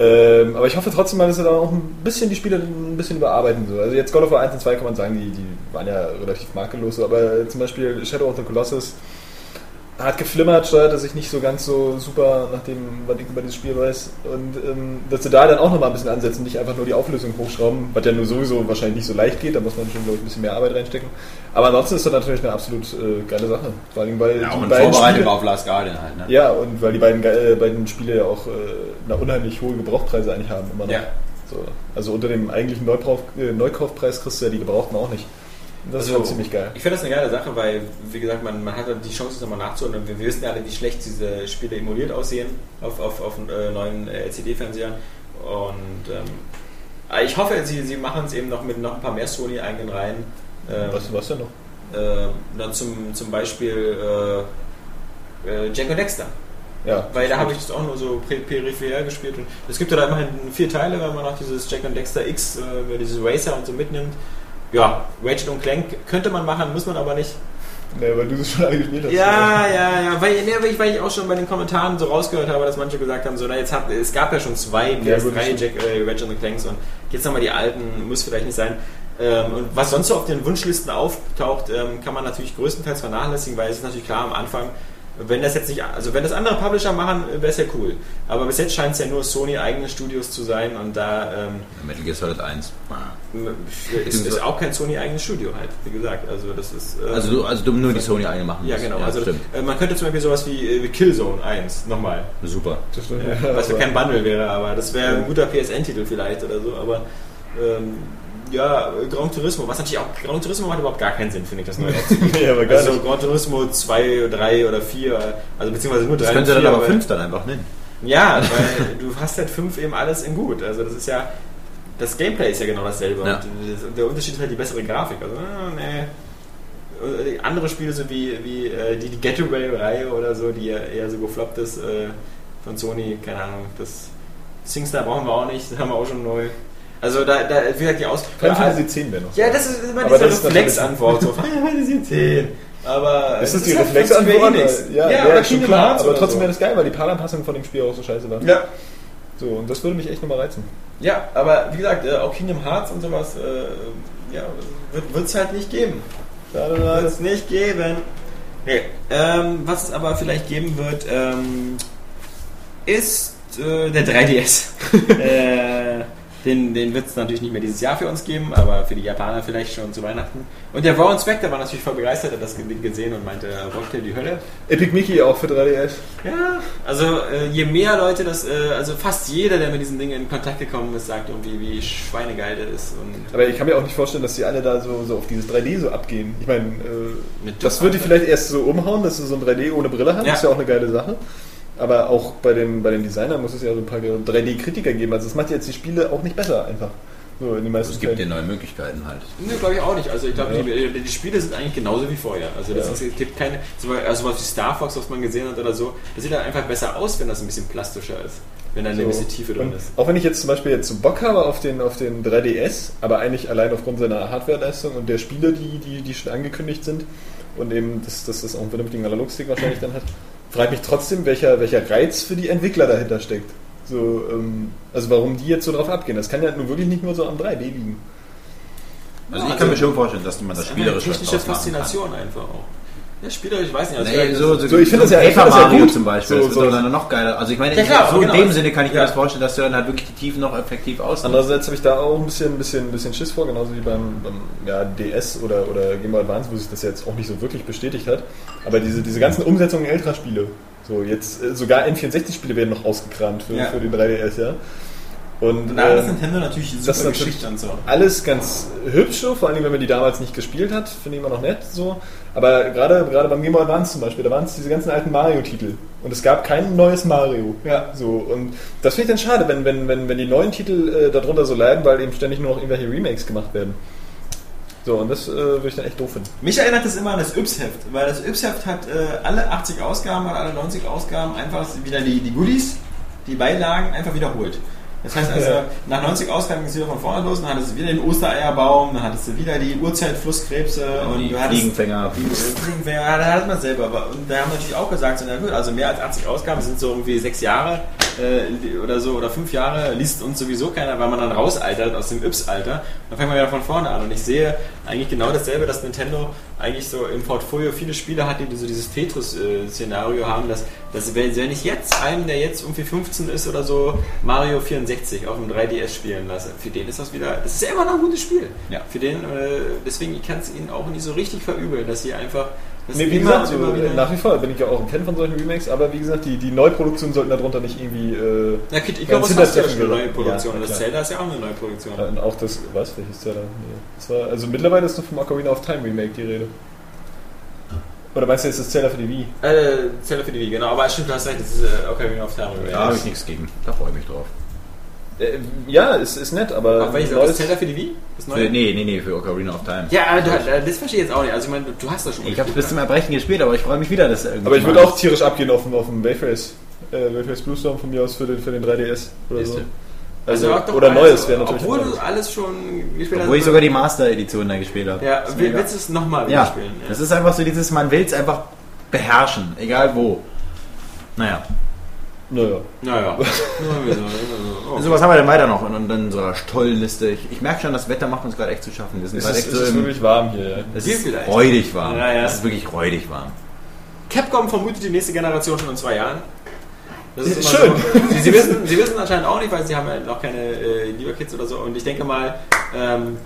Ähm, aber ich hoffe trotzdem mal, dass er da auch ein bisschen die Spiele ein bisschen überarbeiten soll. Also jetzt God of War 1 und 2 kann man sagen, die, die waren ja relativ makellos, so, aber zum Beispiel Shadow of the Colossus hat geflimmert, steuerte sich nicht so ganz so super nach dem, was ich über dieses Spiel weiß. Und ähm, dass sie da dann auch nochmal ein bisschen ansetzen, nicht einfach nur die Auflösung hochschrauben, was ja nur sowieso wahrscheinlich nicht so leicht geht, da muss man schon, glaube ich, ein bisschen mehr Arbeit reinstecken. Aber ansonsten ist das natürlich eine absolut äh, geile Sache. Vor allem, weil Ja, die und beiden Vorbereitung Spiele, auf Last Guardian halt, ne? ja, und weil die beiden, äh, beiden Spiele ja auch äh, eine unheimlich hohe Gebrauchpreise eigentlich haben, immer noch. Ja. So, also unter dem eigentlichen äh, Neukaufpreis kriegst du ja die Gebrauchten auch nicht. Das ist Also, schon ziemlich geil. Ich finde das eine geile Sache, weil, wie gesagt, man, man hat halt die Chance, es nochmal nachzuholen. Und wir, wissen ja alle, wie schlecht diese Spiele emuliert aussehen auf, auf, auf äh, neuen äh, LCD-Fernsehern. Und ähm, ich hoffe, sie, sie machen es eben noch mit noch ein paar mehr Sony-eigenen Reihen. Ähm, Was, was denn noch? äh, dann zum, zum Beispiel äh, äh, Jack und Dexter. Ja, Weil da habe ich es auch nur so per- peripher gespielt. Und es gibt ja da immerhin vier Teile, wenn man noch dieses Jack and Dexter X, äh, dieses Racer und so mitnimmt. Ja, Ratchet und Clank könnte man machen, muss man aber nicht. Nee, weil du das schon alle gespielt hast. Ja, ja, ja, weil, nee, weil, ich, weil ich auch schon bei den Kommentaren so rausgehört habe, dass manche gesagt haben, so, na jetzt hat, es gab ja schon zwei Ja, PS3 wirklich. Jack, äh, Ratchet und Clanks und jetzt nochmal die alten, muss vielleicht nicht sein. Ähm, und was sonst so auf den Wunschlisten auftaucht, ähm, kann man natürlich größtenteils vernachlässigen, weil es ist natürlich klar am Anfang, wenn das jetzt nicht, also wenn das andere Publisher machen, wäre es ja cool. Aber bis jetzt scheint es ja nur Sony eigene Studios zu sein und da ähm, Metal Gear Solid 1. ist, ist auch kein Sony eigenes Studio halt, wie gesagt. Also das ist. ähm, Also, du- also du nur die Sony eigene machen ja, genau. also stimmt. äh, man könnte zum Beispiel sowas wie, äh, wie Killzone 1 nochmal. Super. Das stimmt. Ja, was ja kein Bundle wäre, aber das wäre ein guter PSN-Titel vielleicht oder so. Aber ähm, ja, Gran Turismo, was natürlich auch, Gran Turismo macht überhaupt gar keinen Sinn, finde ich, das neue <laughs> Nee, aber gar Also nicht. Gran Turismo 2, 3 oder 4, also beziehungsweise nur 3 Das könnte 4. dann aber weil- 5 dann einfach nennen. Ja, <laughs> weil du hast halt 5 eben alles in gut. Also das ist ja, das Gameplay ist ja genau dasselbe. Ja. Und der Unterschied ist halt die bessere Grafik. Also, ah, nee. Und Andere Spiele, so wie, wie äh, die, die Getaway-Reihe oder so, die ja eher so gefloppt ist äh, von Sony, keine Ahnung, das SingStar brauchen wir auch nicht, das haben wir auch schon neu. Also da, da wie gesagt, die Aus... Final Fantasy 10 wäre noch. Ja, das ist immer diese ist Reflexantwort. So, Final Fantasy 10. Aber Ist das es die halt Reflexantwort? Ja, ja, oder ist schon Kingdom klar. Hearts Aber trotzdem wäre das geil, weil die PAL-Anpassung von dem Spiel auch so scheiße war. Ja, So, und das würde mich echt nochmal reizen. Ja, aber wie gesagt, äh, auch Kingdom Hearts und sowas, äh, ja, wird es halt nicht geben. Wird es nicht geben. Nee. Ähm, was es aber vielleicht geben wird, ähm, ist äh, der 3DS. <laughs> äh, Den, den wird es natürlich nicht mehr dieses Jahr für uns geben, aber für die Japaner vielleicht schon zu Weihnachten. Und der Raw Inspector war natürlich voll begeistert, hat das Ding gesehen und meinte, rockt die Hölle. Epic Mickey auch für 3DS. Ja, also äh, je mehr Leute das, äh, also fast jeder, der mit diesen Dingen in Kontakt gekommen ist, sagt irgendwie, wie schweinegeil der ist. Aber ich kann mir auch nicht vorstellen, dass die alle da so, so auf dieses 3D so abgehen. Ich meine, äh, das würde die vielleicht erst so umhauen, dass sie so ein 3D ohne Brille haben. Ja. Das ist ja auch eine geile Sache. Aber auch bei den, bei den Designern muss es ja so ein paar 3D-Kritiker geben. Also das macht jetzt die Spiele auch nicht besser einfach. So in den meisten Es gibt dir neue Möglichkeiten halt. Ne, glaube ich auch nicht. Also ich glaube, Ja. die, die Spiele sind eigentlich genauso wie vorher. Also das Ja. ist, es gibt keine, so also was wie Star Fox, was man gesehen hat oder so, das sieht dann einfach besser aus, wenn das ein bisschen plastischer ist. Wenn da eine So. gewisse Tiefe drin Und ist. Auch wenn ich jetzt zum Beispiel jetzt so Bock habe auf den, auf den 3DS, aber eigentlich allein aufgrund seiner Hardwareleistung und der Spiele, die, die, die schon angekündigt sind und eben, dass, dass das auch einen vernünftigen Analogstick wahrscheinlich dann hat, frage mich trotzdem, welcher, welcher Reiz für die Entwickler dahinter steckt. So, ähm, also warum die jetzt so drauf abgehen. Das kann ja nun wirklich nicht nur so am 3D liegen. Also Ja, ich kann also- mir schon vorstellen, dass man das Das ist spielerisch eine technische. Faszination einfach auch. Ja, spielerisch, ich weiß nicht. Also Nee, so, so, So, ich finde das ja- Paper ja Mario gut. zum Beispiel, So- das so- doch dann noch geiler. Also ich meine, Ja, klar, so in genau. dem Sinne kann ich mir Ja. das vorstellen, dass du dann halt wirklich die Tiefen noch effektiv ausnutzt. Andererseits habe ich da auch ein bisschen, bisschen, bisschen Schiss vor, genauso wie beim, beim ja, DS oder, oder Game Boy Advance, wo sich das jetzt auch nicht so wirklich bestätigt hat. Aber diese, diese ganzen Umsetzungen älterer Spiele, so jetzt äh, sogar N64-Spiele werden noch ausgekramt für, Ja. für den 3DS, ja. Und, da hat das ähm, Nintendo natürlich super das ist natürlich Geschichte und so. alles ganz hübsch, so, vor allem wenn man die damals nicht gespielt hat, finde ich immer noch nett so. Aber gerade, gerade beim Game Boy Advance zum Beispiel, da waren es diese ganzen alten Mario-Titel. Und es gab kein neues Mario. Ja. So, und das finde ich dann schade, wenn, wenn, wenn, wenn die neuen Titel äh, darunter so leiden, weil eben ständig nur noch irgendwelche Remakes gemacht werden. So, und das äh, würde ich dann echt doof finden. Mich erinnert das immer an das Yps-Heft, weil das Yps-Heft hat äh, alle 80 Ausgaben oder alle 90 Ausgaben einfach wieder die, die Goodies, die Beilagen einfach wiederholt. Das heißt also, Ja. nach 90 Ausgaben ging es wieder von vorne los, dann hattest du wieder den Ostereierbaum, dann hattest du wieder die Urzeit-Flusskrebse und die du hattest Fliegenfänger. die Fliegenfänger, ja, da hat man selber. aber- Und da haben natürlich auch gesagt, so, na gut, also mehr als 80 Ausgaben sind so irgendwie sechs Jahre äh, oder so oder fünf Jahre, liest uns sowieso keiner, weil man dann rausaltert aus dem Yps-Alter. Dann fängt man wieder von vorne an. Und ich sehe eigentlich genau dasselbe, dass Nintendo eigentlich so im Portfolio viele Spiele hat, die so dieses Tetris-Szenario haben, dass, dass wenn ich jetzt einem, der jetzt irgendwie 15 ist oder so, Mario 64 auf dem 3DS spielen lasse, für den ist das wieder, das ist ja immer noch ein gutes Spiel. Ja. Für den, äh, deswegen, ich kann es ihnen auch nicht so richtig verübeln, dass sie einfach Nee, wie immer gesagt, immer wieder- nach wie vor bin ich ja auch ein Fan von solchen Remakes, aber wie gesagt, die, die Neuproduktionen sollten darunter nicht irgendwie. Äh, Ja, Kid, ich Ja, glaube, das ist ja schon eine neue ja, Produktion. ja, das. Zelda ist ja auch eine neue Produktion. und auch das, was, welches Zelda? Nee. Das war, also mittlerweile ist noch vom Ocarina of Time Remake die Rede. Oder meinst du jetzt das Zelda für die Wii? Äh, Zelda für die Wii, genau. Aber stimmt, du hast recht, das ist äh, Ocarina of Time. Da habe ich nichts gegen. Da freue ich mich drauf. Äh, ja, ist, ist nett, aber. Aber welches, neues- das Zelda für die Wii? Das Für, neue? nee, nee, nee, für Ocarina of Time. Ja, aber du, äh, das verstehe ich jetzt auch nicht. Also ich meine, du hast das schon. Ich habe es bis zum Erbrechen gespielt, aber ich freue mich wieder, dass irgendwie. aber ich würde auch tierisch abgehen auf dem, auf dem Wayface. Äh, Wayface Blue Storm von mir aus für den, für den 3DS oder so. Also, doch oder alles- Neues wäre natürlich. Obwohl du alles schon gespielt hast. Obwohl ich sogar die Master-Edition da gespielt habe. Ja, willst du es nochmal wieder Ja, spielen? das ist einfach so dieses, man will es einfach beherrschen, egal wo. Naja. Naja. Naja. <laughs> So, so. Also was haben wir denn weiter noch in, in unserer tollen Liste? Ich, ich merke schon, das Wetter macht uns gerade echt zu schaffen. Wir sind Es ist, echt es so ist im, wirklich warm hier, ja. es ist vielleicht. räudig warm. Ja, ja. Es ist wirklich räudig warm. Capcom vermutet die nächste Generation schon in zwei Jahren. Das ist immer Schön. So. Sie, sie, wissen, sie wissen anscheinend auch nicht, weil sie haben ja noch keine äh, Lieber-Kids oder so. Und ich denke mal, ähm,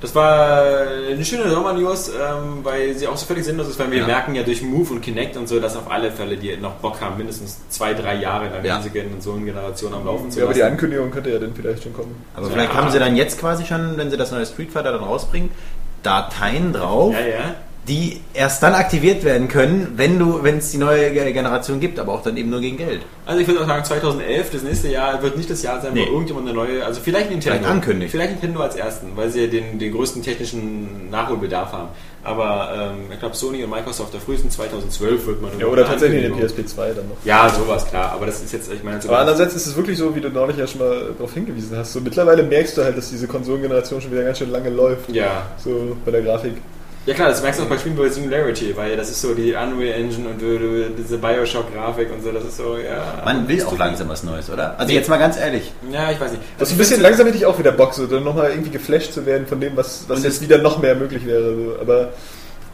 das war eine schöne Sommer-News, ähm, weil sie auch so völlig sinnlos ist, weil wir Ja. merken ja durch Move und Kinect und so, dass auf alle Fälle die noch Bock haben, mindestens zwei, drei Jahre lang Ja. diese Konsolengeneration am Laufen zu Ja, aber die lassen. Ankündigung könnte ja dann vielleicht schon kommen. Aber Ja. vielleicht haben sie dann jetzt quasi schon, wenn sie das neue Street Fighter dann rausbringen, Dateien drauf, Ja, ja. Die erst dann aktiviert werden können, wenn du, wenn es die neue Ge- Generation gibt, aber auch dann eben nur gegen Geld. Also ich würde auch sagen, 2011, das nächste Jahr, wird nicht das Jahr sein, Nee. wo irgendjemand eine neue, also vielleicht Nintendo. Vielleicht ankündigt. Vielleicht Nintendo als ersten, weil sie den, den größten technischen Nachholbedarf haben. Aber ähm, ich glaube, Sony und Microsoft, der frühestens 2012 wird man Ja, oder tatsächlich Ankündigung- PSP 2 dann noch. Ja, sowas, klar. Aber das ist jetzt, ich meine, Aber andererseits ist es wirklich so, wie du neulich ja schon mal darauf hingewiesen hast. So mittlerweile merkst du halt, dass diese Konsolengeneration schon wieder ganz schön lange läuft. ja. So bei der Grafik. Ja klar, das merkst du auch bei Spielen wie Singularity, weil das ist so die Unreal Engine und diese Bioshock-Grafik und so, das ist so, ja. Man will auch langsam was Neues, oder? Also jetzt mal ganz ehrlich. Ja, ich weiß nicht. Das ist Also ein bisschen langsam hätte ich auch wieder Bock, so dann nochmal irgendwie geflasht zu werden von dem, was, was Und jetzt wieder noch mehr möglich wäre. So. Aber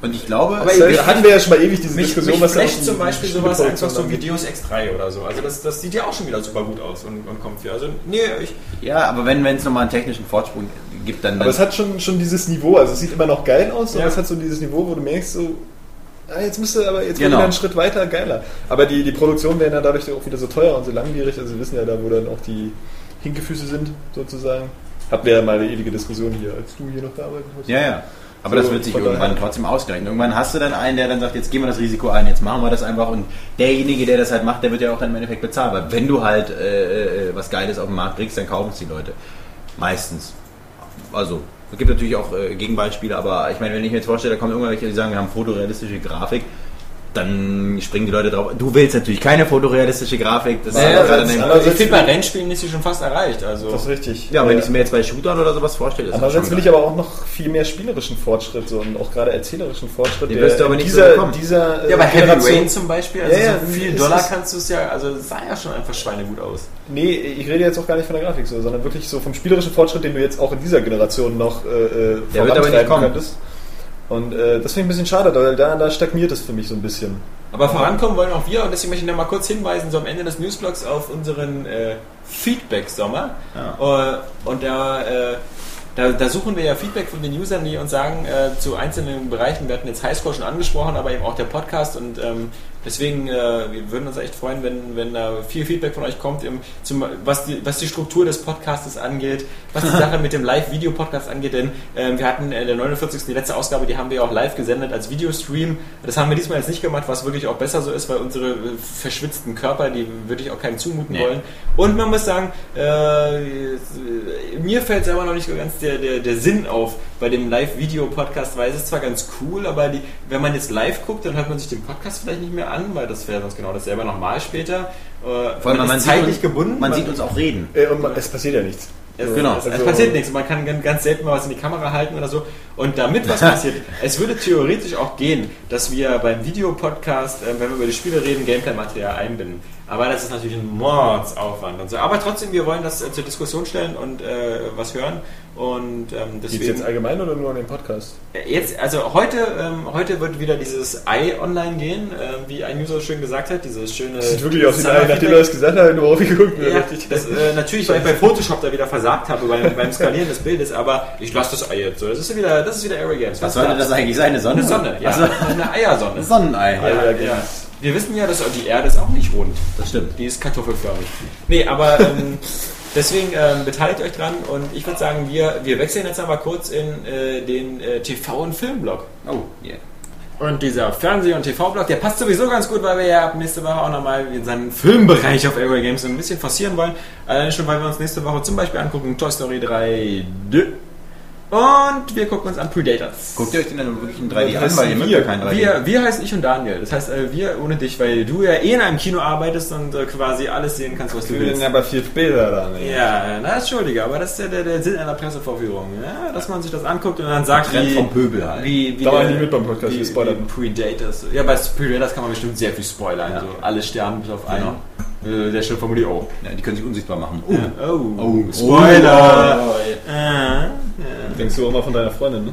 Und ich glaube, Aber Da hatten wir ja schon mal ewig diese Mich, Diskussion, mich was da zum Beispiel sowas einfach so wie. Deus Ex 3 oder so. Also das, das sieht ja auch schon wieder super gut aus und, und kommt hier. Also nee, ich, ja, aber wenn wenn es nochmal einen technischen Fortsprung gibt, dann, Aber dann es hat schon, schon dieses Niveau, also es sieht immer noch geil aus, Ja. aber es hat so dieses Niveau, wo du merkst, so, ah, jetzt müsste aber jetzt Genau. genau. wieder einen Schritt weiter, geiler. Aber die, die Produktionen werden ja dadurch auch wieder so teuer und so langwierig, also wir wissen ja da, wo dann auch die Hinkefüße sind, sozusagen. Hatten wir ja mal eine ewige Diskussion hier, als du hier noch gearbeitet hast. Ja, ja. Aber So, das wird sich irgendwann daher- trotzdem ausgleichen. Irgendwann hast du dann einen, der dann sagt, jetzt gehen wir das Risiko ein, jetzt machen wir das einfach und derjenige, der das halt macht, der wird ja auch dann im Endeffekt bezahlt. Weil wenn du halt äh, äh, was Geiles auf den Markt bringst, dann kaufen es die Leute. Meistens. Also, es gibt natürlich auch äh, Gegenbeispiele, aber ich meine, wenn ich mir jetzt vorstelle, da kommen irgendwelche, die sagen, wir haben fotorealistische Grafik, dann springen die Leute drauf. Du willst natürlich keine fotorealistische Grafik. Das ist Naja, aber gerade das ist anders. ich finde bei Rennspielen ist sie schon fast erreicht. Also Das ist richtig. ja, wenn Äh, ich es mir jetzt bei Shootern oder sowas vorstelle, ist das Andererseits will ich aber auch noch viel mehr spielerischen Fortschritt so, und auch gerade erzählerischen Fortschritt. Den wirst du aber in nicht so dieser, bekommen. dieser äh, ja, bei Heavy Generation- Rain zum Beispiel, also Ja, ja, so viel Dollar ist- kannst du es ja, also es sah ja schon einfach schweinegut aus. Nee, ich rede jetzt auch gar nicht von der Grafik so, sondern wirklich so vom spielerischen Fortschritt, den du jetzt auch in dieser Generation noch äh, äh, Der wird aber vorantreiben nicht kommen. könntest. Und äh, das finde ich ein bisschen schade, weil da, da stagniert es für mich so ein bisschen. Aber vorankommen wollen auch wir und deswegen möchte ich noch mal kurz hinweisen, so am Ende des Newsblogs auf unseren äh, Feedback-Sommer. Äh, und da, äh, da, da suchen wir ja Feedback von den Usern, die uns sagen, äh, zu einzelnen Bereichen, wir hatten jetzt Highscore schon angesprochen, aber eben auch der Podcast und ähm, deswegen, äh, wir würden uns echt freuen, wenn, wenn da viel Feedback von euch kommt, im, zum, was, die, was die Struktur des Podcastes angeht, was die <laughs> Sache mit dem Live-Video-Podcast angeht, denn ähm, wir hatten in der 49. die letzte Ausgabe, die haben wir auch live gesendet als Videostream. Das haben wir diesmal jetzt nicht gemacht, was wirklich auch besser so ist, weil unsere äh, verschwitzten Körper, die würde ich auch keinem zumuten Nee. wollen. Und man muss sagen, äh, mir fällt selber noch nicht so ganz der, der, der Sinn auf bei dem Live-Video-Podcast, weil es ist zwar ganz cool, aber die, wenn man jetzt live guckt, dann hört man sich den Podcast vielleicht nicht mehr an, weil das wäre sonst genau dasselbe nochmal später. Äh, Vor allem, man man, ist zeitlich uns, gebunden. man sieht uns auch reden. Äh, und man, es passiert ja nichts. Es, Genau. Es, es Also- passiert nichts. Man kann ganz, ganz selten mal was in die Kamera halten oder so. Und damit was <laughs> passiert, es würde theoretisch auch gehen, dass wir beim Videopodcast, äh, wenn wir über die Spiele reden, Gameplay-Material einbinden. Aber das ist natürlich ein Mordsaufwand und so. Aber trotzdem, wir wollen das äh, zur Diskussion stellen und äh, was hören. Und ähm, es deswegen. jetzt allgemein oder nur an den Podcast? Jetzt, also heute, ähm, heute wird wieder dieses Ei online gehen, äh, wie ein User schön gesagt hat, dieses schöne. Das sieht wirklich aus wie ein, nachdem Feedback. er das gesagt hat, nur aufgeguckt. Ja, richtig. das, äh, natürlich, weil ich bei Photoshop da wieder versagt habe beim, beim Skalieren des Bildes, aber ich lasse das Ei jetzt so. Das ist wieder, das ist wieder Area Games. Was sollte das eigentlich sein? Eine Sonne? Eine Sonne, ja. Also, Eine Eiersonne. ein Sonnenei. Ja, Games. ja. Wir wissen ja, dass die Erde ist auch nicht rund. Das stimmt. Die ist kartoffelförmig. Nee, aber ähm, deswegen ähm, beteiligt euch dran und ich würde sagen, wir, wir wechseln jetzt einmal kurz in äh, den äh, TV- und Filmblock. Oh, yeah. Und dieser Fernseh- und TV-Blog, der passt sowieso ganz gut, weil wir ja ab nächste Woche auch nochmal seinen Filmbereich auf Airway Games ein bisschen forcieren wollen. Allein schon, weil wir uns nächste Woche zum Beispiel angucken Toy Story 3 D. Und wir gucken uns an Predators. Guckt ihr euch den dann wirklich in 3D Das an, heißt weil ihr mögt wir. ja kein 3D. Wir, wir heißen ich und Daniel. Das heißt, äh, wir ohne dich, weil du ja eh in einem Kino arbeitest und äh, quasi alles sehen kannst, was du Wir sind willst. aber vier Bilder da. Ne? Ja, na, entschuldige, aber das ist ja der, der Sinn einer Pressevorführung. Ja? Dass man sich das anguckt und dann sagt, wie, vom Pöbel halt. wie, wie Da war nicht mit beim Podcast, wie, wir spoilern. wie Predators. Ja, bei Predators kann man bestimmt sehr viel spoilern. Ja. So alle sterben bis auf einen. Äh, der stimmt vermutlich auch. Ja, die können sich unsichtbar machen. Oh. Oh, Oh, Spoiler! Oh. Äh, Denkst du auch mal von deiner Freundin, ne?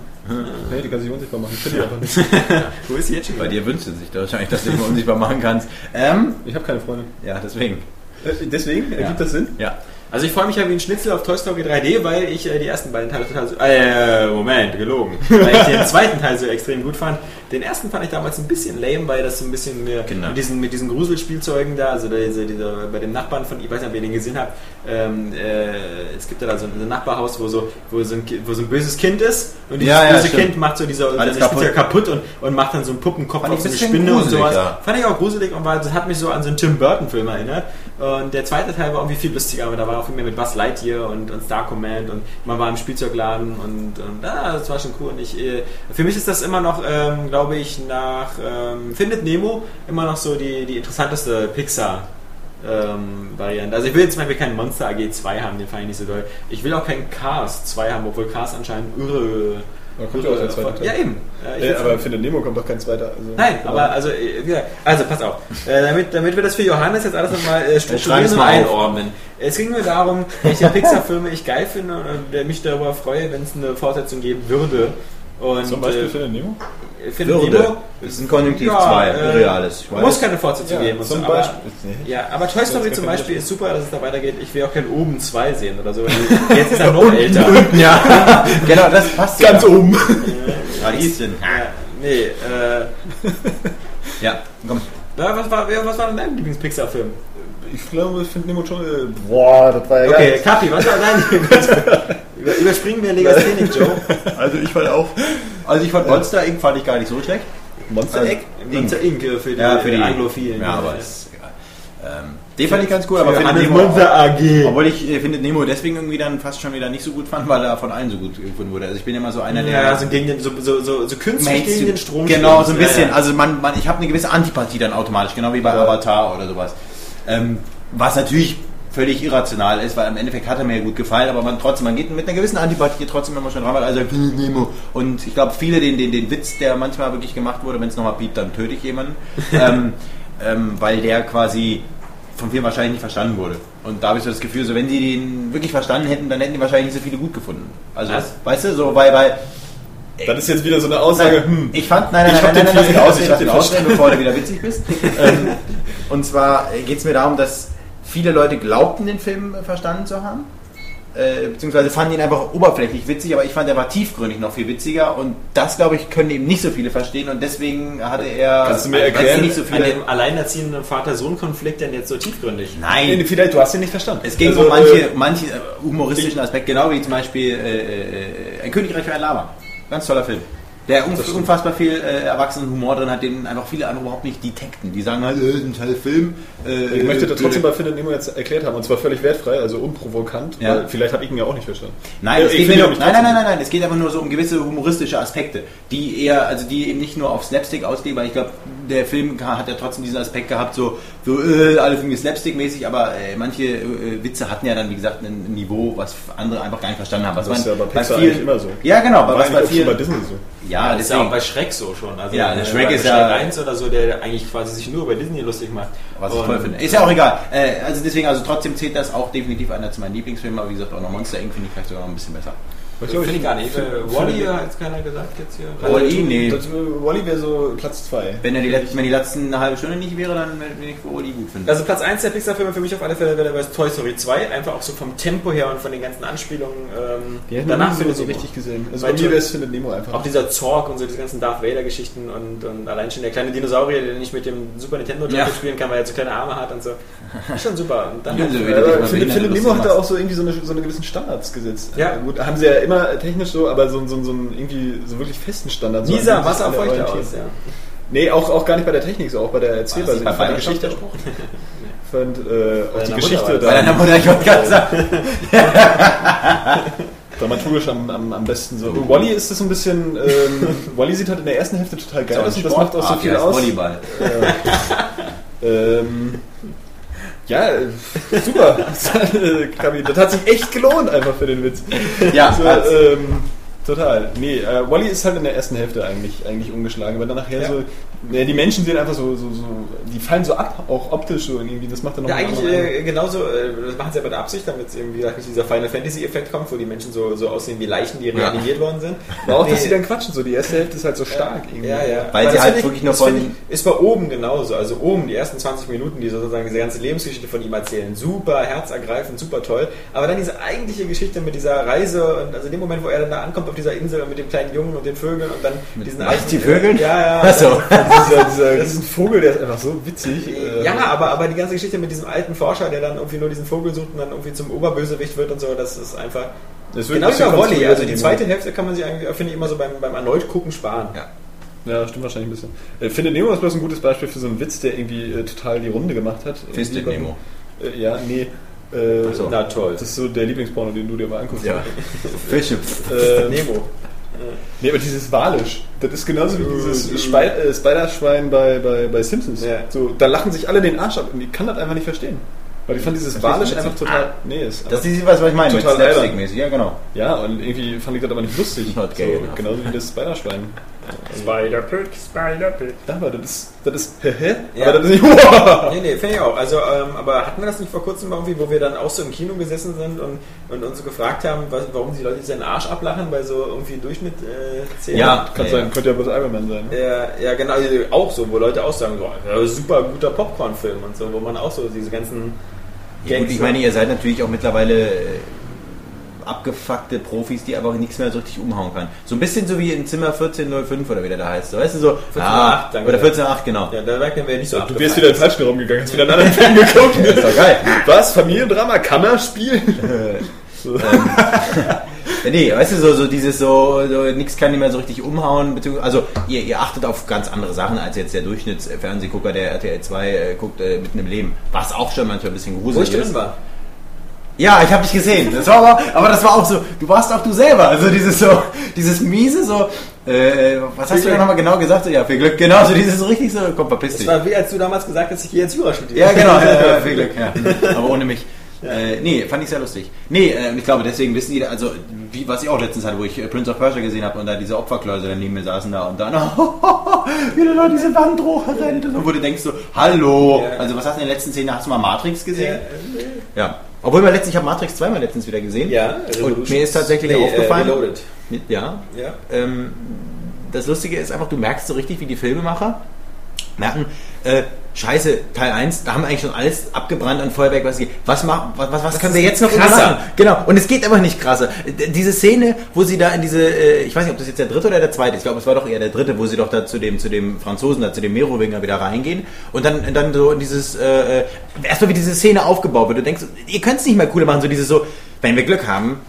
Nee, die kann sich unsichtbar machen. Ich finde die einfach nicht. <laughs> wo ist sie jetzt schon? Bei dir wünscht sie sich wahrscheinlich, dass du dich mal unsichtbar machen kannst. Ähm, Ich habe keine Freundin. ja, deswegen. Äh, Deswegen? Ergibt das Sinn? Ja. Also ich freue mich ja wie ein Schnitzel auf Toy Story 3D, weil ich äh, die ersten beiden Teile total so... Äh, Moment, gelogen. <laughs> weil ich den zweiten Teil so extrem gut fand. Den ersten fand ich damals ein bisschen lame, weil das so ein bisschen mehr Genau. mit diesen, mit diesen Gruselspielzeugen da, also diese, diese, bei dem Nachbarn von, ich weiß nicht, ob ihr den gesehen habt, ähm, äh, es gibt ja da so ein Nachbarhaus, wo so, wo so, ein, wo so ein böses Kind ist und dieses Ja, ja, böse stimmt. Kind macht so dieser Alles kaputt. kaputt und, und macht dann so einen Puppenkopf Fand auf so ein eine Spinne und sowas. ja. Fand ich auch gruselig und war, das hat mich so an so einen Tim Burton Film erinnert. Und der zweite Teil war irgendwie viel lustiger, aber da war auch viel mehr mit Buzz Lightyear und, und Star Command und man war im Spielzeugladen und, und ah, das war schon cool. Und ich, äh, für mich ist das immer noch, ähm, glaube ich, nach ähm, Findet Nemo immer noch so die, die interessanteste Pixar. Ähm, Variante. Also ich will jetzt zum Beispiel keinen Monster AG 2 haben, den fand ich nicht so doll. Ich will auch keinen Cars 2 haben, obwohl Cars anscheinend irre. Da kommt ja auch der zweite Teil. Ja, eben. Ja, ich Äh, will's aber den Nemo kommt doch kein zweiter. Also, Nein, aber also, äh, wie gesagt, also pass auf. Äh, damit, damit wir das für Johannes jetzt alles nochmal äh, strukturieren es und einordnen. Es ging mir darum, welche <laughs> Pixar-Filme ich geil finde und äh, mich darüber freue, wenn es eine Fortsetzung geben würde. Und, Zum Beispiel äh, Findet Nemo? Findet Würde. Nemo Das ist ein Konjunktiv Ja, 2, äh, reales. Ich weiß. muss keine Fortsetzung Ja, geben. und zum so, aber, Beispiel. Nee. ja, aber Toy Story zum Beispiel ist super, dass es da weitergeht. Ich will auch kein Oben 2 sehen oder so. <laughs> Jetzt ist er noch älter. ja, <laughs> genau, das passt Ganz ja. oben. Radieschen. Ja, nee, äh, <laughs> Ja, komm. na, was, war, was war denn dein Lieblings-Pixar-Film? Ich glaube, Findet Nemo schon. Äh, boah, das war ja Okay, geil. Kapi, was war dein Lieblingsfilm? Über, überspringen wir Legasthenic, Joe. Also ich fand auch. Also ich fand Monster Inc. fand ich gar nicht so schlecht. Monster Also- Egg? Monster Inc. äh, für die, Ja, für die Anglophilen. Ja, aber ist egal. Ähm, den fand ich ganz cool, aber Hannes Nemo, Monster AG. obwohl ich äh, Findet Nemo deswegen irgendwie dann fast schon wieder nicht so gut fand, weil er von allen so gut gefunden wurde. Also ich bin immer so einer, der Ja, so gegen den, so, so, so, so künstlich Mainstream- gegen den Strom Genau, so ein bisschen. Ja, ja. Also man, man, ich habe eine gewisse Antipathie dann automatisch, genau wie bei Avatar oder sowas. Ähm, was natürlich völlig irrational ist, weil im Endeffekt hat er mir gut gefallen, aber man trotzdem, man geht mit einer gewissen Antipathie trotzdem immer schon ran, weil also Nemo. Und ich glaube, viele den, den, den Witz, der manchmal wirklich gemacht wurde, wenn es nochmal piept, dann töte ich jemanden, <laughs> ähm, ähm, weil der quasi von vielen wahrscheinlich nicht verstanden wurde. Und da habe ich so das Gefühl, so wenn die den wirklich verstanden hätten, dann hätten die wahrscheinlich nicht so viele gut gefunden. Also, Was? weißt du, so, weil, weil Das ist jetzt wieder so eine Aussage. Nein, Hm. Ich fand, nein, nein, Ich nein, hab nein, den nein, lass viel- mich ausreden, ich lass hab mich den ausreden, bevor du wieder witzig bist. <laughs> ähm, und zwar geht es mir darum, dass viele Leute glaubten, den Film äh, verstanden zu haben. Äh, beziehungsweise fanden ihn einfach oberflächlich witzig, aber ich fand, er war tiefgründig noch viel witziger und das, glaube ich, können eben nicht so viele verstehen und deswegen hatte er Kannst du mir es erklären, nicht so An viele. dem alleinerziehenden Vater-Sohn-Konflikt denn jetzt so tiefgründig? Nein, vielleicht, du hast ihn nicht verstanden. es ging Also, um manche, äh, manche äh, humoristischen Aspekte, genau wie zum Beispiel äh, äh, Ein Königreich für ein Lama. Ganz toller Film. Der unf- unfassbar viel äh, erwachsenen Humor drin hat, den einfach viele andere überhaupt nicht detekten. Die sagen halt, äh, ein toller Film. Äh, Ich möchte das äh, trotzdem bei Findet Nemo jetzt erklärt haben und zwar völlig wertfrei, also unprovokant. Ja. Vielleicht habe ich ihn ja auch nicht verstanden. Nein, Ja, es geht mir nein, nicht nein, nein, nein, nein, es geht einfach nur so um gewisse humoristische Aspekte, die eher, also die eben nicht nur auf Slapstick ausgehen, weil ich glaube, der Film hat ja trotzdem diesen Aspekt gehabt, so, so äh, alles irgendwie Slapstick-mäßig, aber äh, manche äh, Witze hatten ja dann, wie gesagt, ein Niveau, was andere einfach gar nicht verstanden haben. Was Das ist ja bei Pixar eigentlich immer so. Ja, genau, bei schon vielen, bei Disney so. ja, das ist ja auch deswegen, bei Schreck so schon. Also Ja, der äh, Shrek bei ist ja- 1 oder so, der eigentlich quasi sich nur über Disney lustig macht. was ich toll finde. Ist ja auch egal. Äh, also deswegen, also trotzdem zählt das auch definitiv einer zu meinen Lieblingsfilmen, aber wie gesagt, auch noch Monster Inc. finde ich vielleicht sogar noch ein bisschen besser. Ich Finde ich gar nicht. Äh, Wally hat jetzt keiner gesagt jetzt hier. Wall-E, nee. Äh, Wally wäre so Platz 2. Wenn, er die letzten, wenn die letzten eine halbe Stunde nicht wäre, dann würde ich Wall-E gut finden. Also Platz 1 der Pixar-Filme für mich auf alle Fälle wäre bei Toy Story 2, einfach auch so vom Tempo her und von den ganzen Anspielungen. Ähm, Die hätten danach findet so richtig gesehen. Also Bei mir wäre es Findet Nemo einfach. Auch dieser Zorg und so diese ganzen Darth Vader-Geschichten und, und allein schon der kleine Dinosaurier, der nicht mit dem Super Nintendo Ja. Spielen kann, weil er so kleine Arme hat und so. Ist schon super. Und dann <laughs> Ja, so lustig Nemo hat da auch so irgendwie so eine, so eine gewissen Standards gesetzt. Ja. Gut, haben sie ja immer technisch so, aber so, so, so einen irgendwie so wirklich festen Standard. So, Lisa, an dem sich Wasser alle feuchter orientieren. aus, ja. Nee, auch, auch gar nicht bei der Technik so, auch bei der Erzählweise. Ich fand die Geschichte der auch. fand äh, auch die Geschichte Mutter Bei deiner da Mutter, ich wollte gerade sagen. <laughs> dramaturgisch am, am, am besten so. Und Wally ist das so ein bisschen, ähm, <laughs> Wally sieht halt in der ersten Hälfte total geil aus und das macht auch so viel aus. Volleyball. <laughs> Ähm, ja, <laughs> äh, super. Kabi, das hat sich echt gelohnt einfach für den Witz. Ja, so, hat's. ähm, total. Nee, äh, Wally ist halt in der ersten Hälfte eigentlich, eigentlich umgeschlagen, weil dann nachher Ja. so, ne, die Menschen sehen einfach so, so, so, die fallen so ab, auch optisch so irgendwie, das macht dann noch Ja, eigentlich äh, genauso, äh, das machen sie ja bei der Absicht, damit es eben, wie gesagt, nicht dieser Final Fantasy Effekt kommt, wo die Menschen so, so aussehen wie Leichen, die reanimiert worden sind. Aber auch, dass Nee. sie dann quatschen, so die erste Hälfte ist halt so stark irgendwie. Ja, ja. Weil Aber sie halt wirklich finde von- Ich, ist bei oben genauso. Also oben, die ersten 20 Minuten, die sozusagen diese ganze Lebensgeschichte von ihm erzählen. Super herzergreifend, super toll. Aber dann diese eigentliche Geschichte mit dieser Reise und also in dem Moment, wo er dann da ankommt auf dieser Insel mit dem kleinen Jungen und den Vögeln und dann diesen Was, die Vögeln? Ja, ja. Ach dieser, dieser, <laughs> diesen Vogel, der ist einfach so witzig. äh, Ja, aber, aber die ganze Geschichte mit diesem alten Forscher, der dann irgendwie nur diesen Vogel sucht und dann irgendwie zum Oberbösewicht wird und so, das ist einfach. Wird Genau wie bei Wolli. konstruiert Also die zweite. Hälfte kann man sich eigentlich, finde ich, immer so beim, beim erneut gucken sparen. Ja. Ja, stimmt wahrscheinlich ein bisschen. Äh, Findet Nemo ist bloß ein gutes Beispiel für so einen Witz, der irgendwie äh, total die Runde gemacht hat. Fisted Irgendwie Nemo. Äh, ja, nee. Äh, so. Na toll. Das ist so der Lieblingsporno, den du dir mal anguckst. Ja. <laughs> Fische. Äh, Nemo. Nee, aber dieses Walisch, das ist genauso wie dieses Spei äh, Spider-Schwein bei, bei, bei Simpsons. Ja. So, da lachen sich alle den Arsch ab und ich kann das einfach nicht verstehen. Weil ich fand dieses Walisch einfach total. Nee, ist Das ist was, was ich meine, mit Total. Slapstick-mäßig. Ja, genau. ja, und irgendwie fand ich das aber nicht lustig. Not so, genauso wie das Spider-Schwein. Spider-Pig, Spider-Pig. Aber das ist, das ist, hä? Ja. Aber das ist <laughs> nicht, Nee, nee, finde ich auch. Also, ähm, aber hatten wir das nicht vor kurzem irgendwie, wo wir dann auch so im Kino gesessen sind und, und uns so gefragt haben, was, warum die Leute sich den Arsch ablachen bei so irgendwie Durchschnitt äh? Ja. kann sein, könnte ja bloß Iron Man sein. Ne? Ja, ja, genau, also auch so, wo Leute auch sagen, so, ja, super guter Popcorn-Film und so, wo man auch so diese ganzen Ja, gut, ich meine, ihr seid natürlich auch mittlerweile äh, abgefuckte Profis, die aber nichts mehr so richtig umhauen kann. So ein bisschen so wie in Zimmer 1405 oder wie der da heißt. So, weißt du, so, 1408, ah, danke. oder 148, genau. Ja, da merken wir nicht so Du wirst wieder in den falschen Raum gegangen, hast wieder einen anderen Film geguckt. <laughs> ist doch geil. Was? Familiendrama? Kammerspiel? Ja, <laughs> <laughs> nee, weißt du, so, so dieses so, so nichts kann nicht mehr so richtig umhauen. beziehungsweise- Also ihr, ihr achtet auf ganz andere Sachen als jetzt der Durchschnittsfernsehgucker, der RTL 2 äh, guckt äh, mitten im Leben. Was auch schon manchmal ein bisschen Wo ich gruselig drin ist. war. Ja, ich habe dich gesehen. Das war aber, aber das war auch so, du warst auch du selber. Also dieses so, dieses miese so, äh, was hast Viel du da nochmal genau gesagt? So, ja, viel Glück. Genau, so dieses so richtig so, komm, verpiss Das dich. war wie als du damals gesagt hast, ich gehe jetzt Jura studieren. Ja, genau, <laughs> ja, viel Glück, ja. Aber ohne mich. Äh, nee, fand ich sehr lustig. Nee, äh, ich glaube, deswegen wissen die, also, wie, was ich auch letztens hatte, wo ich äh, Prince of Persia gesehen habe und da diese Opferkläuse dann neben mir saßen da und dann, <laughs> wie der da diese Wand hochrennt und wo du denkst so, hallo. Ja. Also, was hast du in der letzten Szene? Hast du mal Matrix gesehen? äh, Ja. Obwohl wir letztens, ich habe Matrix zweimal letztens wieder gesehen. ja Und mir ist tatsächlich Nee, aufgefallen, Äh, Reloaded. ja, Ja. ähm, das Lustige ist einfach, du merkst so richtig, wie die Filmemacher merken, äh, scheiße, Teil 1, da haben wir eigentlich schon alles abgebrannt an Feuerwerk, was geht. Was, mach, was, was, was können wir jetzt noch krasser. machen? Genau, und es geht einfach nicht krasser. Diese Szene, wo sie da in diese, äh, ich weiß nicht, ob das jetzt der dritte oder der zweite ist, ich glaube, es war doch eher der dritte, wo sie doch da zu dem, zu dem Franzosen, da zu dem Merowinger wieder reingehen und dann, dann so in dieses, äh, äh, erstmal wie diese Szene aufgebaut wird. Du denkst, ihr könnt es nicht mehr cooler machen, so dieses so, wenn wir Glück haben,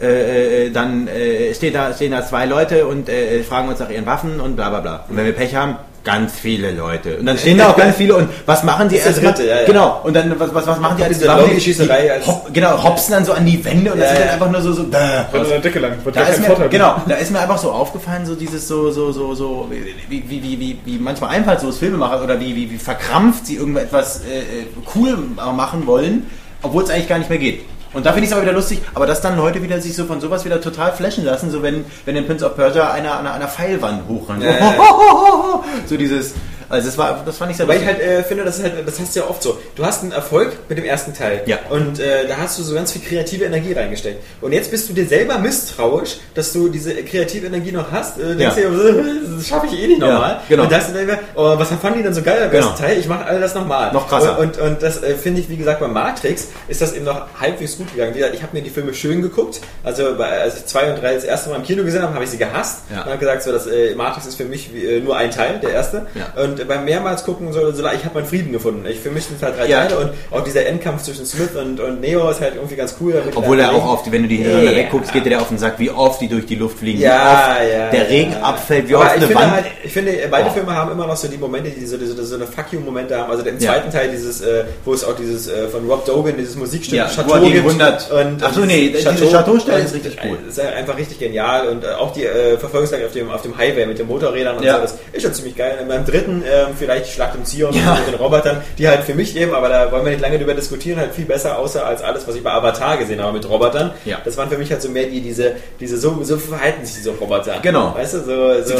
äh, äh, dann äh, steht da, stehen da zwei Leute und fragen uns nach ihren Waffen und bla bla bla. Und wenn wir Pech haben, ganz viele Leute. Und dann stehen da auch ganz <laughs> viele und was machen die Das der erstmal? dritte, ja, ja. Genau. Und dann was, was, was machen die als Diese die als- hop, Genau, hopsen dann so an die Wände und das Ja, ist dann einfach nur so, so Wenn du eine Decke lang, da ist mir, Vorteil. genau, da ist mir einfach so aufgefallen, so dieses so, so, so, so, wie, wie, wie, wie, wie manchmal einfallslos Filmemacher oder wie, wie, wie verkrampft sie irgendetwas äh, äh, cool machen wollen, obwohl es eigentlich gar nicht mehr geht. Und da finde ich es aber wieder lustig, aber dass dann Leute wieder sich so von sowas wieder total flashen lassen, so wenn, wenn in Prince of Persia einer an einer, einer Pfeilwand hochrennt. Ja. <laughs> So dieses, also das war, das fand ich sehr Weil ich halt äh, finde, das ist halt, das hast du ja oft so. Du hast einen Erfolg mit dem ersten Teil. Ja. Und äh, da hast du so ganz viel kreative Energie reingesteckt. Und jetzt bist du dir selber misstrauisch, dass du diese kreative Energie noch hast. Äh, denkst Ja. dir, <laughs> das schaffe ich eh nicht Ja, nochmal. genau. Und da hast du dann immer, oh, was fanden die dann so geil am Genau. ersten Teil? Ich mache all das nochmal. Noch krasser. Und, und, und das äh, finde ich, wie gesagt, bei Matrix ist das eben noch halbwegs gut gegangen. Wie gesagt, Ich habe mir die Filme schön geguckt. Also bei, als ich zwei und drei das erste Mal im Kino gesehen habe, habe ich sie gehasst. Ja. Und habe gesagt, so, das, äh, Matrix ist für mich wie, äh, nur ein Teil, der erste. Ja. Und äh, beim mehrmals gucken, so, so, ich habe meinen Frieden gefunden. Ich, für mich sind es halt drei Ja. Teile und auch dieser Endkampf zwischen Smith und, und Neo ist halt irgendwie ganz cool. Obwohl die er auch die, wenn du die hintereinander Ja. wegguckst, geht dir der auf den Sack, wie oft die durch die Luft fliegen, Ja, wie oft ja, der Regen abfällt, wie Aber oft ich eine finde, Wand. halt, ich finde, beide Boah. Filme haben immer noch so die Momente, die so, so, so eine Fuck-You-Momente haben. Also im zweiten Teil dieses, äh, wo es auch dieses äh, von Rob Dogan, dieses Musikstück Ja, Chateau er gibt. 100 Und, Ach so, und nee, dieses diese Chateau-Stelle ist und, richtig cool. äh, Ist einfach richtig genial und äh, auch die äh, Verfolgungsjagd auf dem, auf dem Highway mit den Motorrädern und so, das ist schon ziemlich geil. Und beim dritten ähm, vielleicht die Schlacht um Zion Ja. mit den Robotern, die halt für mich eben, aber da wollen wir nicht lange drüber diskutieren, halt viel besser aussah als alles, was ich bei Avatar gesehen habe mit Robotern. Ja. Das waren für mich halt so mehr die, diese, diese so, so verhalten sich diese Roboter. Genau. Weißt du, so, so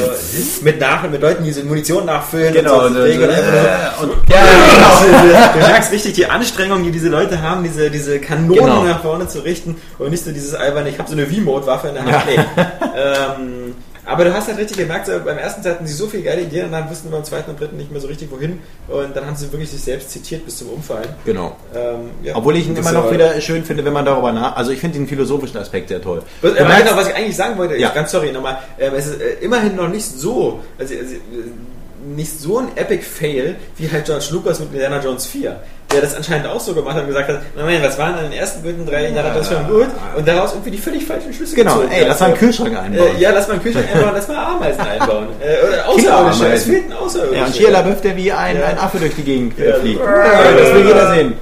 mit, nach, mit Leuten, die so Munition nachfüllen Genau, und so. so- so- und einfach nur- und- ja, genau. <laughs> du merkst richtig die Anstrengung, die diese Leute haben, diese, diese Kanonen Genau. nach vorne zu richten und nicht so dieses alberne, ich habe so eine V-Mode-Waffe in der Hand. Nee. <laughs> ähm, aber du hast halt richtig gemerkt, so, beim ersten Teil hatten sie so viele geile Ideen und dann wussten wir beim zweiten und dritten nicht mehr so richtig wohin und dann haben sie wirklich sich selbst zitiert bis zum Umfallen. Genau. Ähm, ja. Obwohl ich ihn immer noch wieder schön finde, wenn man darüber nach. Also ich finde den philosophischen Aspekt sehr toll. Was, äh, genau, was ich eigentlich sagen wollte, Ja. ganz sorry nochmal, ähm, es ist äh, immerhin noch nicht so, also, also, äh, nicht so ein Epic Fail wie halt George Lucas mit Indiana Jones 4, der das anscheinend auch so gemacht hat und gesagt hat, Moment, was waren denn in den ersten beiden drei Indiana Jones Filmen gut und daraus irgendwie die völlig falschen Schlüsse Genau, gezogen ey, hat. lass mal einen Kühlschrank einbauen. Äh, ja, lass mal einen Kühlschrank einbauen, lass mal Ameisen <laughs> einbauen. Äh, Außerirdische, es fehlten Außerirdische. Ja, und Shia LaBeouf, der wie ein, Ja. ein Affe durch die Gegend äh, Ja. fliegt. Ja. das will jeder sehen.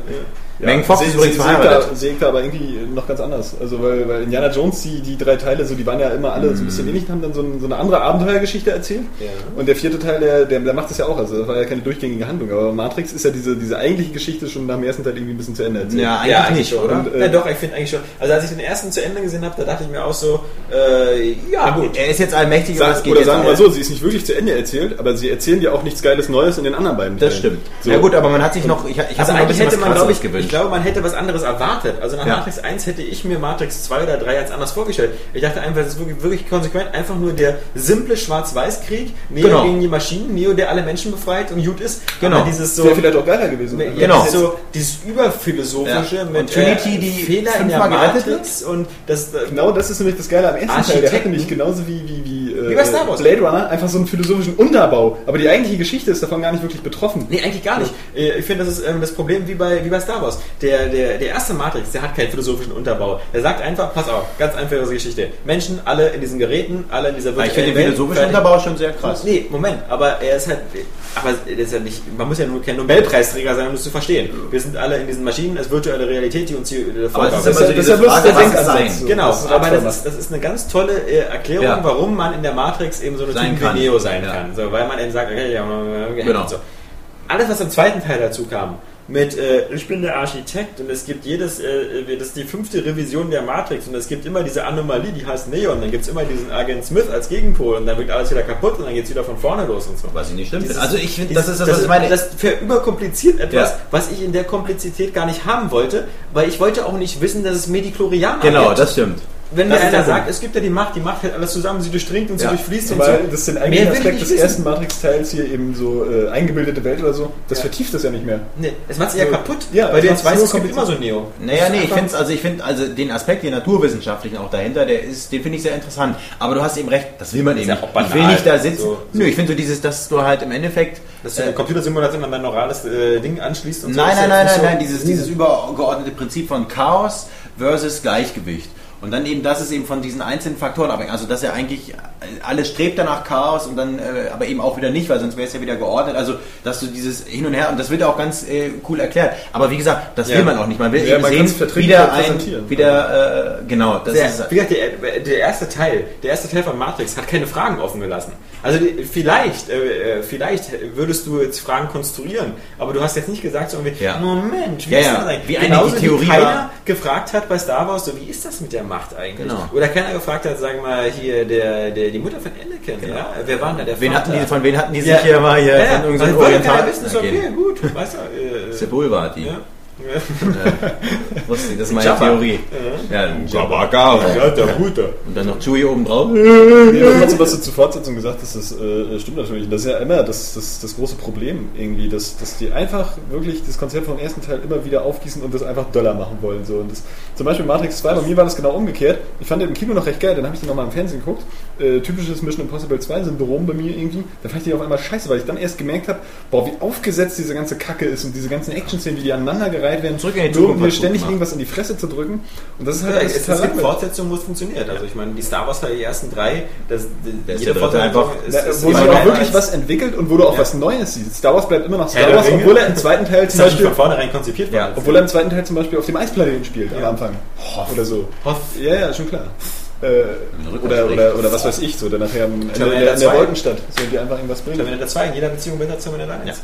Megan Fox Sehe- ist übrigens verheiratet. da- Sehe ich da aber irgendwie noch ganz anders. Also weil, weil Indiana Jones, die, die drei Teile, so die waren ja immer alle so ein bisschen ähnlich, haben dann so, ein, so eine andere Abenteuergeschichte erzählt. Ja. Und der vierte Teil, der, der, der macht das ja auch. Also das war ja keine durchgängige Handlung. Aber Matrix ist ja diese, diese eigentliche Geschichte schon nach dem ersten Teil irgendwie ein bisschen zu Ende erzählt. Ja, eigentlich nicht, oder? Und, äh, ja, doch, ich finde eigentlich schon. Also als ich den ersten zu Ende gesehen habe, da dachte ich mir auch so, äh, ja gut. Er ist jetzt allmächtig, aber es Sag, geht oder sagen wir mal so, sie ist nicht wirklich zu Ende erzählt, aber sie erzählen dir auch nichts Geiles Neues in den anderen beiden Das Teilen. stimmt. So. Ja gut, aber man hat sich noch, ich, ich habe Also ein eigentlich bisschen hätte was man, glaube ich, gewünscht. Ich glaube, man hätte was anderes erwartet. Also nach Ja. Matrix 1 hätte ich mir Matrix 2 oder 3 als anders vorgestellt. Ich dachte einfach, es ist wirklich, wirklich konsequent, einfach nur der simple Schwarz-Weiß-Krieg, Neo Genau. gegen die Maschinen, Neo, der alle Menschen befreit und gut ist. Genau. Aber dieses so, Wäre vielleicht auch geiler gewesen. Ja, Genau. dieses So, dieses überphilosophische Ja. mit Und Trinity, äh, die Fehler in der Matrix und das äh, Genau das ist nämlich das Geile am ersten Teil. Der hatte nämlich genauso wie, wie, wie, äh, Wie bei Star Wars. Blade Runner einfach so einen philosophischen Unterbau. Aber die eigentliche Geschichte ist davon gar nicht wirklich betroffen. Nee, eigentlich gar nicht. Äh, Ich finde, das ist ähm, das Problem wie bei, wie bei Star Wars. Der, der, der erste Matrix, der hat keinen philosophischen Unterbau. Der sagt einfach, pass auf, ganz einfache Geschichte. Menschen, alle in diesen Geräten, alle in dieser Aber ich finde den Welt, philosophischen fertig. Unterbau schon sehr krass. Nee, Moment, aber er ist halt, aber er ist ja nicht, man muss ja nur kein Nobelpreisträger sein, um das zu verstehen. Wir sind alle in diesen Maschinen, es ist virtuelle Realität, die uns hier so Das ist ja bloß der Denkansatz. Genau, aber das ist, das ist eine ganz tolle äh, Erklärung, Ja. warum man in der Matrix eben so eine Sein wie Neo sein Ja. kann. So, weil man eben sagt, okay, ja, äh, Genau. so. Alles, was im zweiten Teil dazu kam, mit äh, ich bin der Architekt und es gibt jedes, äh, das ist die fünfte Revision der Matrix und es gibt immer diese Anomalie, die heißt Neo und dann gibt es immer diesen Agent Smith als Gegenpol und dann wird alles wieder kaputt und dann geht es wieder von vorne los und so. Was ich nicht stimmt. Dieses- also ich finde, das ist das, was ich meine. Das verüberkompliziert etwas, Ja. was ich in der Komplexität gar nicht haben wollte, weil ich wollte auch nicht wissen, dass es Mediklorianer genau, gibt. das stimmt. Wenn Das mir einer sagt, es gibt ja die Macht, die Macht hält alles zusammen, sie durchdringt und sie Ja. durchfließt und so. das ist den Mehr eigentlichen will ich Aspekt des wissen. ersten Matrix-Teils hier eben so äh, eingebildete Welt oder so. Das Ja. vertieft das ja nicht mehr. Nee, es macht sich ja So. kaputt, Ja, weil du jetzt weißt, es gibt immer so Neo. Naja, nee, ich finde also ich finde also den Aspekt, den naturwissenschaftlichen auch dahinter, der ist, den finde ich sehr interessant. Aber du hast eben recht, das will man eben ja banal. Ich will nicht da sitzen. So- Nö, ich finde so dieses, dass du halt im Endeffekt Dass du eine Computersimulation an dein neurales äh, Ding anschließt und so. Nein, nein, nein, nein, nein, dieses, dieses übergeordnete Prinzip von Chaos versus Gleichgewicht. Und dann eben, das ist eben von diesen einzelnen Faktoren abhängig. Also, dass er eigentlich, alles strebt danach Chaos und dann, äh, aber eben auch wieder nicht, weil sonst wäre es ja wieder geordnet. Also, dass du dieses Hin und Her, und das wird auch ganz äh, cool erklärt. Aber wie gesagt, das Ja. will man auch nicht. Man will Ja, eben man sehen, wieder ein, wieder, äh, genau, das Der, ist, wie gesagt, der, der erste Teil, der erste Teil von Matrix hat keine Fragen offen gelassen. Also vielleicht, äh, äh, vielleicht würdest du jetzt Fragen konstruieren, aber du hast jetzt nicht gesagt so irgendwie, Ja. Moment, wie Ja, ist ja. das eigentlich? Wie eine Genauso die Theorie wie keiner war- gefragt hat bei Star Wars, so wie ist das mit der Macht eigentlich? Genau. Oder keiner gefragt hat, sagen wir mal, hier der, der die Mutter von Anakin, ja? Wer war denn da der wen Vater? hatten die, von wen hatten die sich Ja. hier mal hier, ja, ja. von irgendeinem Also wollte Oriental? keiner wissen, Okay. gut, weißt du, äh, Sebul war die. ja. Wusste ich, das ist meine Jabba. Theorie. Ja, Jabba. Ja, der Gute. Und dann noch Chewie oben drauf. Nee, was du zur Fortsetzung gesagt hast, das äh, stimmt natürlich. Das ist ja immer das, das, das große Problem irgendwie, dass, dass die einfach wirklich das Konzept vom ersten Teil immer wieder aufgießen und das einfach Dollar machen wollen. So. Und das, zum Beispiel Matrix 2, bei mir war das genau umgekehrt. Ich fand den im Kino noch recht geil, dann habe ich den nochmal im Fernsehen geguckt. Äh, typisches Mission Impossible 2 Syndrom bei mir irgendwie. Da fand ich den auf einmal scheiße, weil ich dann erst gemerkt habe, boah, wie aufgesetzt diese ganze Kacke ist und diese ganzen Action-Szenen, wie die aneinandergereiht werden, Zurück in die um Zukunft mir ständig gut irgendwas in die Fresse zu drücken. Und das ist halt Ja, es, es gibt. Fortsetzungen, wo es funktioniert. Also ich meine, die Star Wars die ersten drei, das, Der ist jede der dritte Fortsetzung einfach- ist, Ja, ist wo sich auch wirklich was entwickelt und wo du auch Ja. was Neues siehst. Star Wars bleibt immer noch Star Wars, obwohl er im zweiten Teil zum Beispiel, von vornherein konzipiert Ja, worden. obwohl er im zweiten Teil zum Beispiel auf dem Eisplaneten spielt am Anfang. Oder so. Hoff. Ja, ja, schon klar. Äh, oder, oder, oder was weiß ich, so, dann nachher in der, in der 2. Wolkenstadt. So, die einfach irgendwas bringen. Terminator 2, in jeder Beziehung besser Terminator 1. Ja.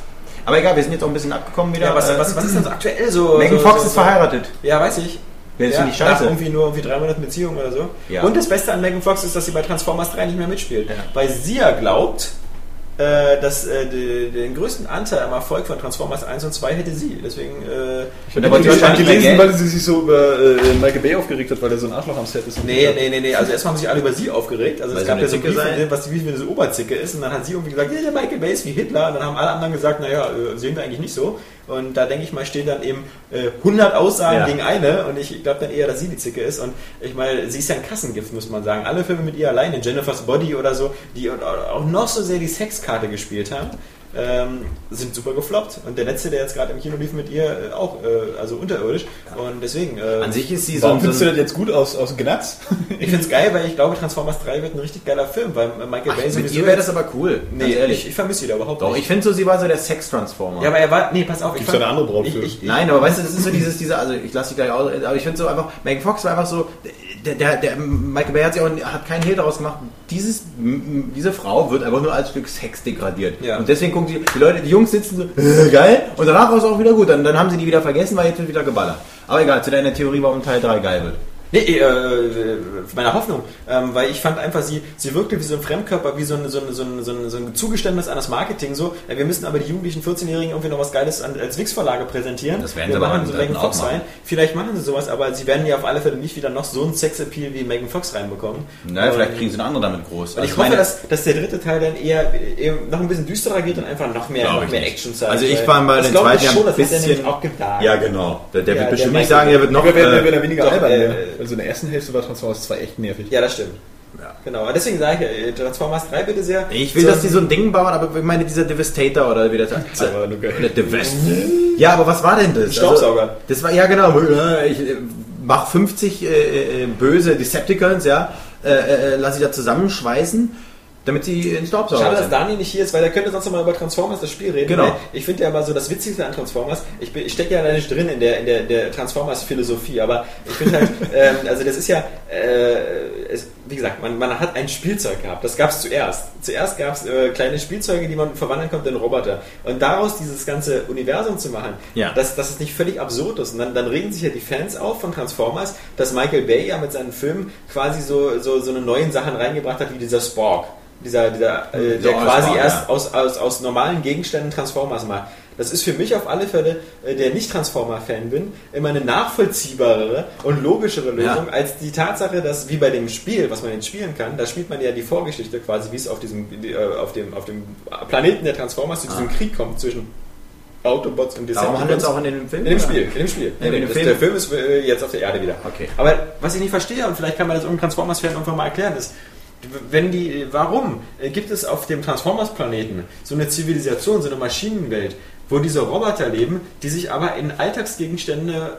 Aber egal, wir sind jetzt auch ein bisschen abgekommen wieder. Ja, was, Äh, was, was ist denn so aktuell so? Megan so, Fox so, ist verheiratet. Ja, weiß ich. Ja, das ja, finde ich scheiße. irgendwie nur irgendwie drei Monaten Beziehung oder so. Ja. Und das Beste an Megan Fox ist, dass sie bei Transformers 3 nicht mehr mitspielt. Ja. Weil sie ja glaubt, äh, dass äh, die, den größten Anteil am Erfolg von Transformers 1 und 2 hätte sie. Deswegen äh, Ich habe die gelesen, mehr weil sie sich so über äh, Michael Bay aufgeregt hat, weil er so ein Arschloch am Set ist. Nee, nee, nee, nee. Also erstmal haben sich alle über sie aufgeregt. Also Weil es gab ja so Zicke Briefe, sei? was wie eine Oberzicke ist. Und dann hat sie irgendwie gesagt, ja, der Michael Bay ist wie Hitler. Und dann haben alle anderen gesagt, naja, äh, sehen wir eigentlich nicht so. Und da denke ich mal, stehen dann eben äh, 100 Aussagen Ja. gegen eine. Und ich glaube dann eher, dass sie die Zicke ist. Und ich meine, sie ist ja ein Kassengift, muss man sagen. Alle Filme mit ihr alleine, Jennifer's Body oder so, die auch noch so sehr die Sexkarte gespielt haben. Ähm, sind super gefloppt. Und der letzte, der jetzt gerade im Kino lief mit ihr, äh, auch, äh, also unterirdisch. Und deswegen. Äh, An sich ist sie so, Warum so findest du das jetzt gut aus, aus Gnatz? <laughs> ich finde es geil, weil ich glaube, Transformers 3 wird ein richtig geiler Film, weil Michael Bay Ach, mit sowieso ihr wäre das aber cool. Nee, ganz ehrlich. ich, ich vermisse sie da überhaupt Doch, nicht. ich finde so, sie war so der Sex-Transformer. ja, aber er war. Nee, pass auf. Ich Gibt's da eine andere Braut ich, für? ich, Nein, aber weißt du, das ist so dieses, diese, also ich lasse dich gleich aus, aber ich finde so einfach, Megan Fox war einfach so, der, der, der Michael Bay hat sich auch hat keinen Hehl daraus gemacht, dieses, diese Frau wird einfach nur als Stück Sex degradiert. Ja. Und deswegen gucken die, die Leute, die Jungs sitzen so, äh, geil, und danach war es auch wieder gut, dann, dann haben sie die wieder vergessen, weil jetzt wird wieder geballert. Aber egal, zu deiner Theorie, warum Teil 3 geil wird. Nee, äh, meine Hoffnung, ähm, weil ich fand einfach, sie, sie wirkte wie so ein Fremdkörper, wie so ein, so ein, so ein, so ein, so ein Zugeständnis an das Marketing. So, ja, wir müssen aber die jugendlichen 14-Jährigen irgendwie noch was Geiles an, als Wix-Verlage präsentieren. Das werden wir sie machen so Megan Fox rein. Vielleicht machen sie sowas, aber sie werden ja auf alle Fälle nicht wieder noch so ein Sexappeal wie Megan Fox reinbekommen. Naja, Und- vielleicht kriegen sie eine andere damit groß. und ich Also hoffe, meine- dass, dass der dritte Teil dann eher, eher noch ein bisschen düsterer geht und einfach noch mehr, noch mehr. Action zeigt. Also ich war das den zweiten schon, das hat er bisschen- nämlich auch gedacht. Ja, genau. Der, der Ja, wird der bestimmt Michael- nicht sagen, er wird noch... Wäre äh, weniger albern. Äh, also in der ersten Hälfte war Transformers 2 echt nervig. Ja, das stimmt. Ja. Genau, aber deswegen sage ich, äh, Transformers 3 bitte sehr. Ich will, So- dass die so ein Ding bauen, aber ich meine, dieser Devastator oder wie das heißt. Aber nur geil. Oder Devast. Ja, aber was war denn das? Staubsauger. Also, das war, ja genau, äh, ich äh, mach 50 äh, äh, böse Decepticons, ja, äh, äh, lass ich da zusammenschweißen, damit sie in Staubsauger Schade, dass. Dani nicht hier ist, weil der könnte sonst noch mal über Transformers das Spiel reden. Genau. Ich finde ja immer so das Witzigste an Transformers, ich, ich stecke ja da nicht drin in der, in der, der Transformers-Philosophie, aber ich finde halt, <laughs> ähm, also das ist ja, äh, es, wie gesagt, man, man hat ein Spielzeug gehabt, das gab es zuerst. Zuerst gab es äh, kleine Spielzeuge, die man verwandeln konnte in Roboter. Und daraus dieses ganze Universum zu machen, Ja. dass, dass es nicht völlig absurd ist. Und dann, dann regen sich ja die Fans auf von Transformers, dass Michael Bay ja mit seinen Filmen quasi so, so, so eine neuen Sachen reingebracht hat, wie dieser Spork. Dieser, dieser, äh, der Ja, quasi erst ja. aus, aus, aus normalen Gegenständen Transformers macht. Das ist für mich auf alle Fälle, äh, der nicht Transformer-Fan bin, immer eine nachvollziehbarere und logischere Lösung Ja. als die Tatsache, dass wie bei dem Spiel, was man jetzt spielen kann, da spielt man ja die Vorgeschichte quasi, wie es auf diesem, äh, auf dem, auf dem Planeten der Transformers zu diesem Krieg kommt zwischen Autobots und Darum handelt es Decepticons. auch in dem Film? In dem? Spiel, in dem Spiel. Ja, in dem Film. Der Film ist äh, jetzt auf der Erde wieder. Okay. Aber was ich nicht verstehe, und vielleicht kann man das irgendein Transformers-Fan irgendwann mal erklären, ist, wenn die, warum äh, gibt es auf dem Transformers-Planeten so eine Zivilisation, so eine Maschinenwelt, wo diese Roboter leben, die sich aber in Alltagsgegenstände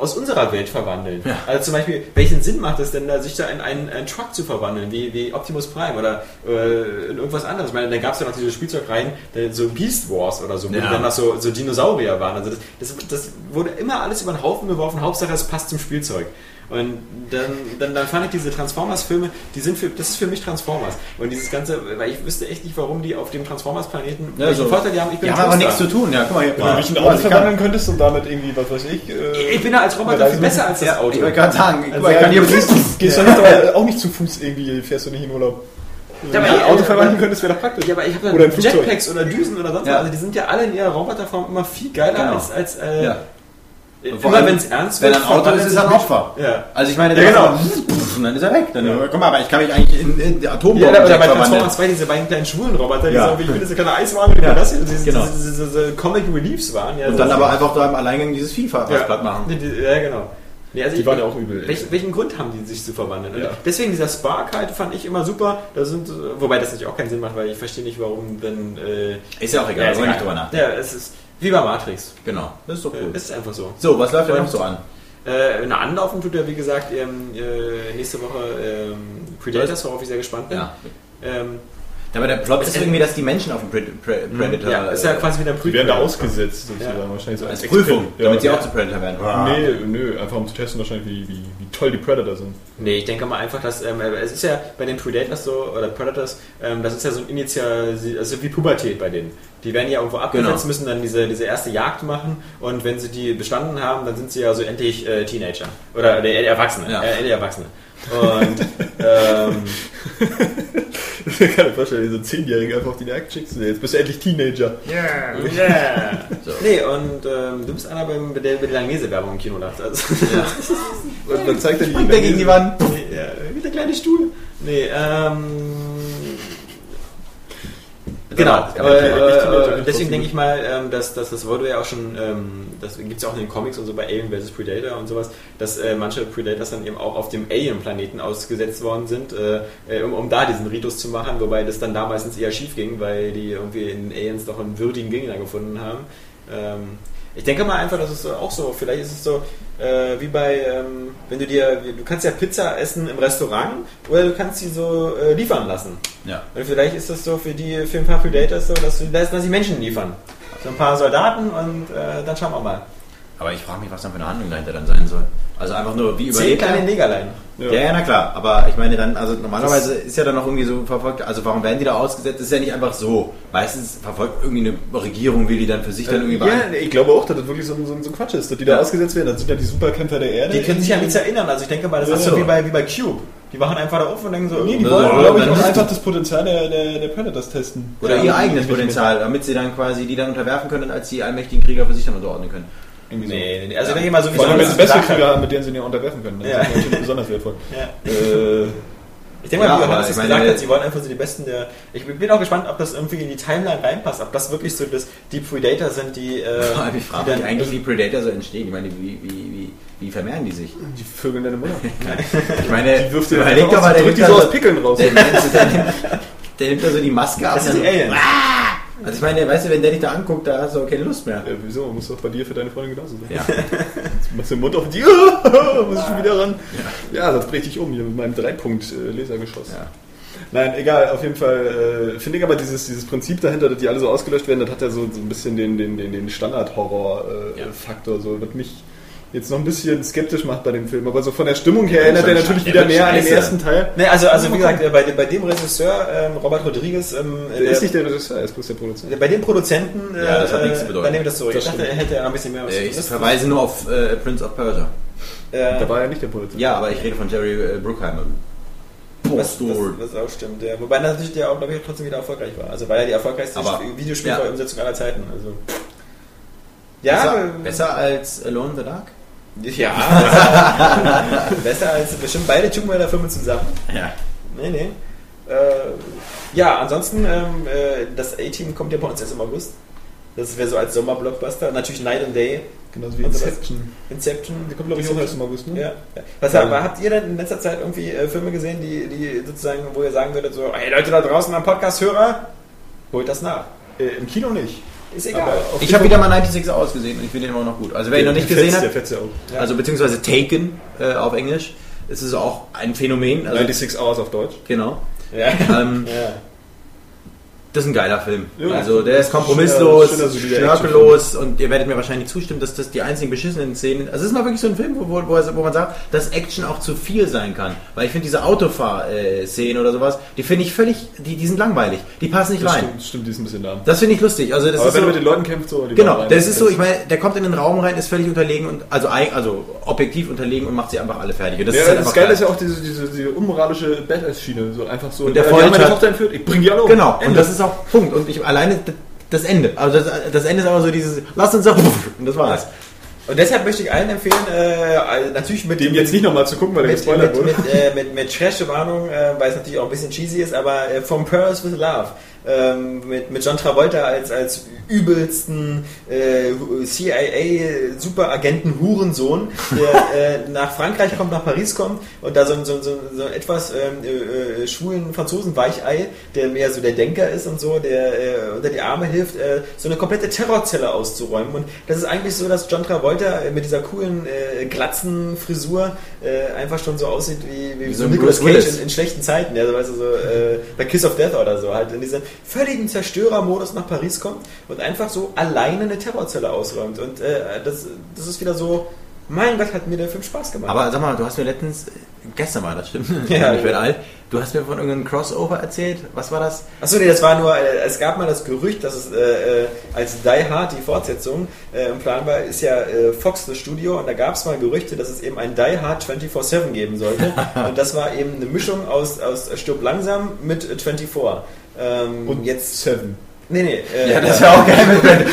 aus unserer Welt verwandeln. Ja. Also zum Beispiel, welchen Sinn macht es denn da, sich da in einen, einen Truck zu verwandeln, wie, wie Optimus Prime oder äh, in irgendwas anderes? Ich meine, da gab es ja noch diese Spielzeugreihen, äh, so Beast Wars oder so, wo Ja. die dann noch so, so Dinosaurier waren. Also das, das, das wurde immer alles über den Haufen geworfen, Hauptsache es passt zum Spielzeug. Und dann, dann, dann fand ich diese Transformers-Filme, die sind für, das ist für mich Transformers. Und dieses Ganze, weil ich wüsste echt nicht, warum die auf dem Transformers-Planeten, Ja, so. Vorteil die haben. Ich bin Die haben aber nichts zu tun, ja, guck mal hier. Wenn du dich in Auto verwandeln könntest und damit irgendwie, was weiß ich. Äh, Ich bin da als Roboter viel besser als das Ja, Auto. ich wollte gerade sagen, guck also, mal, ich kann hier du gehst, doch <laughs> nicht aber auch nicht zu Fuß irgendwie, fährst du nicht in Urlaub. Wenn aber du ein ich- Auto äh, verwandeln könntest, wäre doch praktisch. Ja, aber ich habe Oder dann Flugzeug. Jetpacks oder Düsen oder sonst Ja. was. Also die sind ja alle in ihrer Roboterform immer viel geiler Genau. als, als äh, Ja. Immer Vor allem, wenn es ernst Wenn wird. ein Auto ist, ist er ein Opfer. Ja. Also ich meine, Ja, der genau. macht- und dann ist er weg. Dann, Guck mal, aber ich kann mich eigentlich in, in die Ja, Atombomben oder bei. Transformers 2 diese beiden kleinen schwulen Roboter, die Ja. so, wie ich will, diese kleine Eiswagen, wie Ja. das hier, diese, Genau. diese, diese, diese Comic Reliefs waren. Ja, Und dann aber einfach da im Alleingang dieses ja. platt machen. Ja, genau. Nee, also Die ich- waren ja auch übel. Welchen, welchen Grund haben die, sich zu verwandeln? Ja. Deswegen dieser Spark halt fand ich immer super. Da sind, äh, wobei das natürlich auch keinen Sinn macht, weil ich verstehe nicht, warum dann. Äh, Ist ja auch egal, ist wollen wir egal. nicht drüber nachdenken. Ja, es ist wie bei Matrix. Genau, das ist doch Äh, gut. Es ist einfach so. So, was läuft denn noch so an? Äh, eine Anlaufen tut er, wie gesagt, ähm, äh, nächste Woche ähm, Predators, worauf ich sehr gespannt bin. Ja. Ähm, Aber der Plot ist irgendwie, dass die Menschen auf dem Pre Pre Predator... ja, ist ja äh, quasi wieder Die werden da ausgesetzt, sozusagen. Wahrscheinlich so als als Prüfung, Exper- damit sie ja. auch zu Predator werden. Nee, nö, einfach um zu testen wahrscheinlich, wie, wie, wie toll die Predator sind. Nee, ich denke mal einfach, dass ähm, es ist ja bei den Predators so, oder Predators, ähm, das ist ja so ein Initial, also wie Pubertät bei denen. Die werden ja irgendwo abgesetzt, Genau. müssen dann diese, diese erste Jagd machen und wenn sie die bestanden haben, dann sind sie ja so endlich äh, Teenager. Oder der, der Erwachsene. Ja. Äh, endlich Erwachsene. Und <laughs> ähm, <laughs> <laughs> Ich kann mir vorstellen, diese Zehnjährige einfach auf die Jagd schickst. Jetzt bist du endlich Teenager. <laughs> yeah. So. Nee, und ähm, du bist einer, beim, der über die Langnese-Werbung im Kino lacht. Also, Und <laughs> dann zeigt er die. Und der gegen die Wand. nee, ja, wie der kleine Stuhl. Nee, ähm. Genau, kann äh, äh, deswegen denke ich mal, ähm, dass, dass das wurde ja auch schon, ähm, das gibt es ja auch in den Comics und so bei Alien vs. Predator und sowas, dass äh, manche Predators dann eben auch auf dem Alien-Planeten ausgesetzt worden sind, äh, äh, um, um da diesen Ritus zu machen, wobei das dann da meistens eher schief ging, weil die irgendwie in Aliens doch einen würdigen Gegner gefunden haben. Ähm, ich denke mal einfach, das ist auch so, vielleicht ist es so, äh, wie bei, ähm, wenn du dir, du kannst ja Pizza essen im Restaurant oder du kannst sie so äh, liefern lassen. Ja. Und vielleicht ist das so für die, für ein paar Predators so, dass, du, dass die Menschen liefern. So ein paar Soldaten und äh, dann schauen wir mal. Aber ich frage mich, was dann für eine Handlung dahinter dann sein soll. Also einfach nur, wie Zehn überlebt kleine er? Negerlein. Ja. ja, na klar. Aber ich meine dann, also normalerweise ist ja dann noch irgendwie so verfolgt, also warum werden die da ausgesetzt? Das ist ja nicht einfach so. Meistens verfolgt irgendwie eine Regierung, will die dann für sich dann irgendwie Ja, ich glaube auch, dass das wirklich so ein, so ein, Quatsch ist, dass die da Ja. ausgesetzt werden. Das sind ja die Superkämpfer der Erde. Die können sich ja nichts erinnern. Also ich denke mal, das Ja, ist so wie bei, wie bei Cube. Die wachen einfach da auf und denken so, Nee, die oh, wollen, Ja, glaube ich, dann auch einfach das- das Potenzial der, der, der Predators testen. Oder Ja, ihr eigenes Potenzial, damit sie dann quasi die dann unterwerfen können, als die allmächtigen Krieger für sich dann unterordnen können. Irgendwie so. Nee, nee, nee. Also ich denke mal, so wie Vor allem, so wenn sie. Krieger haben, mit denen sie nicht unterwerfen können. Das Ja. ist natürlich besonders wertvoll. <laughs> Ja. Äh, Ich denke mal, Ja, wie Johannes es gesagt hat, sie wollen einfach so die Besten der. Ich bin auch gespannt, ob das irgendwie in die Timeline reinpasst, ob das wirklich so das, die Predator sind, die. Äh, ich <laughs> frage die mich dann- eigentlich, wie Predator so entstehen. Ich meine, wie, wie, wie, wie vermehren die sich? die Vögel deine Mutter. <laughs> Ich meine, Die wirft ihr überleg doch mal, der nimmt die so da aus Pickeln raus. Der, der, der, nimmt- der nimmt da so die Maske ab. Das sind die dann- Aliens. Also ich meine, weißt du, wenn der dich da anguckt, da hast du auch keine Lust mehr. Ja, wieso? Muss doch bei dir für deine Freundin genauso sein. Ja. Jetzt <laughs> machst du den Mund auf die. <laughs> Muss ich schon wieder ran? Ja, sonst brech ich um hier mit meinem Dreipunkt-Lasergeschoss. Ja. Nein, egal, auf jeden Fall äh, finde ich aber dieses, dieses Prinzip dahinter, dass die alle so ausgelöscht werden, das hat ja so, so ein bisschen den, den, den, den Standard-Horror-Faktor, so, was mich jetzt noch ein bisschen skeptisch macht bei dem Film. Aber so von der Stimmung her erinnert er natürlich der wieder mehr an den ersten Teil. Ne, also, also wie gesagt, äh, bei, dem- bei dem Regisseur, ähm, Robert Rodriguez, ähm, Der ist nicht der Regisseur, er ist bloß der Produzent. bei dem Produzenten, äh, Ja, das hat nichts zu bedeuten. bei dem das so. Ich Das dachte, stimmt. er hätte ja noch ein bisschen mehr was Äh, Ich verweise nur auf äh, Prince of Persia. Äh, Da war er nicht der Produzent. Ja, aber ich rede von Jerry äh, Bruckheimer. was, was, was auch stimmt. Ja. Wobei natürlich der auch, glaube ich, trotzdem wieder erfolgreich war. Also weil er die erfolgreichste Aber- Videospielumsetzung aller Zeiten. Also. Ja, besser, äh, besser als Alone in the Dark? Ja, besser, <laughs> besser als bestimmt beide Tomb Raider Filme zusammen. Ja. Nee, nee. Äh, ja, ansonsten, ähm, äh, das A-Team kommt ja bei uns erst im August. Das wäre so als Sommerblockbuster. Natürlich Night and Day. Genauso wie. Inception. Inception. Die kommt, glaube ich, auch erst im August, ne? Ja. ja. Was habt, habt ihr denn in letzter Zeit irgendwie äh, Filme gesehen, die, die sozusagen, wo ihr sagen würdet, so, hey Leute da draußen am Podcast-Hörer, holt das nach. Äh, Im Kino nicht. Ist egal. Ich habe wieder mal 96 ausgesehen und ich finde den immer noch gut. Also wer ihn noch nicht gesehen fetzt, Der hat, fetzt ja auch. also beziehungsweise Taken äh, auf Englisch, ist es auch ein Phänomen. Also, 96 Hours auf Deutsch. genau. Ja. Ähm, ja. Das ist ein geiler Film. Ja. also der ist kompromisslos, schnörkellos und ihr werdet mir wahrscheinlich zustimmen, dass das die einzigen beschissenen Szenen. Also es ist mal wirklich so ein Film, wo, wo, wo, man sagt, dass Action auch zu viel sein kann. Weil ich finde diese Autofahr-Szenen oder sowas, die finde ich völlig, die, die sind langweilig. Die passen nicht Das rein. stimmt, stimmt, die ist ein bisschen lahm. Das finde ich lustig. Also das Aber ist wenn so, du mit den Leuten kämpfst, so... Genau, rein- das ist so, ich meine, der kommt in den Raum rein, ist völlig unterlegen und also, also objektiv unterlegen und macht sie einfach alle fertig. Und das Ja, ist halt das Geile geil. ist ja auch diese, diese, diese unmoralische Badass-Schiene. So einfach so, Und der die haben meine Tochter entführt, ich bring die alle um. Genau, und Ende. das ist auch Punkt. Und ich alleine das Ende. Also das, das Ende ist aber so dieses, lass uns doch, und das war's. Und deshalb möchte ich allen empfehlen, äh, natürlich mit Dem jetzt nicht nochmal zu gucken, weil er mit, gespoilert mit, wurde. mit, äh, mit, mit Trash-Warnung, äh, weil es natürlich auch ein bisschen cheesy ist, aber äh, From Paris with Love. Ähm, mit, mit John Travolta als, als übelsten äh, CIA-Superagenten Hurensohn, der <laughs> äh, nach Frankreich kommt, nach Paris kommt und da so, ein- so, ein- so, ein- etwas ähm, äh, äh, schwulen Franzosen-Weichei, der mehr so der Denker ist und so, der äh, unter die Arme hilft, äh, so eine komplette Terrorzelle auszuräumen. Und das ist eigentlich so, dass John Travolta äh, mit dieser coolen äh, glatzen Frisur äh, einfach schon so aussieht wie, wie, Wie so so ein Nicolas Cage in, in schlechten Zeiten, ja, so, weißt du, so, äh, bei Kiss of Death oder so, halt in diesem völligen Zerstörermodus nach Paris kommt und einfach so alleine eine Terrorzelle ausräumt. Und äh, das, das ist wieder so, mein Gott, hat mir der Film Spaß gemacht. Aber sag mal, du hast mir letztens, gestern war das, stimmt, <laughs> Ja. ich werde alt, du hast mir von irgendeinem Crossover erzählt, was war das? Achso, nee, das war nur, äh, es gab mal das Gerücht, dass es äh, äh, als Die Hard, die Fortsetzung, äh, im Plan war, ist ja äh, Fox das Studio und da gab es mal Gerüchte, dass es eben ein Die Hard 24-7 geben sollte. <laughs> und das war eben eine Mischung aus, aus Stirb langsam mit äh, 24. Ähm, Und jetzt. Seven. Nee, nee. Äh, Ja, das wäre auch geil mit Brad. <laughs>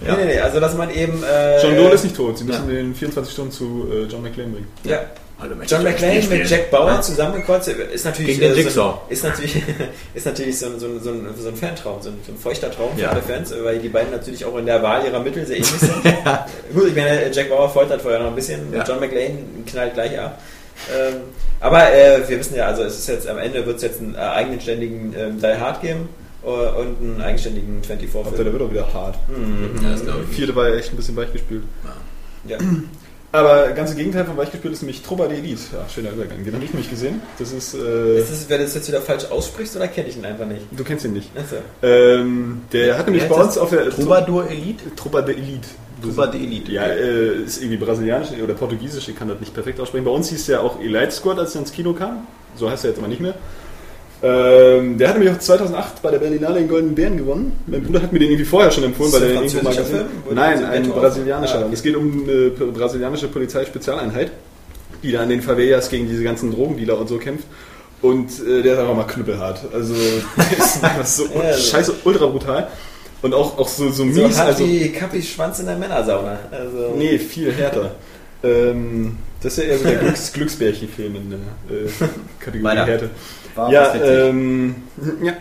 Nee, nee, nee, also dass man eben. Äh, John Dole ist nicht tot, sie müssen Ja. den 24 Stunden zu äh, John McClane bringen. Ja, Hallo, John McClane mit? Jack Bauer zusammengekotzt ist natürlich Gegen den äh. So ein, ist natürlich <laughs> ist natürlich so ein, so ein, so ein, so ein Fantraum, so ein, so ein feuchter Traum für Ja. alle Fans, äh, weil die beiden natürlich auch in der Wahl ihrer Mittel sehr ähnlich sind. <laughs> Gut, ich meine, Jack Bauer foltert vorher noch ein bisschen, Ja. John McClane knallt gleich ab. Ähm, aber äh, wir wissen ja, also es ist jetzt am Ende wird es jetzt einen äh, eigenständigen ähm, Die Hard geben äh, und einen eigenständigen 24 Hauptsache, der Film. wird auch wieder hart. Ja, das glaube ich. Vierte war ja echt ein bisschen weichgespült. Ja. Aber ganz im Gegenteil von weichgespült ist nämlich Troba de Elite. Ja, schöner Übergang. Den habe ich nämlich gesehen. Das ist. Äh, Ist das, wenn du das jetzt wieder falsch aussprichst oder kenne ich ihn einfach nicht? du kennst ihn nicht. Achso. Ähm, der hat nämlich bei uns auf der Troubadour Elite? Tropa de Elite. Tropa de Elite. Ja, äh, ist irgendwie brasilianisch oder portugiesisch, ich kann das nicht perfekt aussprechen. Bei uns hieß der auch Elite Squad, als er ins Kino kam. So heißt er jetzt aber nicht mehr. Ähm, der hat nämlich auch 2008 bei der Berlinale den Goldenen Bären gewonnen. Mein Bruder hat mir den irgendwie vorher schon empfohlen, er ein den irgendwo mal gesehen Nein, ein brasilianischer. Ah. Es geht um eine brasilianische Polizeispezialeinheit, die da an den Favelas gegen diese ganzen Drogendealer und so kämpft. Und äh, der ist einfach mal knüppelhart. Also, <laughs> der ist einfach so Ja, so. scheiße ultra brutal. Und auch, auch so, so So mies. hart also, wie Kappis Schwanz in der Männersauna. Also, Nee, viel härter. ähm, das ist ja eher so der <laughs> Glücks Glücksbärchen-Film in der äh, Kategorie Weiter. Härte. War ja, ähm, ja.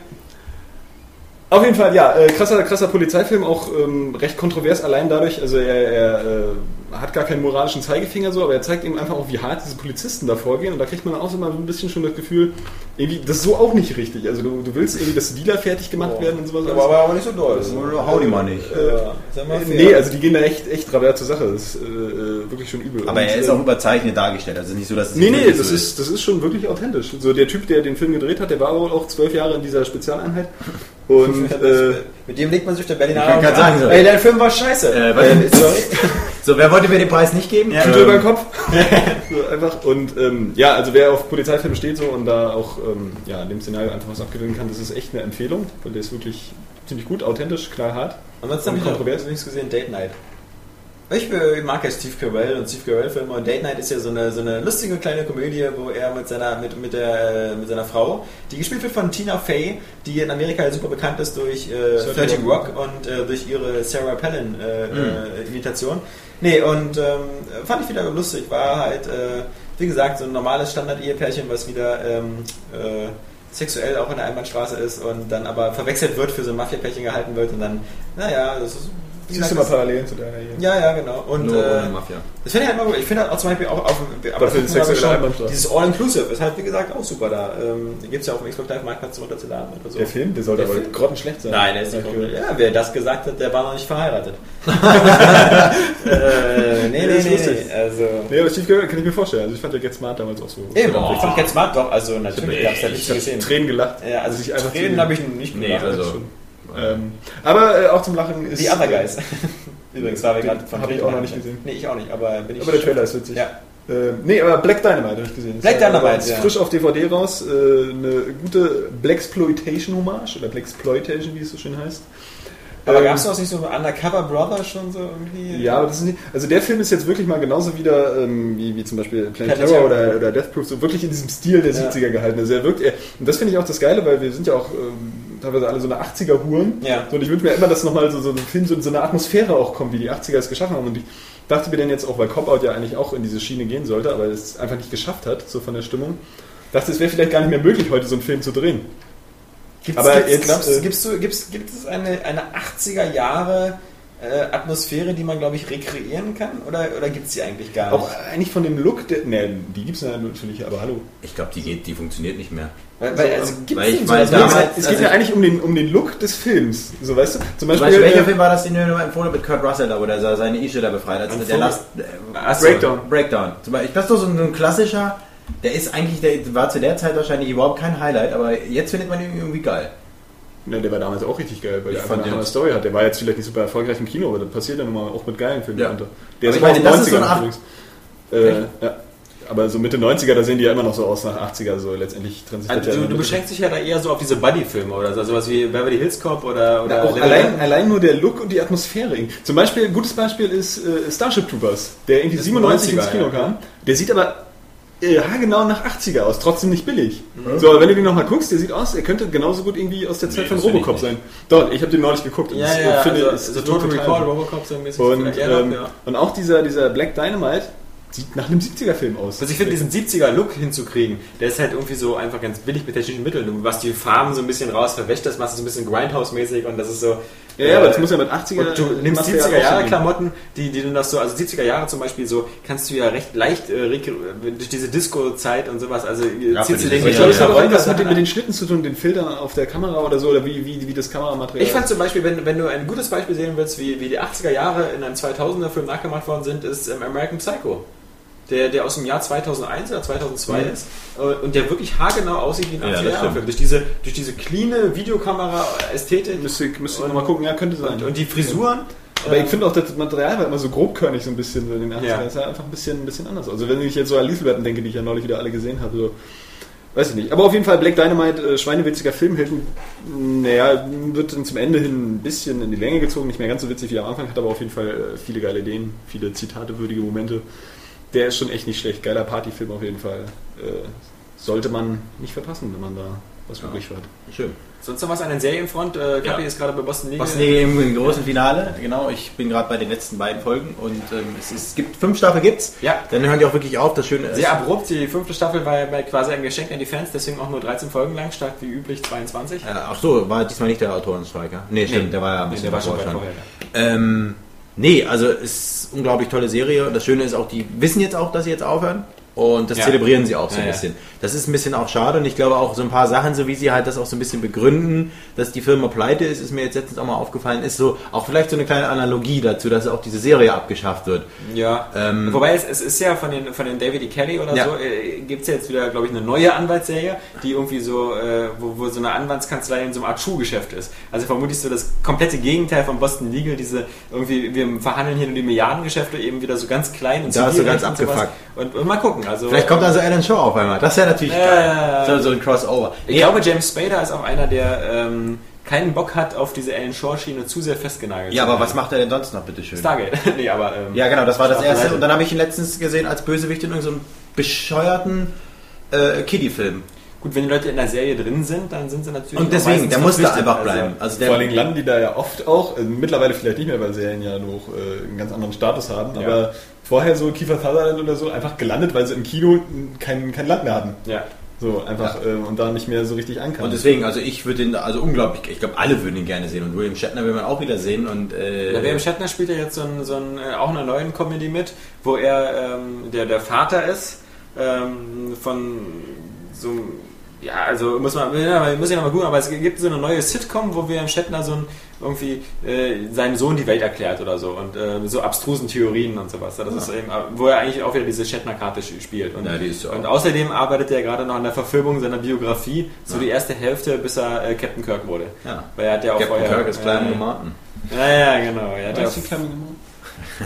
Auf jeden Fall, ja, äh, krasser, krasser Polizeifilm, auch ähm, recht kontrovers, allein dadurch, also er, er äh, hat gar keinen moralischen Zeigefinger so, aber er zeigt eben einfach auch, wie hart diese Polizisten da vorgehen und da kriegt man auch so mal ein bisschen schon das Gefühl, irgendwie, das ist so auch nicht richtig. Also du, du willst irgendwie, dass Dealer fertig gemacht werden und sowas. aber, aber, aber nicht so doll. Hau die mal nicht. Äh, mal fair. Nee, also die gehen da echt, echt rabiat zur Sache. Das ist äh, äh, wirklich schon übel. Aber Und, er ist äh, auch überzeichnet dargestellt. Also nicht so, dass es Nee, nee, das so ist, das ist schon wirklich authentisch. So der Typ, der den Film gedreht hat, der war wohl auch zwölf Jahre in dieser Spezialeinheit. <laughs> Und äh, Mit dem legt man sich auf der Berliner Ich kann sagen, so. Ey, dein Film war scheiße. Äh, was- Äh, sorry. <laughs> So, wer wollte mir den Preis nicht geben? Tüte über den Kopf. <laughs> so einfach. Und ähm, ja, also wer auf Polizeifilme steht so und da auch ähm, ja, in dem Szenario einfach was abgewinnen kann, das ist echt eine Empfehlung, weil der ist wirklich ziemlich gut, authentisch, knallhart. Ansonsten habe Und ich noch kontrovers. nichts gesehen, Date Night. Ich mag ja Steve Carell und Steve Carell Filme und Date Night ist ja so eine, so eine lustige kleine Komödie, wo er mit seiner, mit, mit, der, äh, mit seiner Frau, die gespielt wird von Tina Fey, die in Amerika super bekannt ist durch äh, 30 30 Rock. Und äh, durch ihre Sarah Palin äh, äh, Imitation. Nee, und ähm, fand ich wieder lustig, war halt, äh, wie gesagt, so ein normales Standard-Ehepärchen, was wieder ähm, äh, sexuell auch in der Einbahnstraße ist und dann aber verwechselt wird, für so ein Mafia-Pärchen gehalten wird und dann, naja, das ist. Siehst du mal Parallelen zu deiner hier. ja, ja, genau. Und Nur äh, ohne Mafia. das finde ich halt immer gut. Ich finde halt auch zum Beispiel auch auf Aber für schon- Einbahnstraße. Dieses All-Inclusive ist halt wie gesagt auch super da. Ähm, Gibt es ja auch im Xbox Live Marktplatz zum Runterzuladen oder so. Der Film, der sollte Der aber Film? grottenschlecht sein. Nein, der ist nicht komplett. Ja, wer das gesagt hat, der war noch nicht verheiratet. <laughs> äh, nee, Ja, nee, das nee, nee. ich. Also. Nee, aber Steve Carell kann ich mir vorstellen. Also ich fand der Get Smart damals auch so. Eben, ich fand Get Smart doch, also natürlich gab es da Ich wichtige habe Szenen. Tränen gelacht. Ja, also ich einfach Tränen habe ich nicht Nee, gemacht. also. Ähm, aber äh, auch zum Lachen ist. Die Other Guys. <laughs> Übrigens, war wir gerade von hab ich auch noch nicht gesehen. Nee, ich auch nicht, aber bin ich. Aber der Trailer ist witzig. Ja. Äh, nee, aber Black Dynamite habe ich gesehen. Das Black war- Dynamite, ist ja. frisch auf DVD raus. Äh, eine gute Blaxploitation-Hommage oder Blaxploitation, wie es so schön heißt. Aber Ähm, gab es noch nicht so Undercover Brother schon so irgendwie? Ja, aber das ist nicht, also der Film ist jetzt wirklich mal genauso wieder ähm, wie, wie zum Beispiel Planet Terror. oder, oder Death Proof, so wirklich in diesem Stil der Ja. 70er gehalten. Also er wirkt, er, und das finde ich auch das Geile, weil wir sind ja auch ähm, teilweise alle so eine 80er-Huren. Ja. So, und ich wünsche mir immer, dass nochmal so, so ein Film so in so eine Atmosphäre auch kommt, wie die 80er es geschaffen haben. Und ich dachte mir dann jetzt auch, weil Cop-Out ja eigentlich auch in diese Schiene gehen sollte, aber es einfach nicht geschafft hat, so von der Stimmung, dachte, es wäre vielleicht gar nicht mehr möglich, heute so einen Film zu drehen. Gibt's, Aber gibt's, jetzt, glaubst, äh, gibt's, du- gibt's, gibt es eine, eine 80er Jahre äh, Atmosphäre, die man, glaube ich, rekreieren kann? Oder, oder gibt es die eigentlich gar nicht? Auch eigentlich von dem Look, der, ne, die gibt es natürlich, aber hallo. Ich glaube, die geht, die funktioniert nicht mehr. Weil, weil, also, weil ich weiß, so- damals- es geht also ja ich- eigentlich um den, um den Look des Films. So, weißt du? Zum Beispiel, Beispiel, welcher äh, Film war das, den du mir empfohlen mit Kurt Russell da, wo der seine Ische da befreit hat? Ein Der. Last, äh. Breakdown. Breakdown. Zum Beispiel, das ist doch so ein, so ein klassischer, der ist eigentlich, der war zu der Zeit wahrscheinlich überhaupt kein Highlight, aber jetzt findet man ihn irgendwie geil. Ne, der war damals auch richtig geil, weil Ich der fand einfach eine hammer Story hat. Der war jetzt vielleicht nicht super erfolgreich im Kino, aber das passiert ja nun mal auch mit geilen Filmen. Ja. unter. Der Aber ist ich meine, das ist so 90ern ein übrigens. Äh, ja. Aber so Mitte 90er, da sehen die ja immer noch so aus nach 80er, so letztendlich transitiert Also, ja du, du beschränkst dich ja da eher so auf diese Buddy-Filme oder so, sowas wie Beverly Hills Cop oder, oder Little allein, allein nur der Look und die Atmosphäre. Zum Beispiel, ein gutes Beispiel ist äh, Starship Troopers, der irgendwie Das ist 97 90er, ins Kino ja. kam. Der sieht aber äh, genau nach 80er aus, trotzdem nicht billig. Mhm. So, aber wenn du den nochmal guckst, der sieht aus, er könnte genauso gut irgendwie aus der Zeit Nee, von Robocop sein. Dort, ich habe den neulich geguckt und Ja, das, ja, äh, finde, also, ist- so ist Total Recall. Robocop so ein bisschen. Und, ähm, ja. und auch dieser, dieser Black Dynamite sieht nach einem 70er-Film aus. Also ich finde diesen 70er-Look hinzukriegen, der ist halt irgendwie so einfach ganz billig mit technischen Mitteln. Du machst die Farben so ein bisschen raus, verwäscht das, machst es ein bisschen Grindhouse-mäßig und das ist so... Ja, ja, aber das muss ja mit 80er... Und du nimmst Material 70er Jahre aussehen. Klamotten, die, die du noch so, also 70er Jahre zum Beispiel so, kannst du ja recht leicht äh, durch diese Disco-Zeit und sowas, also Ja, ziehst du den Ich glaube, es hat auch irgendwas mit den, mit den Schnitten zu tun, den Filtern auf der Kamera oder so, oder wie, wie, wie das Kameramaterial Ich fand zum Beispiel, wenn, wenn du ein gutes Beispiel sehen willst, wie, wie die 80er Jahre in einem 2000er-Film nachgemacht worden sind, ist ähm, American Psycho. Der, der aus dem Jahr 2001 oder 2002 Mhm. ist äh, und der wirklich haargenau aussieht wie ein Ja, das 80er Jahre stimmt. Film. Durch diese, durch diese cleane Videokamera-Ästhetik Müsste, ich- müsste ich nochmal gucken, ja, könnte sein. und, und die Frisuren. Aber ich finde auch, das Material war immer so grobkörnig so ein bisschen so in den 80ern. Ja. Das ist ja einfach ein bisschen, ein bisschen anders. Also wenn ich jetzt so an Lieselbetten denke, die ich ja neulich wieder alle gesehen habe, so, weiß ich nicht. Aber auf jeden Fall Black Dynamite, äh, schweinewitziger Film, hält, naja, wird dann zum Ende hin ein bisschen in die Länge gezogen, nicht mehr ganz so witzig wie am Anfang, hat aber auf jeden Fall äh, viele geile Ideen, viele zitatewürdige Momente. Der ist schon echt nicht schlecht. Geiler Partyfilm auf jeden Fall. Äh, sollte man nicht verpassen, wenn man da was übrig hat. Schön. Sonst noch was an den Serienfront? Äh, Kapi ist gerade bei Boston Legal. Was nee, im großen Finale, genau. Ich bin gerade bei den letzten beiden Folgen und ähm, es, ist, es gibt fünf Staffeln gibt's. Ja. Dann hören die auch wirklich auf. Das Schöne ist. Sehr abrupt, die fünfte Staffel war, war quasi ein Geschenk an die Fans, deswegen auch nur 13 Folgen lang, statt wie üblich 22. Äh, ach so, war diesmal nicht der Autorenstreiker. Nee, stimmt, der war ja ein Nee, bisschen der war schon vorher. Nee, also es ist unglaublich tolle Serie. Das Schöne ist auch, die wissen jetzt auch, dass sie jetzt aufhören. Und das Ja. zelebrieren sie auch so Ja, ein ja. bisschen. Das ist ein bisschen auch schade und ich glaube auch so ein paar Sachen, so wie sie halt das auch so ein bisschen begründen, dass die Firma pleite ist, ist mir jetzt letztens auch mal aufgefallen, ist so auch vielleicht so eine kleine Analogie dazu, dass auch diese Serie abgeschafft wird. Ja, Ähm, wobei es, es ist ja von den, von den David E. Kelly oder Ja. so, äh, gibt es ja jetzt wieder, glaube ich, eine neue Anwaltsserie, die irgendwie so, äh, wo, wo so eine Anwaltskanzlei in so einem Art Schuhgeschäft ist. Also vermutlich so das komplette Gegenteil von Boston Legal, diese irgendwie, wir verhandeln hier nur die Milliardengeschäfte eben wieder so ganz klein und Da ist so ganz abgefuckt. Und, und mal gucken. Also, Vielleicht kommt also Alan Shaw auf einmal. Das wäre natürlich Ja, geil. So, so ein Crossover. Ich glaube, James Spader ist auch einer, der ähm, keinen Bock hat, auf diese Alan Shaw-Schiene zu sehr festgenagelt ja, aber was macht er denn sonst noch, bitteschön? Stargate. <laughs> nee, aber. Ähm, Ja, genau, das war das erste. Seite. Und dann habe ich ihn letztens gesehen als Bösewicht in irgendeinem bescheuerten äh, Kiddie-Film. Gut, wenn die Leute in der Serie drin sind, dann sind sie natürlich. Und deswegen, der musste verpflichtet. einfach Also, bleiben. Also der, Vor allen Dingen landen die da ja oft auch, also mittlerweile vielleicht nicht mehr, weil Serien ja noch äh, einen ganz anderen Status haben, Ja. aber vorher so Kiefer Sutherland oder so einfach gelandet, weil sie im Kino kein, kein Land mehr hatten. Ja. So, einfach, äh, und da nicht mehr so richtig ankamen. und deswegen, also ich würde ihn, also unglaublich, ich glaube, alle würden ihn gerne sehen. Und William Shatner will man auch wieder sehen. Und, äh, Der William Shatner spielt ja jetzt so, ein, so ein, äh, auch eine neuen Comedy mit, wo er ähm, der, der Vater ist ähm, von so einem- ja, also muss man, ja, muss ich noch mal gucken, aber es gibt so eine neue Sitcom, wo William Shatner so ein, irgendwie äh, seinem Sohn die Welt erklärt oder so und äh, so abstrusen Theorien und sowas. Das ist eben, wo er eigentlich auch wieder diese Shatner-Karte spielt. Und, Ja, die ist so. und außerdem arbeitet er gerade noch an der Verfilmung seiner Biografie, so die erste Hälfte, bis er äh, Captain Kirk wurde. Ja. Weil er hat ja auch Captain vorher, Kirk ist äh, und Martin. ja, ja, genau. Er hat ja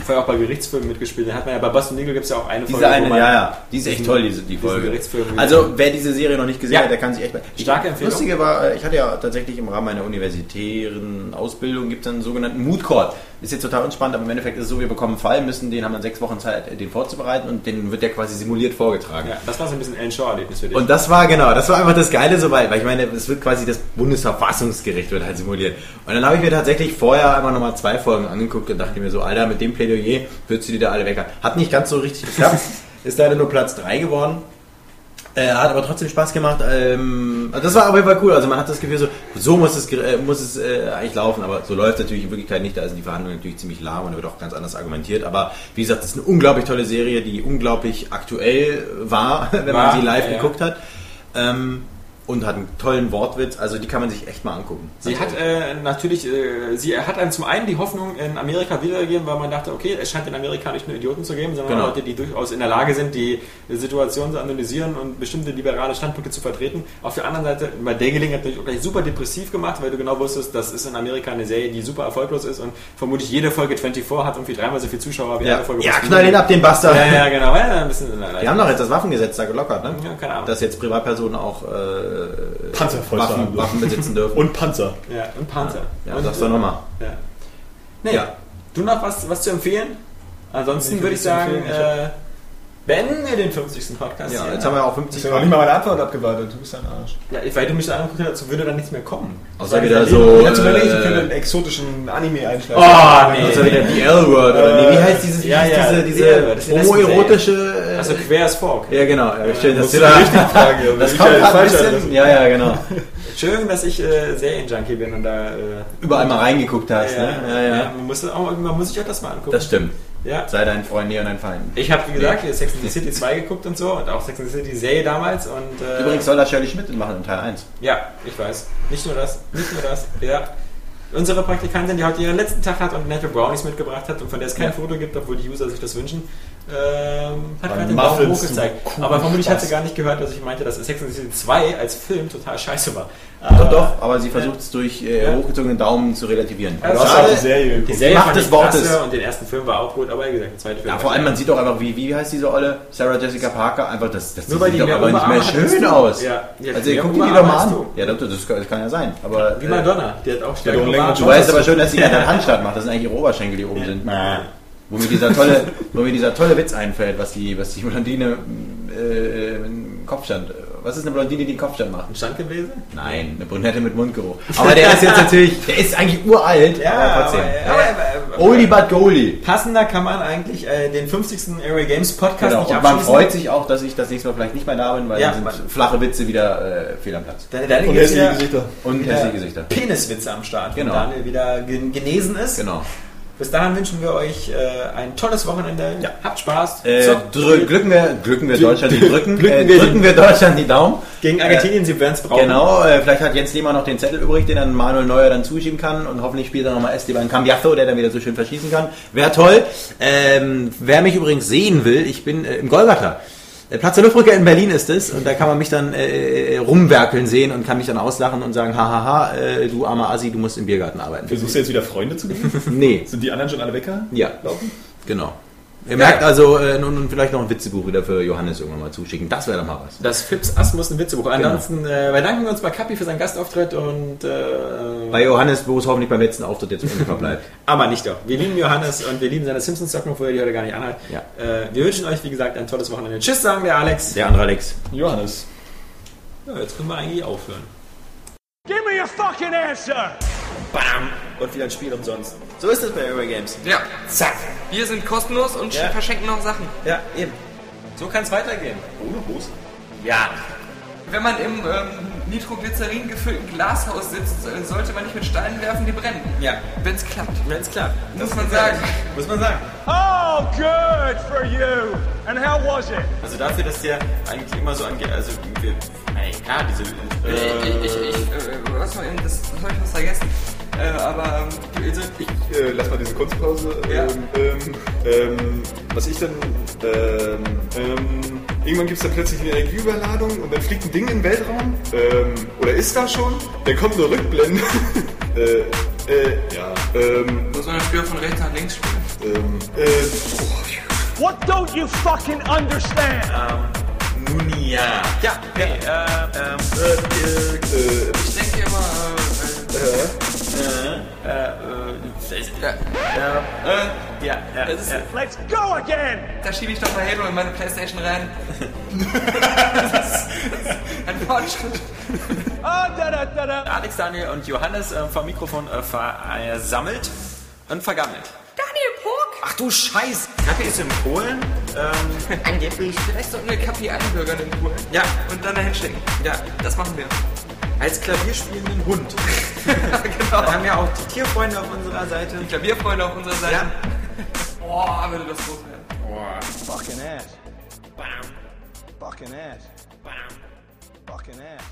Vorher auch bei Gerichtsfilmen mitgespielt. Den hat man ja bei Boston Legal gibt es ja auch eine Diese Folge. eine, wo man ja, ja, die ist echt toll, diese, die Folge. Also, wer diese Serie noch nicht gesehen Ja. hat, der kann sich echt... Starke Empfehlung. Lustige war, äh, ich hatte ja tatsächlich im Rahmen meiner universitären Ausbildung, gibt es einen sogenannten Mood Court. Ist jetzt total unspannend, aber im Endeffekt ist es so, wir bekommen einen Fall, müssen den, haben dann sechs Wochen Zeit, den vorzubereiten und den wird der quasi simuliert vorgetragen. Ja, das war so ein bisschen Alan Shaw-Erlebnis für dich. Und das war genau, das war einfach das Geile so weit, weil ich meine, es wird quasi das Bundesverfassungsgericht wird halt simuliert. Und dann habe ich mir tatsächlich vorher einmal nochmal zwei Folgen angeguckt und dachte mir so, Alter, mit dem Plädoyer würdest du die da alle weg. Hat nicht ganz so richtig geklappt, <laughs> ist leider nur Platz 3 geworden. Äh, hat aber trotzdem Spaß gemacht. Ähm, also das war auf jeden Fall cool. Also man hat das Gefühl so, so muss es, äh, muss es äh, eigentlich laufen, aber so läuft es natürlich in Wirklichkeit nicht. Da sind die Verhandlungen natürlich ziemlich lahm und da wird auch ganz anders argumentiert. Aber wie gesagt, das ist eine unglaublich tolle Serie, die unglaublich aktuell war, <laughs> wenn War, man sie live ja. geguckt hat. Ähm, und hat einen tollen Wortwitz. Also die kann man sich echt mal angucken. Sie hat äh, natürlich, äh, sie hat einem zum einen die Hoffnung in Amerika wiedergegeben, weil man dachte, okay, es scheint in Amerika nicht nur Idioten zu geben, sondern Genau. Leute, die durchaus in der Lage sind, die Situation zu analysieren und bestimmte liberale Standpunkte zu vertreten. Auf der anderen Seite, bei der Gelegenheit natürlich auch gleich super depressiv gemacht, weil du genau wusstest, das ist in Amerika eine Serie, die super erfolglos ist und vermutlich jede Folge 24 hat irgendwie dreimal so viele Zuschauer wie ja, eine Folge. ja knall ihn ab, den Bastard. Ja, ja, genau. Ja, ein bisschen, Die haben doch jetzt das Waffengesetz da gelockert, ne? Ja, keine Ahnung. Dass jetzt Privatpersonen auch äh, Panzerfäuste Waffen, Waffen besitzen dürfen. <laughs> Und Panzer. ja, und Panzer. ja, und, sag's doch nochmal. Ja. Nee, Ja. du noch was, was zu empfehlen? Ansonsten Ich würde ich sagen, ich äh, beenden wir den 50. Podcast. Ja, jetzt haben wir auch Ich 50 habe noch nicht mal meine Antwort abgewartet. Du bist ein Arsch. Ja, weil du mich so angeguckt hast, würde dann nichts mehr kommen. Außer wieder Ich so. hätte überlegt, ich könnte Äh, einen exotischen Anime einschlagen. Oh, nee. außer wieder die L-Word. oder nee, Wie heißt dieses, Ja, ja, diese, die diese L-Word, das ist die homoerotische. äh, Also quer as folk. ja, genau. Ja, schön, dass musst du du da. die richtige Frage, Das ich <laughs> kommt ja ein falsch bisschen. Ja, ja, genau. <laughs> Schön, dass ich äh, Serienjunkie bin und da. Äh, Überall mal reingeguckt hast, ne? Ja, ja. man, muss auch, man muss sich auch das mal angucken. Das stimmt. Ja. Sei dein Freund, nie und dein Feind. Ich habe, wie gesagt, hier Sex and the City 2 geguckt und so und auch Sex and the City Serie damals und. Äh, Übrigens soll da Shirley Schmidt machen in Teil 1. Ja, ich weiß. Nicht nur das, nicht nur das. Ja. Unsere Praktikantin, die heute ihren letzten Tag hat und nette Brownies mitgebracht hat und von der es kein Ja. Foto gibt, obwohl die User sich das wünschen, ähm, hat gerade den Daumen hoch gezeigt. Aber vermutlich hat sie gar nicht gehört, dass ich meinte, dass Sex and the City 2 als Film total scheiße war. Doch, doch, aber sie versucht es durch äh, Ja. hochgezogenen Daumen zu relativieren. Ja, Schade. auch die Serie Die. Serie Macht des Wortes. und den ersten Film war auch gut, aber wie gesagt, der zweite Film Ja, vor allem, man sieht auch einfach, wie, wie heißt diese Olle? Sarah Jessica Parker, einfach das, das Nur sieht doch aber nicht mehr schön du. aus. Ja, hat also guck dir die doch mal an. Ja, doch, das kann, das kann ja sein. Aber Wie äh, Madonna, die hat auch Ja, doch, Oberarme. du weißt aber schon, dass sie keine Handstand <laughs> macht. Das sind eigentlich ihre Oberschenkel, die oben sind. Wo mir dieser tolle, wo mir dieser tolle Witz einfällt, was die, was die Blondine äh, im Kopfstand. Was ist eine Blondine, die Kopfstand macht? Ein Standgebläse? Nein, eine Brünette mit Mundgeruch. <laughs> Aber der ist jetzt natürlich, der ist eigentlich uralt, aber trotzdem. aber, aber, aber, Oldie but goldie. Passender kann man eigentlich äh, den 50. Airway Games Podcast Genau. nicht Und man abschließen. freut sich auch, dass ich das nächste Mal vielleicht nicht mehr da bin, weil Ja, dann sind flache Witze wieder äh, fehl am Platz. Deine, deine Und hässliche ja Gesichter. Und hässliche Gesichter. Peniswitze am Start, Genau. wenn Daniel wieder gen genesen ist. Genau. Bis dahin wünschen wir euch äh, ein tolles Wochenende. Ja. Habt Spaß. Äh, glücken wir, glücken wir Deutschland die Drücken, glücken äh, wir drücken wir Deutschland die Daumen. gegen Argentinien, sie werden es brauchen. Genau, äh, vielleicht hat Jens Lehmann noch den Zettel übrig, den dann Manuel Neuer dann zuschieben kann und hoffentlich spielt er nochmal Esteban Cambiazo, der dann wieder so schön verschießen kann. Wäre toll. Ähm, wer mich übrigens sehen will, ich bin äh, im Golgatha. Der Platz der Luftbrücke in Berlin ist es und da kann man mich dann äh, äh, rumwerkeln sehen und kann mich dann auslachen und sagen, hahaha, äh, du armer Assi, du musst im Biergarten arbeiten. Versuchst du jetzt wieder Freunde zu gewinnen? <laughs> Nee, Sind die anderen schon alle Wecker? ja, Laufen? genau. Ihr merkt also, äh, nun, nun vielleicht noch ein Witzebuch wieder für Johannes irgendwann mal zuschicken. Das wäre doch mal was. Das Fips Ass muss ein Witzebuch. Ansonsten äh, bedanken wir uns bei Kapi für seinen Gastauftritt und äh, Bei Johannes, wo es hoffentlich beim letzten Auftritt jetzt ungefähr bleibt. <laughs> aber nicht doch. Wir lieben Johannes und wir lieben seine Simpsons-Socken, obwohl er die heute gar nicht anhat. Ja. Äh, wir wünschen euch, wie gesagt, ein tolles Wochenende. Tschüss, sagen der Alex. Der andere Alex. Johannes. Ja, jetzt können wir eigentlich aufhören. Give me your fucking answer! Bam! Und wieder ein Spiel umsonst. So ist es bei Airway Games. Ja, Zack! wir sind kostenlos und Ja. verschenken noch Sachen. Ja, eben. So kann es weitergehen. Ohne Hose? Ja. Wenn man im ähm, Nitroglycerin gefüllten Glashaus sitzt, äh, sollte man nicht mit Steinen werfen, die brennen. Ja. Wenn es klappt. Wenn es klappt. Muss man sagen. Muss man sagen. Oh, good for you! And how was it? Also dafür, dass der eigentlich immer so angeht, also wir, ey, klar, diese Ich, ich, ich, ich äh, was mal eben, das, das habe ich was vergessen. Äh, aber ähm, also, ich, Äh, lass mal diese Kunstpause. Ja. Ähm, ähm, ähm, was ich dann. Ähm, ähm, irgendwann gibt es dann plötzlich eine Energieüberladung und dann fliegt ein Ding in den Weltraum. Ähm, oder ist da schon? Dann kommt eine Rückblende. <laughs> äh, äh, ja. Ähm, muss man früher von rechts nach links spielen. ähm, äh, oh, What don't you fucking understand? Nun ja. Ja, hey, äh, ähm, äh, Ich denke immer, äh, äh, äh, ja, äh, ja, ja, ist, ja. Let's go again! da schiebe ich doch mal Halo in meine Playstation rein. das <laughs> ist ein Fortschritt. Ah, da da da. Alex, Daniel und Johannes äh, vom Mikrofon äh, versammelt und vergammelt. Daniel Puck? Ach du Scheiß! Kaffee ist in Polen. Ähm, <laughs> Angeblich. Vielleicht sollten wir Kapi einbürgern in Polen. ja, Und dann dahin stecken. ja, Das machen wir. als klavierspielenden Hund. <laughs> genau. Wir haben ja auch die Tierfreunde auf unserer Seite. Die Klavierfreunde auf unserer Seite. Ja. <laughs> Boah, würde das groß werden. Fucking ass. Fucking ass. Fucking ass. Fucking ass.